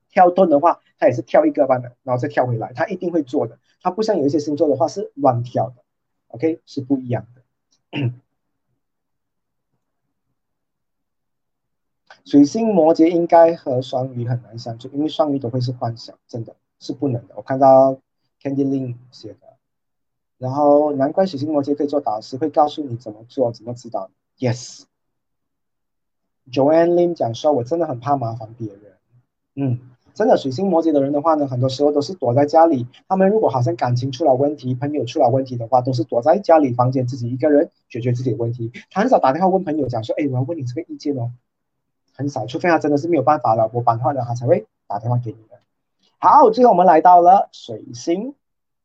跳顿的话，他也是跳一个班的，然后再跳回来，他一定会做的。他不像有一些星座的话是乱跳的，OK 是不一样的。水星摩羯应该和双鱼很难相处，因为双鱼都会是幻想，真的是不能的。我看到 Candy Lin 写的。然后难怪水星摩羯可以做导师，会告诉你怎么做，怎么指导。Yes，Joanne Lim 讲说，我真的很怕麻烦别人。嗯，真的水星摩羯的人的话呢，很多时候都是躲在家里。他们如果好像感情出了问题，朋友出了问题的话，都是躲在家里房间自己一个人解决自己的问题。他很少打电话问朋友讲说，哎，我要问你这个意见哦。很少，除非他真的是没有办法了，我办话了，他才会打电话给你的。好，最后我们来到了水星。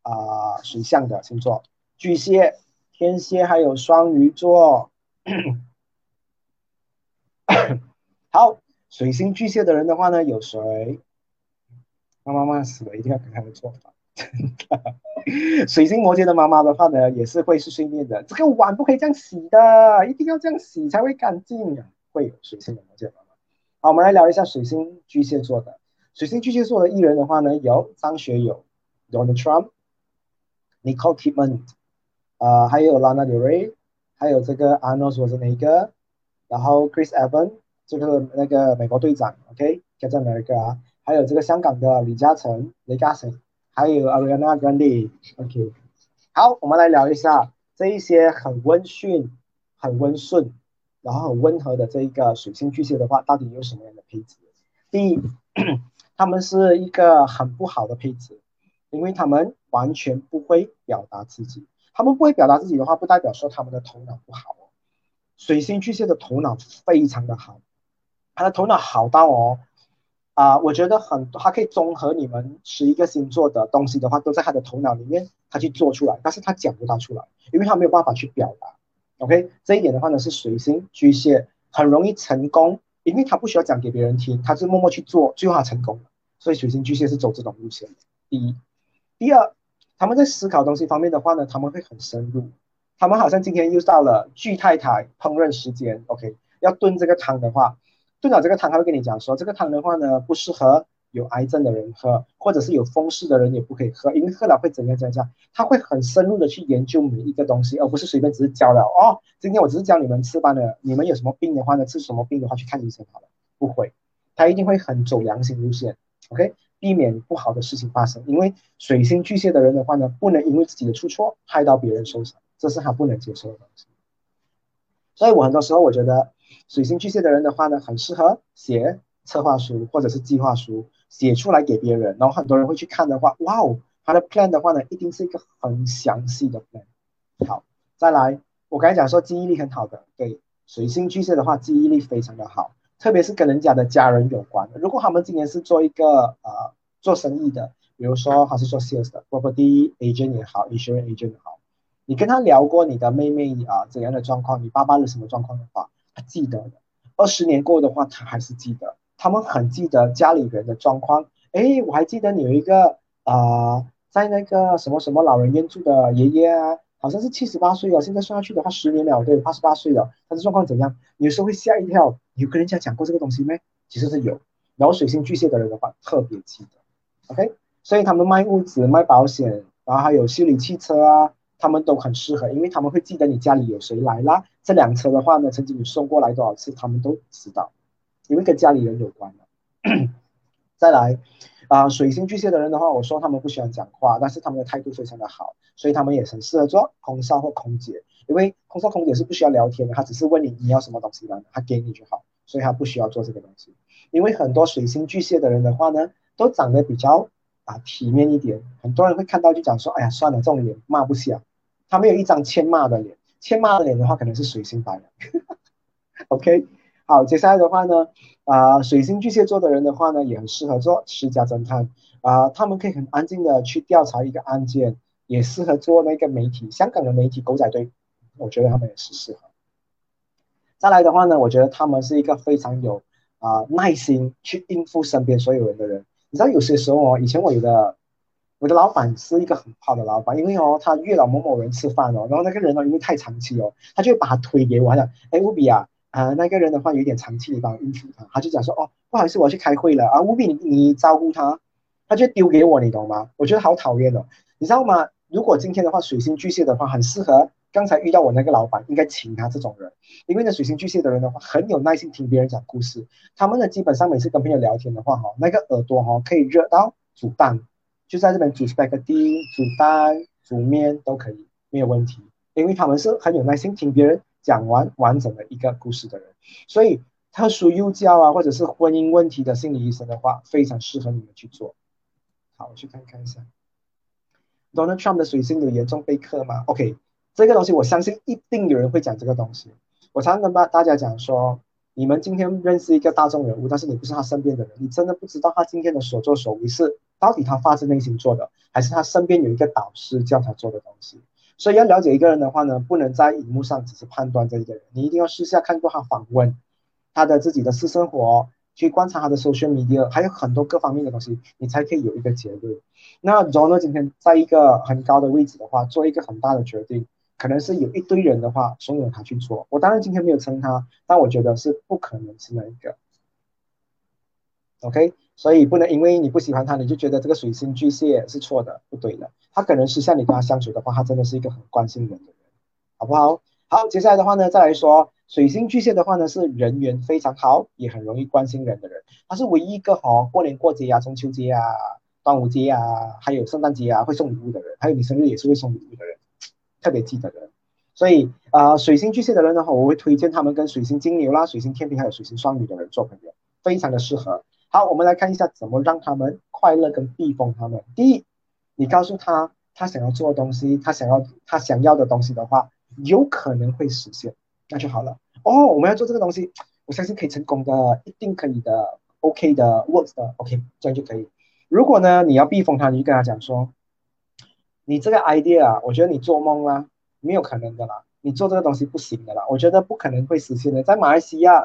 啊，水象的星座，巨蟹、天蝎还有双鱼座。好，水星巨蟹的人的话呢，有谁？他妈妈死了，一定要给他们做法。水星摩羯的妈妈的话呢，也是会是训练的。这个碗不可以这样洗的，一定要这样洗才会干净啊。会有水星的摩羯妈妈。好，我们来聊一下水星巨蟹座的。水星巨蟹座的艺人的话呢，有张学友、Donald Trump。Nicole Kidman，啊，还有 Lana Del Rey，还有这个 Arnold Schwarzenegger，然后 Chris Evans，这个那个美国队长，OK，Captain America 啊，还有这个香港的李嘉诚，李嘉诚，还有 Ariana Grande，OK，好，我们来聊一下这一些很温驯、很温顺，然后很温和的这一个水星巨蟹的话，到底有什么样的配置？第一，他们是一个很不好的配置。因为他们完全不会表达自己，他们不会表达自己的话，不代表说他们的头脑不好哦。水星巨蟹的头脑非常的好，他的头脑好到哦，啊，我觉得很，他可以综合你们十一个星座的东西的话，都在他的头脑里面，他去做出来，但是他讲不到出来，因为他没有办法去表达。OK，这一点的话呢，是水星巨蟹很容易成功，因为他不需要讲给别人听，他是默默去做，最后他成功了。所以水星巨蟹是走这种路线的。第一。第二，他们在思考东西方面的话呢，他们会很深入。他们好像今天又到了巨太太烹饪时间，OK，要炖这个汤的话，炖好这个汤，他会跟你讲说，这个汤的话呢，不适合有癌症的人喝，或者是有风湿的人也不可以喝，因为喝了会怎样怎样怎样。他会很深入的去研究每一个东西，而不是随便只是教了哦。今天我只是教你们吃饭的，你们有什么病的话呢，吃什么病的话去看医生好了。不会，他一定会很走良心路线，OK。避免不好的事情发生，因为水星巨蟹的人的话呢，不能因为自己的出错害到别人受伤，这是他不能接受的东西。所以我很多时候我觉得，水星巨蟹的人的话呢，很适合写策划书或者是计划书，写出来给别人，然后很多人会去看的话，哇哦，他的 plan 的话呢，一定是一个很详细的 plan。好，再来，我刚才讲说记忆力很好的，对。水星巨蟹的话，记忆力非常的好，特别是跟人家的家人有关的。如果他们今年是做一个呃做生意的，比如说他是做 sales 的，property agent 也好，insurance agent 也好，你跟他聊过你的妹妹啊怎样的状况，你爸爸的什么状况的话，他记得的。二十年过的话，他还是记得，他们很记得家里人的状况。哎，我还记得你有一个啊，在那个什么什么老人院住的爷爷啊。好像是七十八岁了，现在算下去的话，十年了，对，八十八岁了，他的状况怎样？有时候会吓一跳。有跟人家讲过这个东西没？其实是有。然后水星巨蟹的人的话，特别记得，OK。所以他们卖屋子、卖保险，然后还有修理汽车啊，他们都很适合，因为他们会记得你家里有谁来啦。这辆车的话呢，曾经你送过来多少次，他们都知道，因为跟家里人有关的。再来。啊，水星巨蟹的人的话，我说他们不喜欢讲话，但是他们的态度非常的好，所以他们也很适合做空少或空姐，因为空少空姐是不需要聊天的，他只是问你你要什么东西的，他给你就好，所以他不需要做这个东西。因为很多水星巨蟹的人的话呢，都长得比较啊体面一点，很多人会看到就讲说，哎呀，算了，这种脸骂不下，他没有一张欠骂的脸，欠骂的脸的话，可能是水星白羊。OK。好，接下来的话呢，啊，水星巨蟹座的人的话呢，也很适合做私家侦探啊，他们可以很安静的去调查一个案件，也适合做那个媒体，香港的媒体狗仔队，我觉得他们也是适合。再来的话呢，我觉得他们是一个非常有啊耐心去应付身边所有人的人。你知道有些时候哦，以前我的我的老板是一个很好的老板，因为哦，他约了某某人吃饭哦，然后那个人呢，因为太长期哦，他就会把他推给我，他讲，哎，务比啊。啊，那个人的话有点长期，你帮我应付他，他就讲说，哦，不好意思，我要去开会了啊，务必你你照顾他，他就丢给我，你懂吗？我觉得好讨厌哦，你知道吗？如果今天的话，水星巨蟹的话，很适合刚才遇到我那个老板，应该请他这种人，因为呢，水星巨蟹的人的话，很有耐心听别人讲故事，他们呢，基本上每次跟朋友聊天的话，哈，那个耳朵哈可以热到煮蛋，就在这边煮 spaghetti、煮蛋、煮面都可以，没有问题，因为他们是很有耐心听别人。讲完完整的一个故事的人，所以特殊幼教啊，或者是婚姻问题的心理医生的话，非常适合你们去做。好，我去看看一下，Donald Trump 的水星有严重被克吗？OK，这个东西我相信一定有人会讲这个东西。我常常跟大大家讲说，你们今天认识一个大众人物，但是你不是他身边的人，你真的不知道他今天的所作所为是到底他发自内心做的，还是他身边有一个导师叫他做的东西。所以要了解一个人的话呢，不能在荧幕上只是判断这一个人，你一定要私下看过他访问，他的自己的私生活，去观察他的 social media，还有很多各方面的东西，你才可以有一个结论。那 John 今天在一个很高的位置的话，做一个很大的决定，可能是有一堆人的话怂恿他去做。我当然今天没有称他，但我觉得是不可能是那一个。OK。所以不能因为你不喜欢他，你就觉得这个水星巨蟹是错的，不对的。他可能是像你跟他相处的话，他真的是一个很关心人的人，好不好？好，接下来的话呢，再来说水星巨蟹的话呢，是人缘非常好，也很容易关心人的人。他是唯一一个哈，过年过节啊，中秋节啊，端午节啊，还有圣诞节啊，会送礼物的人，还有你生日也是会送礼物的人，特别记得的。所以啊，水星巨蟹的人的话，我会推荐他们跟水星金牛啦、水星天平还有水星双鱼的人做朋友，非常的适合。好，我们来看一下怎么让他们快乐跟避风。他们第一，你告诉他他想要做的东西，他想要他想要的东西的话，有可能会实现，那就好了。哦，我们要做这个东西，我相信可以成功的，一定可以的，OK 的，works 的，OK，这样就可以。如果呢，你要避风他，你就跟他讲说，你这个 idea 啊，我觉得你做梦啦，没有可能的啦，你做这个东西不行的啦，我觉得不可能会实现的，在马来西亚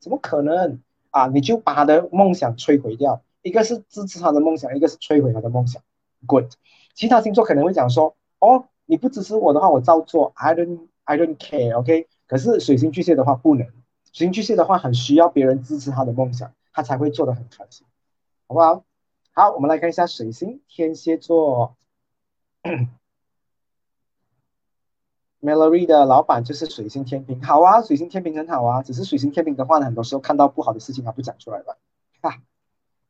怎么可能？啊，你就把他的梦想摧毁掉，一个是支持他的梦想，一个是摧毁他的梦想。Good，其他星座可能会讲说，哦，你不支持我的话，我照做，I don't I don't care，OK。可是水星巨蟹的话不能，水星巨蟹的话很需要别人支持他的梦想，他才会做的很开心，好不好？好，我们来看一下水星天蝎座。Melody 的老板就是水星天平，好啊，水星天平很好啊，只是水星天平的话呢，很多时候看到不好的事情他不讲出来吧。哈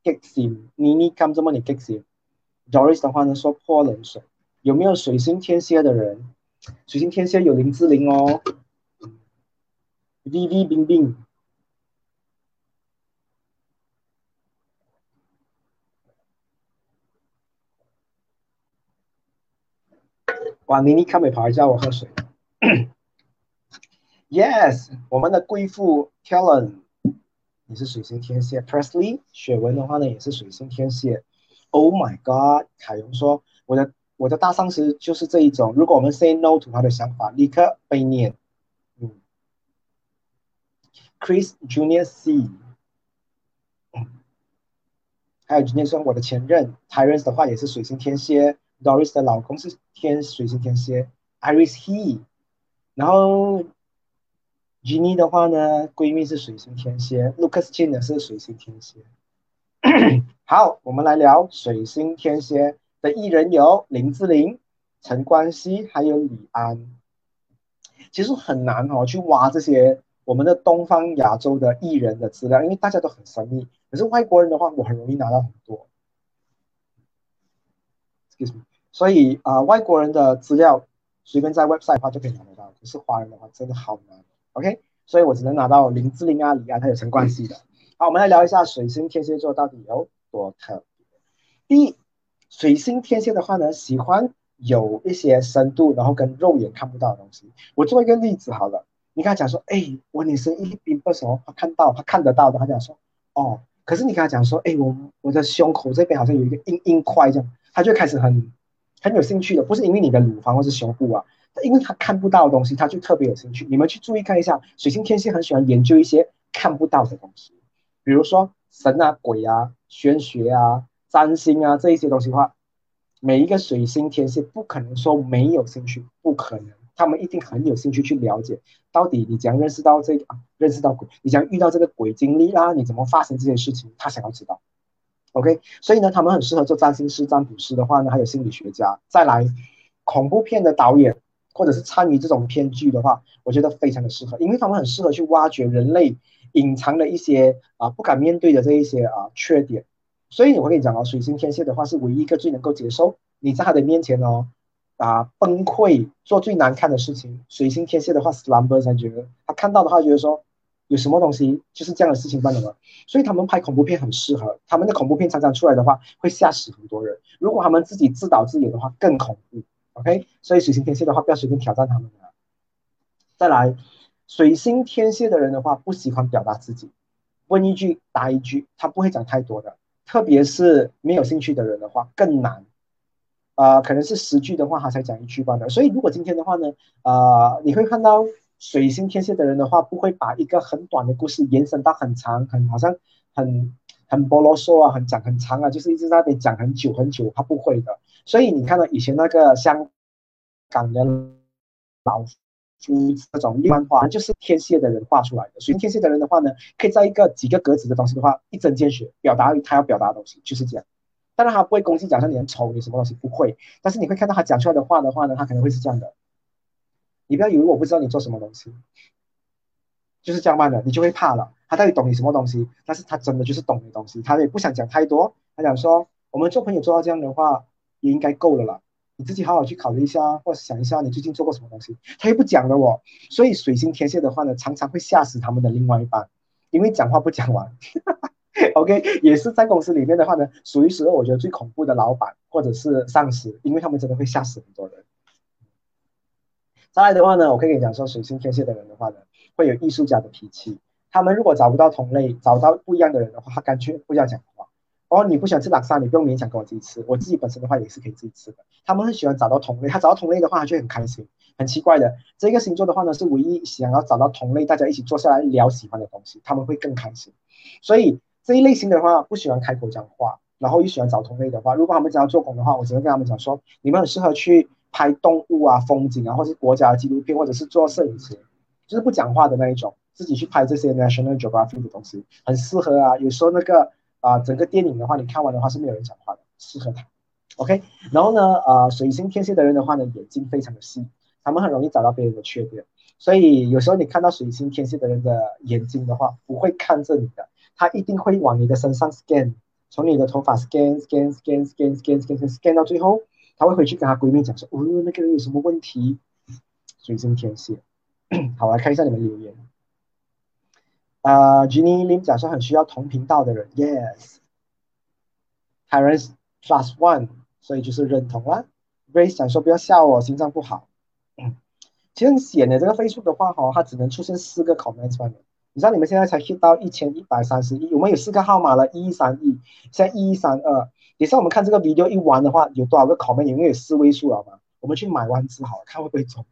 ，Gexim，妮妮 come 这么你 Gexim，Doris 的话呢说泼冷水，有没有水星天蝎的人？水星天蝎有林志玲哦，Vivi 冰冰，哇，妮妮看没跑一下我喝水。Yes，我们的贵妇 Kellen，你是水星天蝎。Presley 雪文的话呢，也是水星天蝎。Oh my God，凯荣说我的我的大上司就是这一种，如果我们 say no to 他的想法，立刻被念。嗯，Chris Junior C。还有今天说我的前任 Tyrus 的话也是水星天蝎，Doris 的老公是天水星天蝎，Iris He，然后 Jenny 的话呢，闺蜜是水星天蝎，Lucas Chin 的是水星天蝎。好，我们来聊水星天蝎的艺人有林志玲、陈冠希还有李安。其实很难哦去挖这些我们的东方亚洲的艺人的资料，因为大家都很神秘。可是外国人的话，我很容易拿到很多。Excuse me，所以啊，外国人的资料随便在 website 的话就可以拿得到，可是华人的话真的好难。OK，所以我只能拿到林志玲啊、李安还有陈冠希的。好，我们来聊一下水星天蝎座到底有多特别。第一，水星天蝎的话呢，喜欢有一些深度，然后跟肉眼看不到的东西。我做一个例子好了，你跟他讲说，哎，我女生一冰不熟，他看到他看得到的，他讲说，哦。可是你跟他讲说，哎，我我的胸口这边好像有一个硬硬块这样，他就开始很很有兴趣的，不是因为你的乳房或是胸部啊，因为他看不到的东西，他就特别有兴趣。你们去注意看一下，水星天蝎很喜欢研究一些看不到的东西，比如说神啊、鬼啊、玄学啊、占星啊这一些东西的话，每一个水星天蝎不可能说没有兴趣，不可能。他们一定很有兴趣去了解，到底你怎样认识到这个啊？认识到鬼，你怎样遇到这个鬼经历啦？你怎么发生这些事情？他想要知道。OK，所以呢，他们很适合做占星师、占卜师的话呢，还有心理学家。再来，恐怖片的导演或者是参与这种片剧的话，我觉得非常的适合，因为他们很适合去挖掘人类隐藏的一些啊不敢面对的这一些啊缺点。所以我跟你讲哦，水星天蝎的话是唯一一个最能够接受你在他的面前哦。啊，崩溃做最难看的事情。水星天蝎的话，slumber 才觉得他看到的话，觉得说有什么东西就是这样的事情办的吗？所以他们拍恐怖片很适合。他们的恐怖片常常出来的话，会吓死很多人。如果他们自己自导自演的话，更恐怖。OK，所以水星天蝎的话，不要随便挑战他们啊。再来，水星天蝎的人的话，不喜欢表达自己，问一句答一句，他不会讲太多的。特别是没有兴趣的人的话，更难。啊，可能是十句的话，他才讲一句罢了。所以，如果今天的话呢，啊，你会看到水星天蝎的人的话，不会把一个很短的故事延伸到很长，很好像很很啰啰嗦啊，很讲很长啊，就是一直在那边讲很久很久，他不会的。所以你看到以前那个香港的老夫这种漫画，就是天蝎的人画出来的。水星天蝎的人的话呢，可以在一个几个格子的东西的话，一针见血表达他要表达的东西，就是这样。当然他不会攻击讲说你很丑，你什么东西不会。但是你会看到他讲出来的话的话呢，他可能会是这样的。你不要以为我不知道你做什么东西，就是这样办的，你就会怕了。他到底懂你什么东西？但是他真的就是懂你东西，他也不想讲太多。他讲说，我们做朋友做到这样的话，也应该够了啦。你自己好好去考虑一下，或者想一下你最近做过什么东西。他又不讲了哦。所以水星天蝎的话呢，常常会吓死他们的另外一半，因为讲话不讲完。OK，也是在公司里面的话呢，属于时候我觉得最恐怖的老板或者是上司，因为他们真的会吓死很多人。再来的话呢，我可以跟你讲说，水星天蝎的人的话呢，会有艺术家的脾气。他们如果找不到同类，找到不一样的人的话，他干脆不要讲话。哦，你不喜欢吃拉沙，你不用勉强跟我自己吃，我自己本身的话也是可以自己吃的。他们很喜欢找到同类，他找到同类的话，他就很开心。很奇怪的，这个星座的话呢，是唯一想要找到同类，大家一起坐下来聊喜欢的东西，他们会更开心。所以。这一类型的话，不喜欢开口讲话，然后又喜欢找同类的话，如果他们想要做工的话，我只能跟他们讲说，你们很适合去拍动物啊、风景啊，或是国家纪录片，或者是做摄影师，就是不讲话的那一种，自己去拍这些 National Geographic 的东西，很适合啊。有时候那个啊，整个电影的话，你看完的话是没有人讲话的，适合他。OK，然后呢，呃，水星天蝎的人的话呢，眼睛非常的细，他们很容易找到别人的缺点，所以有时候你看到水星天蝎的人的眼睛的话，不会看着你的。他一定会往你的身上 scan，从你的头发 scan scan scan scan scan scan scan 到最后，他会回去跟她闺蜜讲说，哦，那个人有什么问题？水星天蝎。好，我来看一下你们留言。啊，Jenny Lim 讲说很需要同频道的人，Yes。Parents plus one，所以就是认同啦。Grace 讲说不要笑我，心脏不好。其实很险的，这个倍数的话哈，它只能出现四个 comments。你知道你们现在才 hit 到一千一百三十一，我们有四个号码了，一三一，现在一三二。也是我们看这个 video 一玩的话，有多少个 comment？因为有四位数了嘛，我们去买万字好，看会不会中。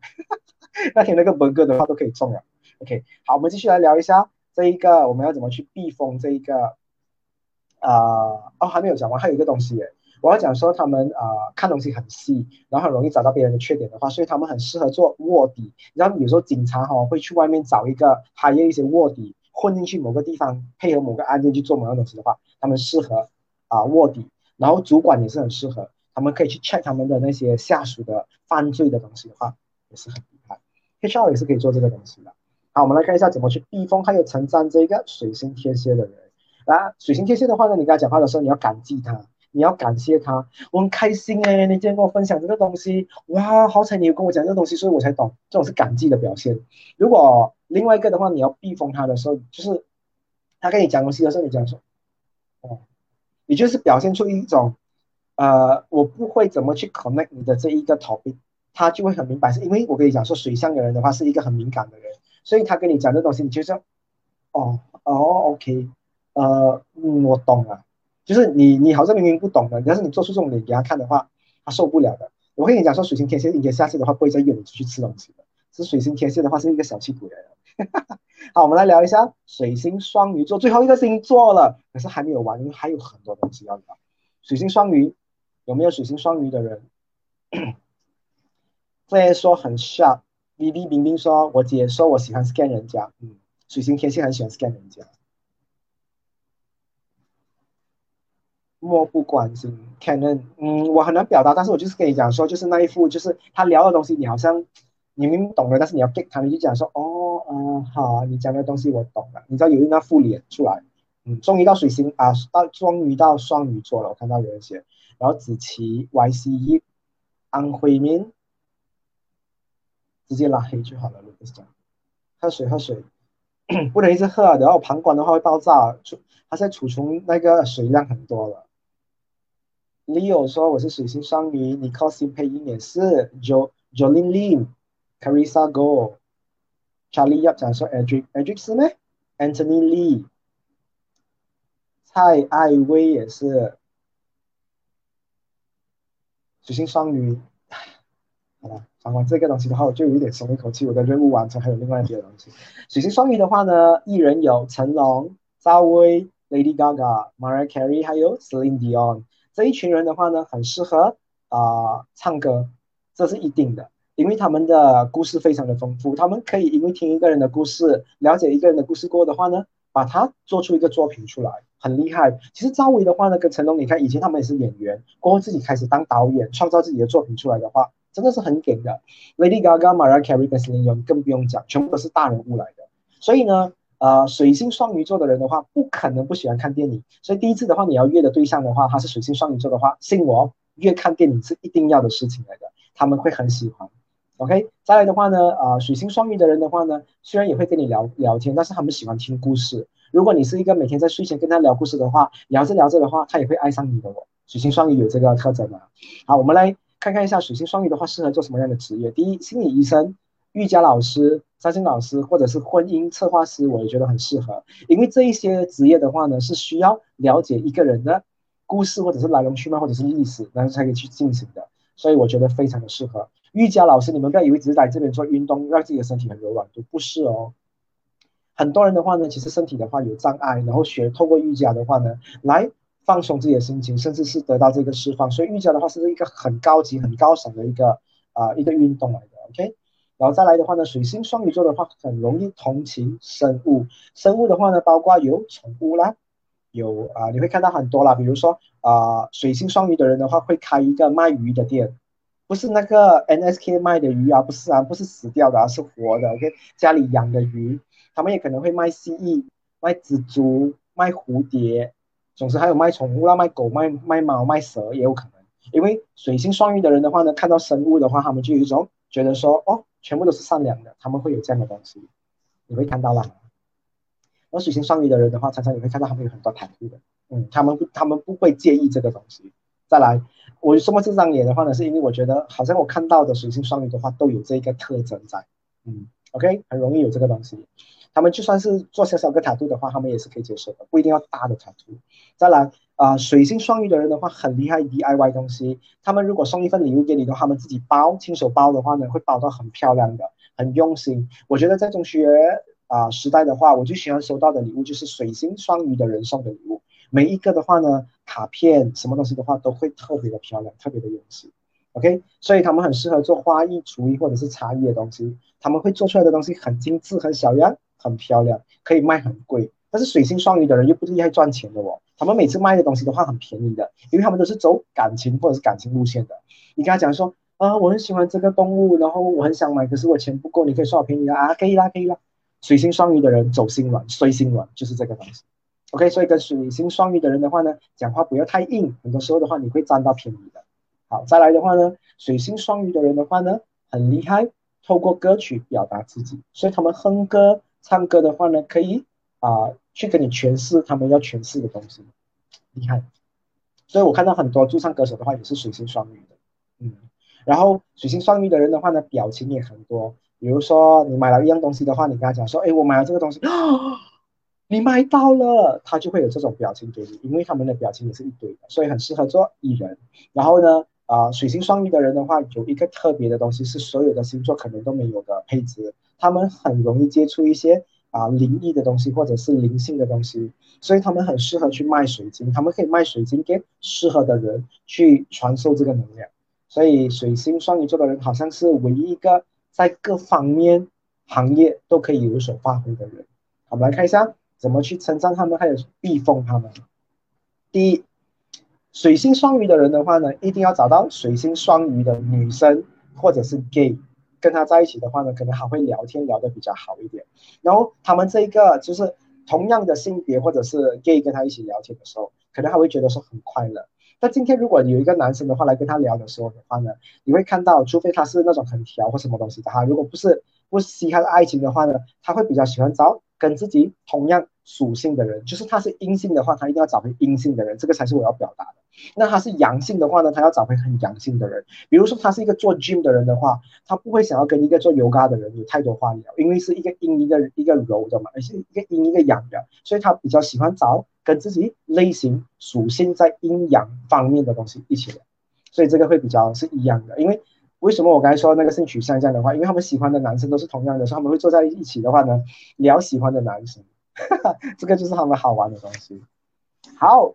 那天那个文哥的话都可以中了。OK，好，我们继续来聊一下这一个我们要怎么去避风这一个。呃，哦，还没有讲完，还有一个东西耶。我要讲说他们啊看东西很细，然后很容易找到别人的缺点的话，所以他们很适合做卧底。然后有时候警察哈会去外面找一个还有一些卧底混进去某个地方，配合某个案件去做某样东西的话，他们适合啊卧底。然后主管也是很适合，他们可以去 check 他们的那些下属的犯罪的东西的话，也是很厉害。HR 也是可以做这个东西的。好，我们来看一下怎么去避风，还有承担这个水星天蝎的人。啊，水星天蝎的话呢，你跟他讲话的时候，你要感激他。你要感谢他，我很开心哎，你今天跟我分享这个东西，哇，好彩你有跟我讲这个东西，所以我才懂，这种是感激的表现。如果另外一个的话，你要避风他的时候，就是他跟你讲东西的时候，你讲说，哦，你就是表现出一种，呃，我不会怎么去 connect 你的这一个 topic，他就会很明白，是因为我跟你讲说，水象的人的话是一个很敏感的人，所以他跟你讲这东西，你就说，哦哦，OK，呃，嗯，我懂了。就是你，你好像明明不懂的，但是你做出这种脸给他看的话，他受不了的。我跟你讲说，水星天蝎，你下次的话不会再约你出去吃东西了。是水星天蝎的话是一个小气鬼来的。好，我们来聊一下水星双鱼座最后一个星座了，可是还没有完，因为还有很多东西要聊。水星双鱼有没有水星双鱼的人？这说很 sharp。B B 冰冰说，我姐说我喜欢 scan 人家，嗯，水星天蝎很喜欢 scan 人家。漠不关心，可能嗯，我很难表达，但是我就是跟你讲说，就是那一副，就是他聊的东西，你好像你明明懂了，但是你要 get 他，你就讲说，哦，嗯，好，你讲的东西我懂了，你知道有那副脸出来，嗯，终于到水星啊，到终于到双鱼座了，我看到有人写，然后子琪 Y C E 安徽面，直接拉黑就好了，如果是这样，喝水喝水，不能一直喝，然后膀胱的话会爆炸，储它在储存那个水量很多了。Leo 说我是水星双鱼，你靠新配音也是。Jo Jolin Carissa Go，Charlie Yap 讲说 Edric，Edric 是咩？Anthony Lee，蔡爱薇也是水星双鱼。好了，讲完这个东西的话，我就有一点松一口气，我的任务完成，还有另外一些东西。水星双鱼的话呢，艺人有成龙、赵薇、Lady Gaga、Mariah Carey，还有 Celine Dion。这一群人的话呢，很适合啊唱歌，这是一定的，因为他们的故事非常的丰富，他们可以因为听一个人的故事，了解一个人的故事过的话呢，把它做出一个作品出来，很厉害。其实赵薇的话呢，跟成龙，你看以前他们也是演员，过后自己开始当导演，创造自己的作品出来的话，真的是很顶的。Lady Gaga、Mariah Carey 跟 Celine Dion 更不用讲，全部都是大人物来的，所以呢。呃，水星双鱼座的人的话，不可能不喜欢看电影。所以第一次的话，你要约的对象的话，他是水星双鱼座的话，信我，约看电影是一定要的事情来的，他们会很喜欢。OK，再来的话呢，呃，水星双鱼的人的话呢，虽然也会跟你聊聊天，但是他们喜欢听故事。如果你是一个每天在睡前跟他聊故事的话，聊着聊着的话，他也会爱上你的哦。水星双鱼有这个特征的。好，我们来看看一下水星双鱼的话适合做什么样的职业。第一，心理医生。瑜伽老师、占星老师，或者是婚姻策划师，我也觉得很适合。因为这一些职业的话呢，是需要了解一个人的故事，或者是来龙去脉，或者是历史，然后才可以去进行的。所以我觉得非常的适合。瑜伽老师，你们不要以为只是来这边做运动，让自己的身体很柔软，都不是哦。很多人的话呢，其实身体的话有障碍，然后学透过瑜伽的话呢，来放松自己的心情，甚至是得到这个释放。所以瑜伽的话是一个很高级、很高尚的一个啊一个运动来的。OK。然后再来的话呢，水星双鱼座的话很容易同情生物。生物的话呢，包括有宠物啦，有啊，你会看到很多啦，比如说啊，水星双鱼的人的话会开一个卖鱼的店，不是那个 NSK 卖的鱼啊，不是啊，不是死掉的，啊，是活的。OK，家里养的鱼，他们也可能会卖蜥蜴、卖蜘蛛、卖蝴蝶，总之还有卖宠物啦，卖狗、卖卖猫、卖蛇也有可能。因为水星双鱼的人的话呢，看到生物的话，他们就有一种觉得说，哦。全部都是善良的，他们会有这样的东西，你会看到啦。而水星双鱼的人的话，常常你会看到他们有很多袒护的，嗯，他们不，他们不会介意这个东西，再来，我什么这张脸的话呢，是因为我觉得好像我看到的水星双鱼的话都有这一个特征在，嗯，OK，很容易有这个东西。他们就算是做小小个塔度的话，他们也是可以接受的，不一定要大的塔图。再来啊，水星双鱼的人的话很厉害，DIY 东西。他们如果送一份礼物给你的话，他们自己包，亲手包的话呢，会包到很漂亮的，很用心。我觉得在中学啊时代的话，我最喜欢收到的礼物就是水星双鱼的人送的礼物。每一个的话呢，卡片什么东西的话都会特别的漂亮，特别的用心。OK，所以他们很适合做花艺、厨艺或者是茶艺的东西。他们会做出来的东西很精致、很小样。很漂亮，可以卖很贵，但是水星双鱼的人又不厉害赚钱的哦。他们每次卖的东西的话很便宜的，因为他们都是走感情或者是感情路线的。你跟他讲说啊，我很喜欢这个动物，然后我很想买，可是我钱不够，你可以算我便宜啊？可以啦，可以啦。水星双鱼的人走心软，碎心软就是这个东西。OK，所以跟水星双鱼的人的话呢，讲话不要太硬，很多时候的话你会占到便宜的。好，再来的话呢，水星双鱼的人的话呢，很厉害，透过歌曲表达自己，所以他们哼歌。唱歌的话呢，可以啊，去跟你诠释他们要诠释的东西，厉害。所以我看到很多驻唱歌手的话，也是水星双鱼的，嗯。然后水星双鱼的人的话呢，表情也很多。比如说你买了一样东西的话，你跟他讲说，哎，我买了这个东西，你买到了，他就会有这种表情给你，因为他们的表情也是一堆的，所以很适合做艺人。然后呢，啊，水星双鱼的人的话，有一个特别的东西，是所有的星座可能都没有的配置。他们很容易接触一些啊灵异的东西或者是灵性的东西，所以他们很适合去卖水晶。他们可以卖水晶给适合的人去传授这个能量。所以水星双鱼座的人好像是唯一一个在各方面行业都可以有所发挥的人。我们来看一下怎么去称赞他们，还有避风他们。第一，水星双鱼的人的话呢，一定要找到水星双鱼的女生或者是 gay。跟他在一起的话呢，可能还会聊天聊得比较好一点。然后他们这个就是同样的性别或者是 gay 跟他一起聊天的时候，可能还会觉得说很快乐。但今天如果有一个男生的话来跟他聊的时候的话呢，你会看到，除非他是那种很调或什么东西的哈，如果不是不稀罕爱情的话呢，他会比较喜欢找跟自己同样属性的人。就是他是阴性的话，他一定要找回阴性的人，这个才是我要表达的。那他是阳性的话呢，他要找回很阳性的人。比如说他是一个做 gym 的人的话，他不会想要跟一个做 yoga 的人有太多话聊，因为是一个阴一个一个柔的嘛，而且一个阴一个阳的，所以他比较喜欢找跟自己类型属性在阴阳方面的东西一起聊，所以这个会比较是一样的。因为为什么我刚才说那个性取向这样的话，因为他们喜欢的男生都是同样的，所以他们会坐在一起的话呢，聊喜欢的男生，这个就是他们好玩的东西。好。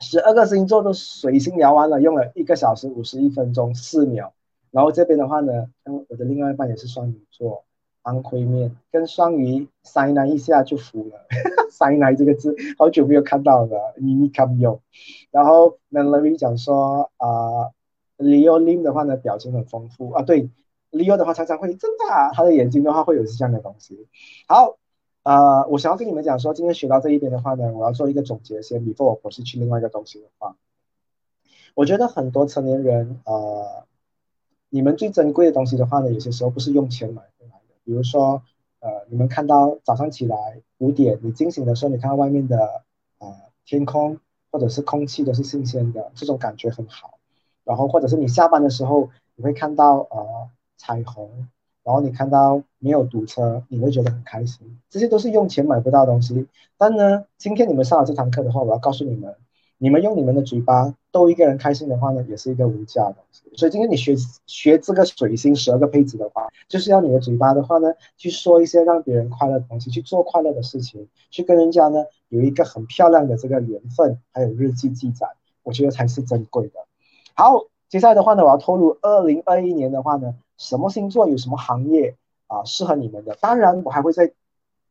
十二个星座都水星聊完了，用了一个小时五十一分钟四秒。然后这边的话呢，我的另外一半也是双鱼座，安徽面跟双鱼塞奶一下就服了，塞奶这个字好久没有看到了，你你看有。然后那 Larry 讲说啊，Leo Lim 的话呢，表情很丰富啊，对，Leo 的话常常会真的，他的眼睛的话会有这样的东西。好。呃，我想要跟你们讲说，今天学到这一边的话呢，我要做一个总结先，before 我是去另外一个东西的话，我觉得很多成年人，呃，你们最珍贵的东西的话呢，有些时候不是用钱买回来的。比如说，呃，你们看到早上起来五点，你惊醒的时候，你看到外面的呃天空或者是空气都是新鲜的，这种感觉很好。然后或者是你下班的时候，你会看到呃彩虹。然后你看到没有堵车，你会觉得很开心。这些都是用钱买不到的东西。但呢，今天你们上了这堂课的话，我要告诉你们，你们用你们的嘴巴逗一个人开心的话呢，也是一个无价的东西。所以今天你学学这个水星十二个配置的话，就是要你的嘴巴的话呢，去说一些让别人快乐的东西，去做快乐的事情，去跟人家呢有一个很漂亮的这个缘分，还有日记记载，我觉得才是珍贵的。好，接下来的话呢，我要透露二零二一年的话呢。什么星座有什么行业啊适合你们的？当然，我还会再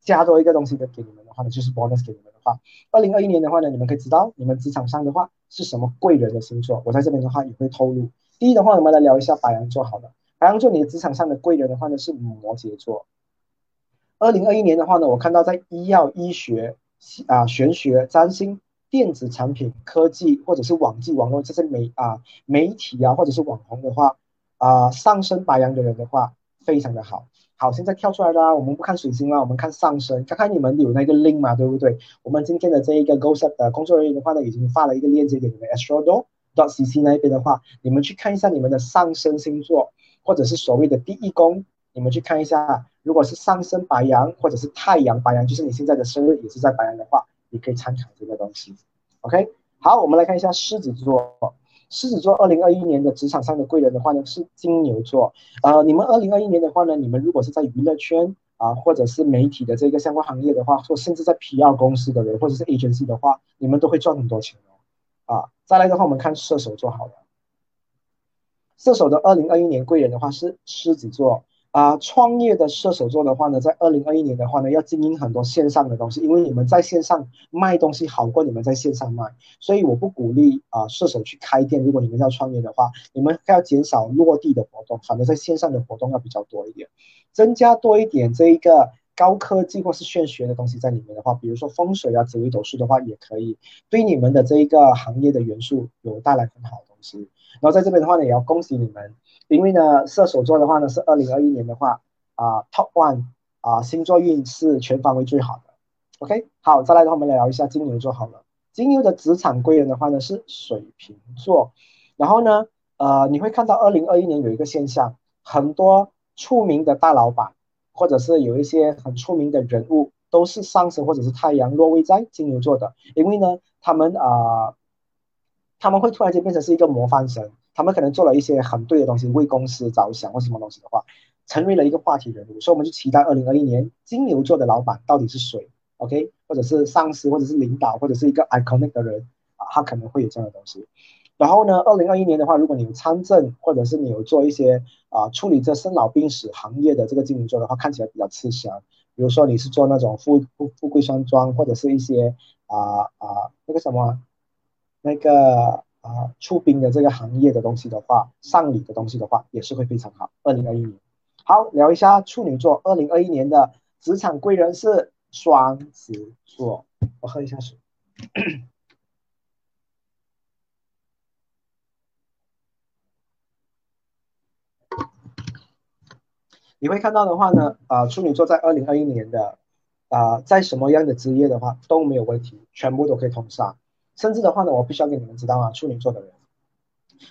加多一个东西的给你们的话呢，就是 bonus 给你们的话，二零二一年的话呢，你们可以知道你们职场上的话是什么贵人的星座。我在这边的话也会透露。第一的话，我们来聊一下白羊座。好了，白羊座你的职场上的贵人的话呢是摩羯座。二零二一年的话呢，我看到在医药、医学啊、玄学、占星、电子产品、科技或者是网际网络这些媒啊媒体啊或者是网红的话。啊，上升白羊的人的话，非常的好。好，现在跳出来了，我们不看水星了，我们看上升，看看你们有那个 link 嘛，对不对？我们今天的这一个 g o s e t 的工作人员的话呢，已经发了一个链接给你们 Astro Do 到 CC 那一边的话，你们去看一下你们的上升星座，或者是所谓的第一宫，你们去看一下，如果是上升白羊或者是太阳白羊，就是你现在的生日也是在白羊的话，你可以参考这个东西。OK，好，我们来看一下狮子座。狮子座二零二一年的职场上的贵人的话呢，是金牛座。呃，你们二零二一年的话呢，你们如果是在娱乐圈啊，或者是媒体的这个相关行业的话，或甚至在 PR 公司的人，或者是 agency 的话，你们都会赚很多钱哦。啊，再来的话，我们看射手座好了。射手的二零二一年贵人的话是狮子座。啊，创业的射手座的话呢，在二零二一年的话呢，要经营很多线上的东西，因为你们在线上卖东西好过你们在线上卖，所以我不鼓励啊射手去开店。如果你们要创业的话，你们要减少落地的活动，反正在线上的活动要比较多一点，增加多一点这一个高科技或是玄学的东西在里面的话，比如说风水啊、紫微斗数的话，也可以对你们的这一个行业的元素有带来很好的东西。然后在这边的话呢，也要恭喜你们。因为呢，射手座的话呢，是二零二一年的话啊，Top One 啊，星座运是全方位最好的。OK，好，再来的话，我们来聊一下金牛座好了。金牛的职场贵人的话呢是水瓶座，然后呢，呃，你会看到二零二一年有一个现象，很多出名的大老板，或者是有一些很出名的人物，都是上升或者是太阳落位在金牛座的，因为呢，他们啊，他们会突然间变成是一个模范生。他们可能做了一些很对的东西，为公司着想或什么东西的话，成为了一个话题人物。所以我们就期待二零二一年金牛座的老板到底是谁？OK，或者是上司，或者是领导，或者是一个 iconic 的人啊，他可能会有这样的东西。然后呢，二零二一年的话，如果你有参政，或者是你有做一些啊处理这生老病死行业的这个金牛座的话，看起来比较吃香。比如说你是做那种富富富贵山庄，或者是一些啊啊那个什么那个。啊，出兵的这个行业的东西的话，上礼的东西的话，也是会非常好。二零二一年，好聊一下处女座。二零二一年的职场贵人是双子座。我喝一下水。你会看到的话呢，啊，处女座在二零二一年的啊，在什么样的职业的话都没有问题，全部都可以通杀。甚至的话呢，我必须要给你们知道啊，处女座的人，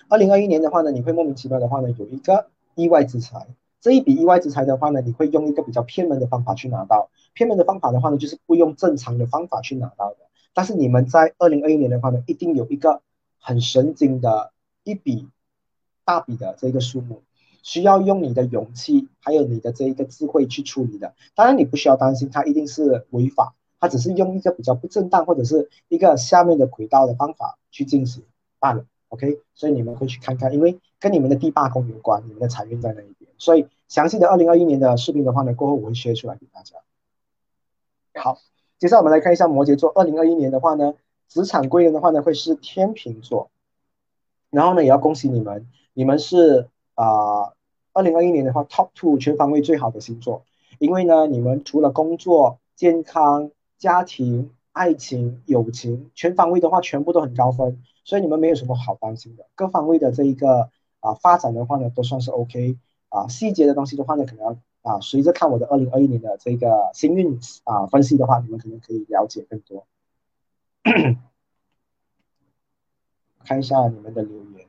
二零二一年的话呢，你会莫名其妙的话呢，有一个意外之财。这一笔意外之财的话呢，你会用一个比较偏门的方法去拿到。偏门的方法的话呢，就是不用正常的方法去拿到的。但是你们在二零二一年的话呢，一定有一个很神经的一笔大笔的这个数目，需要用你的勇气还有你的这一个智慧去处理的。当然你不需要担心，它一定是违法。他只是用一个比较不正当或者是一个下面的轨道的方法去进行罢了，OK？所以你们可以去看看，因为跟你们的第八宫有关，你们的财运在那一边。所以详细的二零二一年的视频的话呢，过后我会切出来给大家。好，接下来我们来看一下摩羯座二零二一年的话呢，职场贵人的话呢会是天秤座，然后呢也要恭喜你们，你们是啊二零二一年的话 top two 全方位最好的星座，因为呢你们除了工作、健康。家庭、爱情、友情，全方位的话，全部都很高分，所以你们没有什么好担心的。各方位的这一个啊发展的话呢，都算是 OK 啊。细节的东西的话呢，可能啊随着看我的二零二一年的这个幸运啊分析的话，你们可能可以了解更多。看一下你们的留言。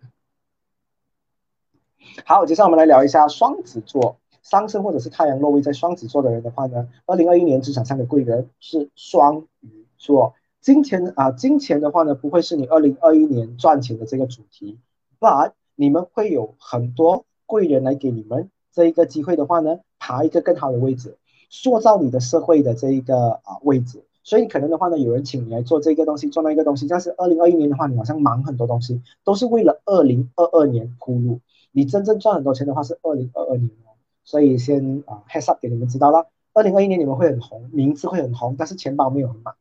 好，接下来我们来聊一下双子座。上升或者是太阳落位在双子座的人的话呢，二零二一年职场上的贵人是双鱼座。金钱啊，金钱的话呢，不会是你二零二一年赚钱的这个主题，but 你们会有很多贵人来给你们这一个机会的话呢，爬一个更好的位置，塑造你的社会的这一个啊位置。所以可能的话呢，有人请你来做这个东西，做那个东西。但是二零二一年的话，你好像忙很多东西，都是为了二零二二年铺路。你真正赚很多钱的话，是二零二二年。所以先啊，heads up 给你们知道了。二零二一年你们会很红，名字会很红，但是钱包没有很满。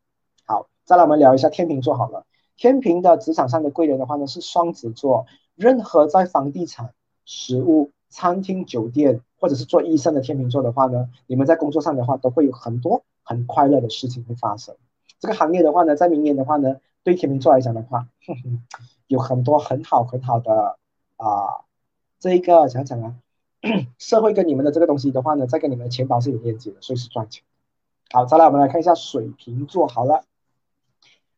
好，再来我们聊一下天秤座好了。天平的职场上的贵人的话呢是双子座。任何在房地产、食物、餐厅、酒店或者是做医生的天秤座的话呢，你们在工作上的话都会有很多很快乐的事情会发生。这个行业的话呢，在明年的话呢，对天秤座来讲的话，哼 哼有很多很好很好的啊，这一个想想啊。社会跟你们的这个东西的话呢，再跟你们的钱包是有链接的，所以是赚钱。好，再来我们来看一下水瓶座。好了，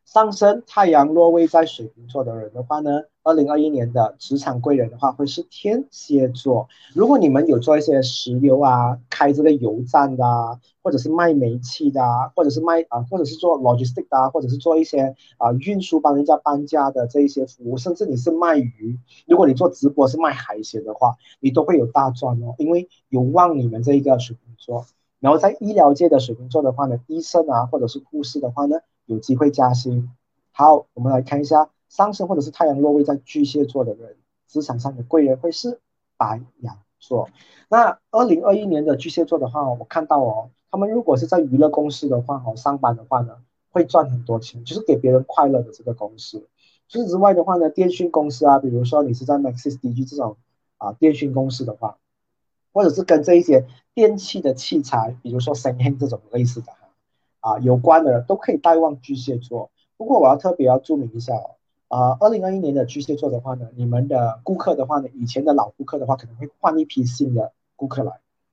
上升太阳落位在水瓶座的人的话呢，二零二一年的职场贵人的话，会是天蝎座。如果你们有做一些石油啊，开这个油站的，啊，或者是卖煤气的，啊，或者是卖啊，或者是做 logistic 的，啊，或者是做一些啊运输帮人家搬家的这一些服务，甚至你是卖鱼，如果你做直播是卖海鲜的话，你都会有大赚哦，因为有望你们这一个水瓶座。然后在医疗界的水瓶座的话呢，医生啊，或者是护士的话呢，有机会加薪。好，我们来看一下。上升或者是太阳落位在巨蟹座的人，职场上的贵人会是白羊座。那二零二一年的巨蟹座的话，我看到哦，他们如果是在娱乐公司的话，哦，上班的话呢，会赚很多钱，就是给别人快乐的这个公司。除此之外的话呢，电讯公司啊，比如说你是在 Maxis DG 这种啊电讯公司的话，或者是跟这一些电器的器材，比如说 Samsung 这种类似的哈啊有关的，都可以带旺巨蟹座。不过我要特别要注明一下哦。啊，二零二一年的巨蟹座的话呢，你们的顾客的话呢，以前的老顾客的话，可能会换一批新的顾客来，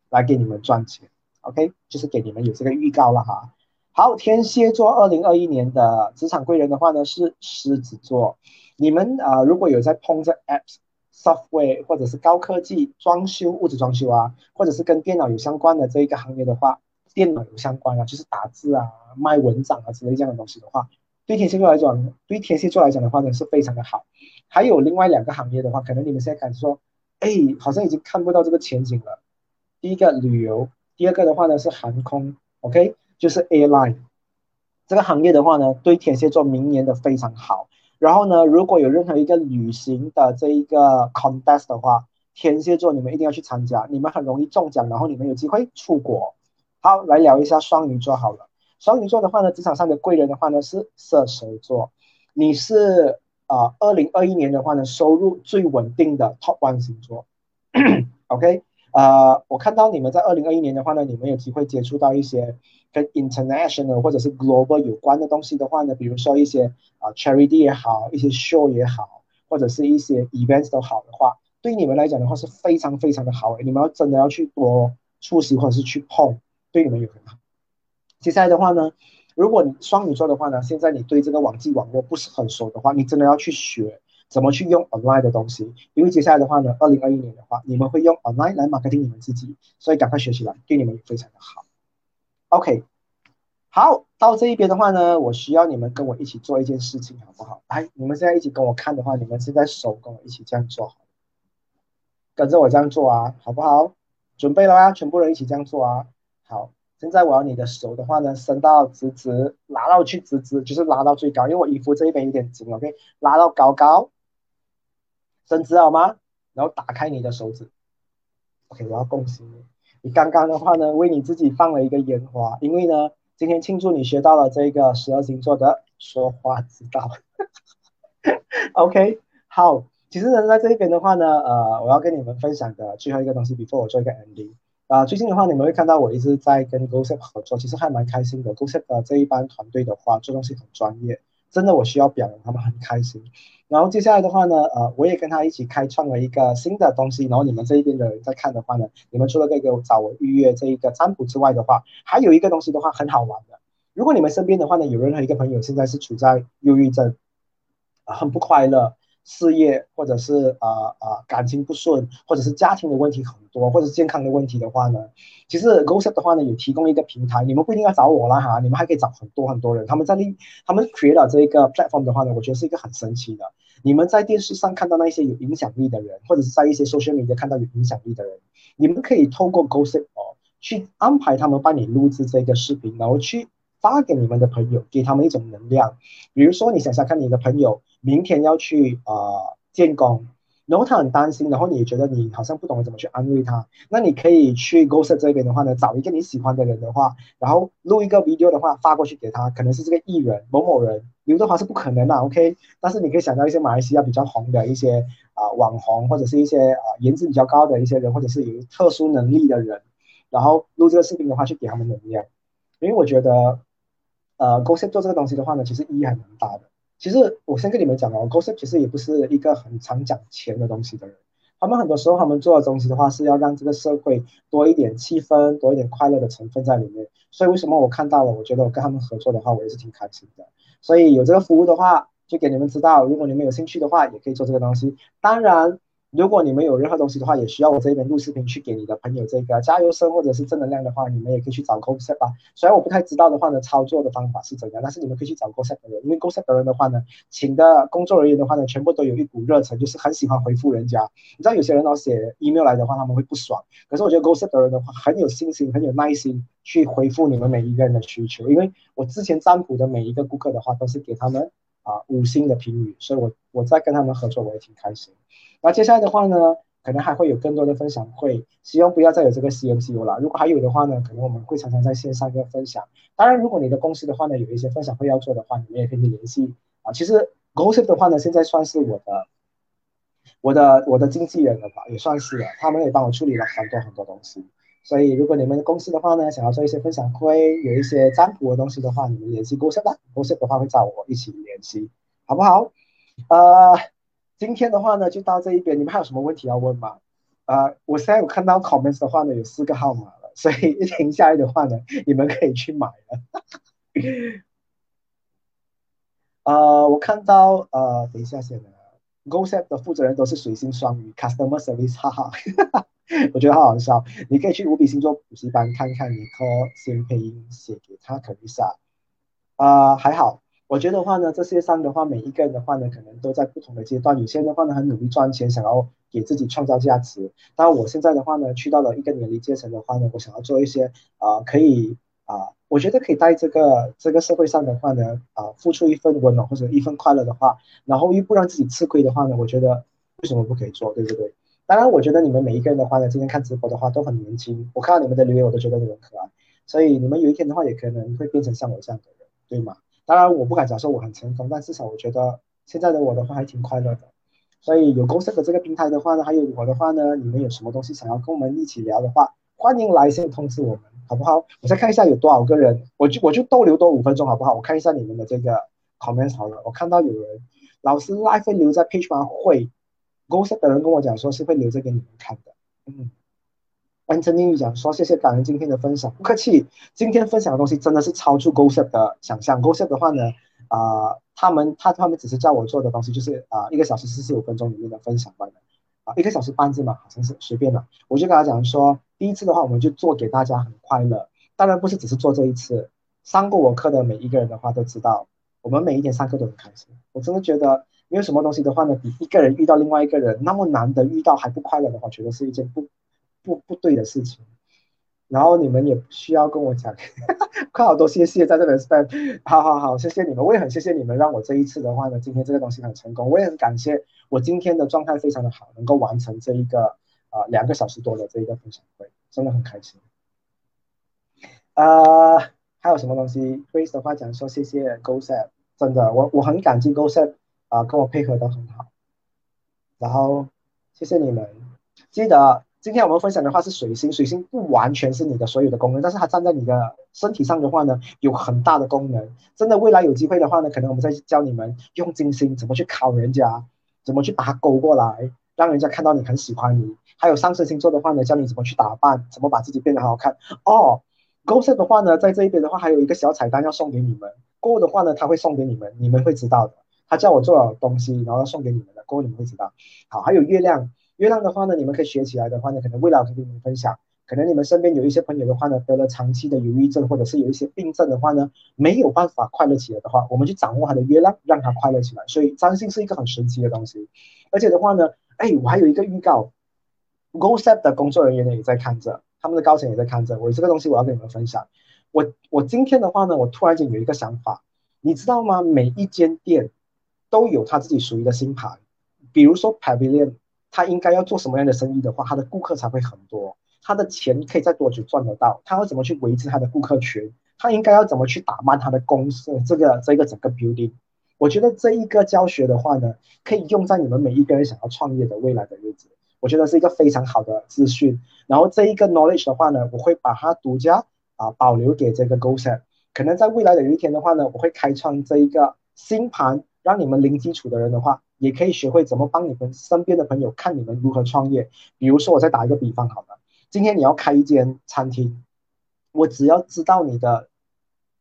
来给你们赚钱。OK，就是给你们有这个预告了哈。好，天蝎座二零二一年的职场贵人的话呢，是狮子座。你们啊，如果有在碰着 Apps、Software 或者是高科技装修、物质装修啊，或者是跟电脑有相关的这一个行业的话，电脑有相关啊，就是打字啊、卖文章啊之类这样的东西的话。对天蝎座来讲，对天蝎座来讲的话呢，是非常的好。还有另外两个行业的话，可能你们现在感觉说，哎，好像已经看不到这个前景了。第一个旅游，第二个的话呢是航空，OK，就是 airline 这个行业的话呢，对天蝎座明年的非常好。然后呢，如果有任何一个旅行的这一个 contest 的话，天蝎座你们一定要去参加，你们很容易中奖，然后你们有机会出国。好，来聊一下双鱼座好了。双鱼座的话呢，职场上的贵人的话呢是射手座，你是啊，二零二一年的话呢，收入最稳定的 top one 星座。OK，呃，我看到你们在二零二一年的话呢，你们有机会接触到一些跟 international 或者是 global 有关的东西的话呢，比如说一些啊 charity 也好，一些 show 也好，或者是一些 events 都好的话，对你们来讲的话是非常非常的好，你们要真的要去多出席或者是去碰，对你们有很好。接下来的话呢，如果你双鱼座的话呢，现在你对这个网际网络不是很熟的话，你真的要去学怎么去用 online 的东西，因为接下来的话呢，二零二一年的话，你们会用 online 来 marketing 你们自己，所以赶快学起来，对你们也非常的好。OK，好，到这一边的话呢，我需要你们跟我一起做一件事情，好不好？来，你们现在一起跟我看的话，你们现在手跟我一起这样做，跟着我这样做啊，好不好？准备了啊，全部人一起这样做啊，好。现在我要你的手的话呢，伸到直直，拉到去直直，就是拉到最高，因为我衣服这一边有点紧，OK，拉到高高，伸直好吗？然后打开你的手指，OK，我要恭喜你，你刚刚的话呢，为你自己放了一个烟花，因为呢，今天庆祝你学到了这个十二星座的说话之道，OK，好，其实呢，在这边的话呢，呃，我要跟你们分享的最后一个东西，before 我做一个 ending。啊，最近的话，你们会看到我一直在跟 GoSep 合作，其实还蛮开心的。GoSep 的这一班团队的话，做东西很专业，真的我需要表扬他们，很开心。然后接下来的话呢，呃，我也跟他一起开创了一个新的东西。然后你们这一边的人在看的话呢，你们除了可以给我找我预约这一个占卜之外的话，还有一个东西的话很好玩的。如果你们身边的话呢，有任何一个朋友现在是处在忧郁症，啊，很不快乐。事业或者是啊啊感情不顺，或者是家庭的问题很多，或者是健康的问题的话呢，其实 g o s e p 的话呢有提供一个平台，你们不一定要找我啦哈，你们还可以找很多很多人，他们在利他们 create 了这一个 platform 的话呢，我觉得是一个很神奇的。你们在电视上看到那些有影响力的人，或者是在一些 social media 看到有影响力的人，你们可以透过 g o s e p 哦去安排他们帮你录制这个视频，然后去发给你们的朋友，给他们一种能量。比如说你想想看，你的朋友。明天要去啊建工，然后他很担心，然后你觉得你好像不懂得怎么去安慰他，那你可以去 g o s e 这边的话呢，找一个你喜欢的人的话，然后录一个 video 的话发过去给他，可能是这个艺人某某人，刘德华是不可能的，OK，但是你可以想到一些马来西亚比较红的一些啊网红或者是一些啊颜值比较高的一些人，或者是有特殊能力的人，然后录这个视频的话去给他们能量，因为我觉得呃 g o s e 做这个东西的话呢，其实意义还蛮大的。其实我先跟你们讲哦，Gossip 其实也不是一个很常讲钱的东西的人。他们很多时候他们做的东西的话，是要让这个社会多一点气氛，多一点快乐的成分在里面。所以为什么我看到了，我觉得我跟他们合作的话，我也是挺开心的。所以有这个服务的话。就给你们知道，如果你们有兴趣的话，也可以做这个东西。当然。如果你们有任何东西的话，也需要我这边录视频去给你的朋友这个加油声或者是正能量的话，你们也可以去找 GoSet 吧。虽然我不太知道的话呢，操作的方法是怎样，但是你们可以去找 GoSet 的人，因为 GoSet 的人的话呢，请的工作人员的话呢，全部都有一股热忱，就是很喜欢回复人家。你知道有些人老写 email 来的话，他们会不爽，可是我觉得 GoSet 的人的话很有信心，很有耐心去回复你们每一个人的需求。因为我之前占卜的每一个顾客的话，都是给他们啊五星的评语，所以我我在跟他们合作，我也挺开心。那接下来的话呢？可能还会有更多的分享会，希望不要再有这个 CMCU 了。如果还有的话呢，可能我们会常常在线上跟分享。当然，如果你的公司的话呢，有一些分享会要做的话，你们也可以联系啊。其实 GoSip 的话呢，现在算是我的、我的、我的经纪人了吧，也算是了。他们也帮我处理了很多很多东西。所以，如果你们的公司的话呢，想要做一些分享会，有一些占卜的东西的话，你们联系 GoSip 吧。郭社的话会找我一起联系，好不好？呃。今天的话呢，就到这一边。你们还有什么问题要问吗？啊，我现在有看到 comments 的话呢，有四个号码了，所以一停下来的话呢，你们可以去买了。呃，我看到呃，等一下先呢，GoSet 的负责人都是水星双鱼，Customer Service，哈哈，我觉得好好笑。你可以去五笔星座补习班看看，你 call 先配音写给他可一下。啊，还好。我觉得话呢，这些上的话，每一个人的话呢，可能都在不同的阶段。有些人的话呢，很努力赚钱，想要给自己创造价值。但我现在的话呢，去到了一个年龄阶层的话呢，我想要做一些啊，可以啊，我觉得可以在这个这个社会上的话呢，啊，付出一份温暖或者一份快乐的话，然后又不让自己吃亏的话呢，我觉得为什么不可以做，对不对？当然，我觉得你们每一个人的话呢，今天看直播的话都很年轻，我看到你们的留言，我都觉得你们可爱，所以你们有一天的话，也可能会变成像我这样的人，对吗？当然，我不敢假设我很成功，但至少我觉得现在的我的话还挺快乐的。所以有公司的这个平台的话呢，还有我的话呢，你们有什么东西想要跟我们一起聊的话，欢迎来信通知我们，好不好？我再看一下有多少个人，我就我就逗留多五分钟，好不好？我看一下你们的这个 comments 好了。我看到有人老师 live 留在 page 吗？会，公司的人跟我讲说是会留着给你们看的，嗯。Anthony 讲说：“谢谢感恩今天的分享，不客气。今天分享的东西真的是超出 GoSet 的想象。GoSet 的话呢，啊，他们他他们只是叫我做的东西，就是啊，一个小时四十五分钟里面的分享吧。啊，一个小时半字嘛，好像是随便的。我就跟他讲说，第一次的话，我们就做给大家很快乐。当然不是只是做这一次，上过我课的每一个人的话都知道，我们每一天上课都很开心。我真的觉得没有什么东西的话呢，比一个人遇到另外一个人那么难得遇到还不快乐的话，觉得是一件不。”不不对的事情，然后你们也不需要跟我讲，快好多谢谢在这边 spend，好好好，谢谢你们，我也很谢谢你们，让我这一次的话呢，今天这个东西很成功，我也很感谢我今天的状态非常的好，能够完成这一个啊两个小时多的这一个分享会，真的很开心。呃，还有什么东西？Grace 的话讲说谢谢 GoSet，真的，我我很感激 GoSet 啊，跟我配合的很好，然后谢谢你们，记得。今天我们分享的话是水星，水星不完全是你的所有的功能，但是它站在你的身体上的话呢，有很大的功能。真的，未来有机会的话呢，可能我们再教你们用金星怎么去考人家，怎么去把它勾过来，让人家看到你很喜欢你。还有上升星座的话呢，教你怎么去打扮，怎么把自己变得好好看。哦，勾色的话呢，在这一边的话还有一个小彩蛋要送给你们，过的话呢，他会送给你们，你们会知道的。他叫我做了东西，然后要送给你们的，过你们会知道。好，还有月亮。月亮的话呢，你们可以学起来的话呢，可能未来可以跟你们分享。可能你们身边有一些朋友的话呢，得了长期的忧郁症，或者是有一些病症的话呢，没有办法快乐起来的话，我们去掌握他的月亮，让他快乐起来。所以占星是一个很神奇的东西。而且的话呢，哎，我还有一个预告，GoSet 的工作人员呢也在看着，他们的高层也在看着。我这个东西我要跟你们分享。我我今天的话呢，我突然间有一个想法，你知道吗？每一间店都有他自己属于的星盘，比如说 Pavilion。他应该要做什么样的生意的话，他的顾客才会很多，他的钱可以在多久赚得到？他要怎么去维持他的顾客群？他应该要怎么去打扮他的公司？这个这个整个 building，我觉得这一个教学的话呢，可以用在你们每一个人想要创业的未来的日子，我觉得是一个非常好的资讯。然后这一个 knowledge 的话呢，我会把它独家啊保留给这个 GoSet，可能在未来的有一天的话呢，我会开创这一个新盘，让你们零基础的人的话。也可以学会怎么帮你们身边的朋友看你们如何创业。比如说，我再打一个比方，好了，今天你要开一间餐厅，我只要知道你的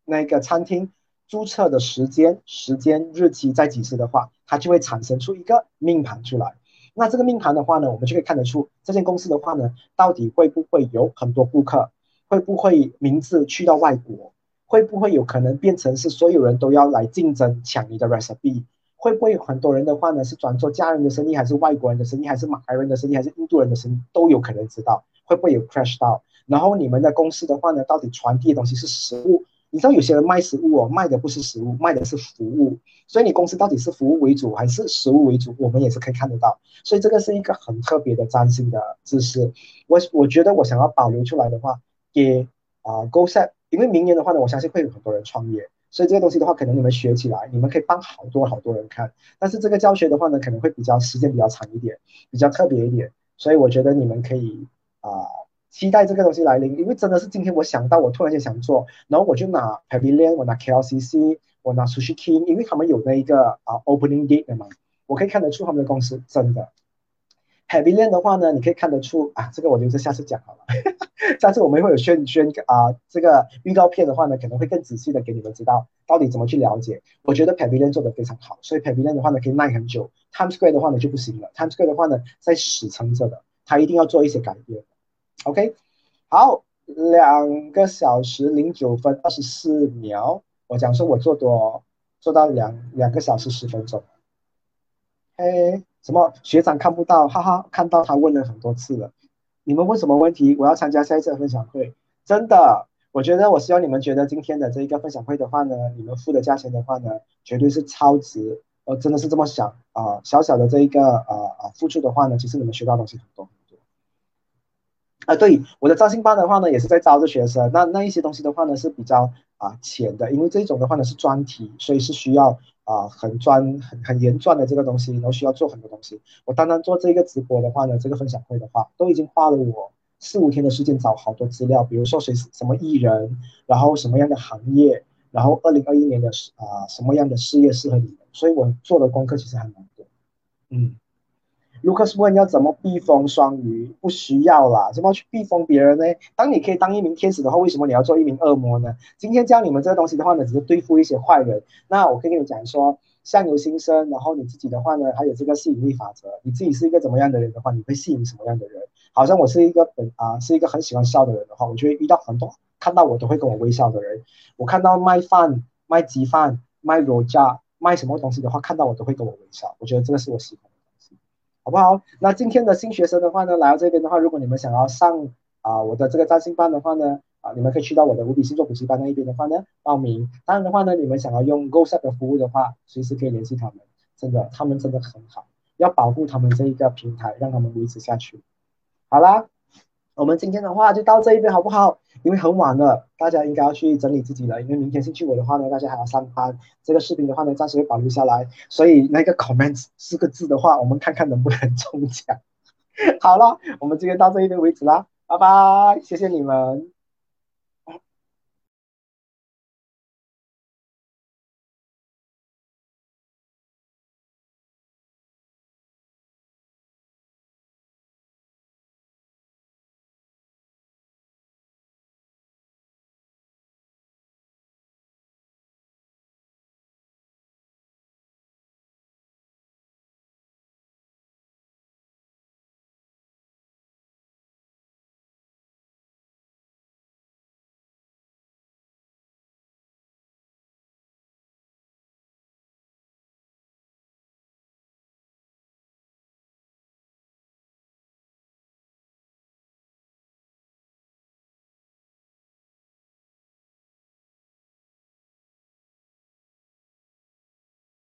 那个餐厅注册的时间、时间、日期在几时的话，它就会产生出一个命盘出来。那这个命盘的话呢，我们就可以看得出这间公司的话呢，到底会不会有很多顾客，会不会名字去到外国，会不会有可能变成是所有人都要来竞争抢你的 recipe，会不会很多人的话呢是转做家人的生意，还是外国人的生意，还是马来人的生意，还是印度人的生意，都有可能知道会不会有 crash 到。然后你们的公司的话呢，到底传递的东西是食物？你知道有些人卖食物哦，卖的不是食物，卖的是服务。所以你公司到底是服务为主还是食物为主，我们也是可以看得到。所以这个是一个很特别的占星的知识。我我觉得我想要保留出来的话，给啊 Go Set，因为明年的话呢，我相信会有很多人创业，所以这个东西的话，可能你们学起来，你们可以帮好多好多人看。但是这个教学的话呢，可能会比较时间比较长一点，比较特别一点。所以我觉得你们可以啊。期待这个东西来临，因为真的是今天我想到，我突然间想做，然后我就拿 Pavilion，我拿 KLCC，我拿 Sushi King，因为他们有那一个啊 Opening Date 的嘛，我可以看得出他们的公司真的 Pavilion 的话呢，你可以看得出啊，这个我就是下次讲好了，下次我们会有宣宣啊这个预告片的话呢，可能会更仔细的给你们知道到底怎么去了解。我觉得 Pavilion 做的非常好，所以 Pavilion 的话呢可以卖很久，Times Square 的话呢就不行了，Times Square 的话呢在死撑着的，它一定要做一些改变。OK，好，两个小时零九分二十四秒。我讲说，我做多做到两两个小时十分钟。嘿，什么学长看不到？哈哈，看到他问了很多次了。你们问什么问题？我要参加下一次的分享会。真的，我觉得我希望你们觉得今天的这一个分享会的话呢，你们付的价钱的话呢，绝对是超值。我真的是这么想啊，小小的这一个呃呃付出的话呢，其实你们学到东西很多很多。啊，对，我的招新班的话呢，也是在招着学生。那那一些东西的话呢，是比较啊浅的，因为这种的话呢是专题，所以是需要啊很专、很很严专的这个东西，然后需要做很多东西。我单单做这个直播的话呢，这个分享会的话，都已经花了我四五天的时间找好多资料，比如说谁什么艺人，然后什么样的行业，然后二零二一年的啊什么样的事业适合你，所以我做的功课其实还蛮多，嗯。卢克斯问要怎么避风双鱼？不需要啦，怎么去避风别人呢？当你可以当一名天使的话，为什么你要做一名恶魔呢？今天教你们这个东西的话呢，只是对付一些坏人。那我可以跟你讲说，相由心生，然后你自己的话呢，还有这个吸引力法则。你自己是一个怎么样的人的话，你会吸引什么样的人？好像我是一个本啊，是一个很喜欢笑的人的话，我就会遇到很多看到我都会跟我微笑的人。我看到卖饭、卖鸡饭、卖肉夹、卖什么东西的话，看到我都会跟我微笑。我觉得这个是我喜欢。好不好？那今天的新学生的话呢，来到这边的话，如果你们想要上啊我的这个占星班的话呢，啊你们可以去到我的无比星座补习班那一边的话呢报名。当然的话呢，你们想要用 GoSet 的服务的话，随时可以联系他们。真的，他们真的很好，要保护他们这一个平台，让他们维持下去。好啦。我们今天的话就到这一边好不好？因为很晚了，大家应该要去整理自己了。因为明天星期五的话呢，大家还要上班。这个视频的话呢，暂时会保留下来。所以那个 comments 四个字的话，我们看看能不能中奖。好了，我们今天到这一边为止啦，拜拜，谢谢你们。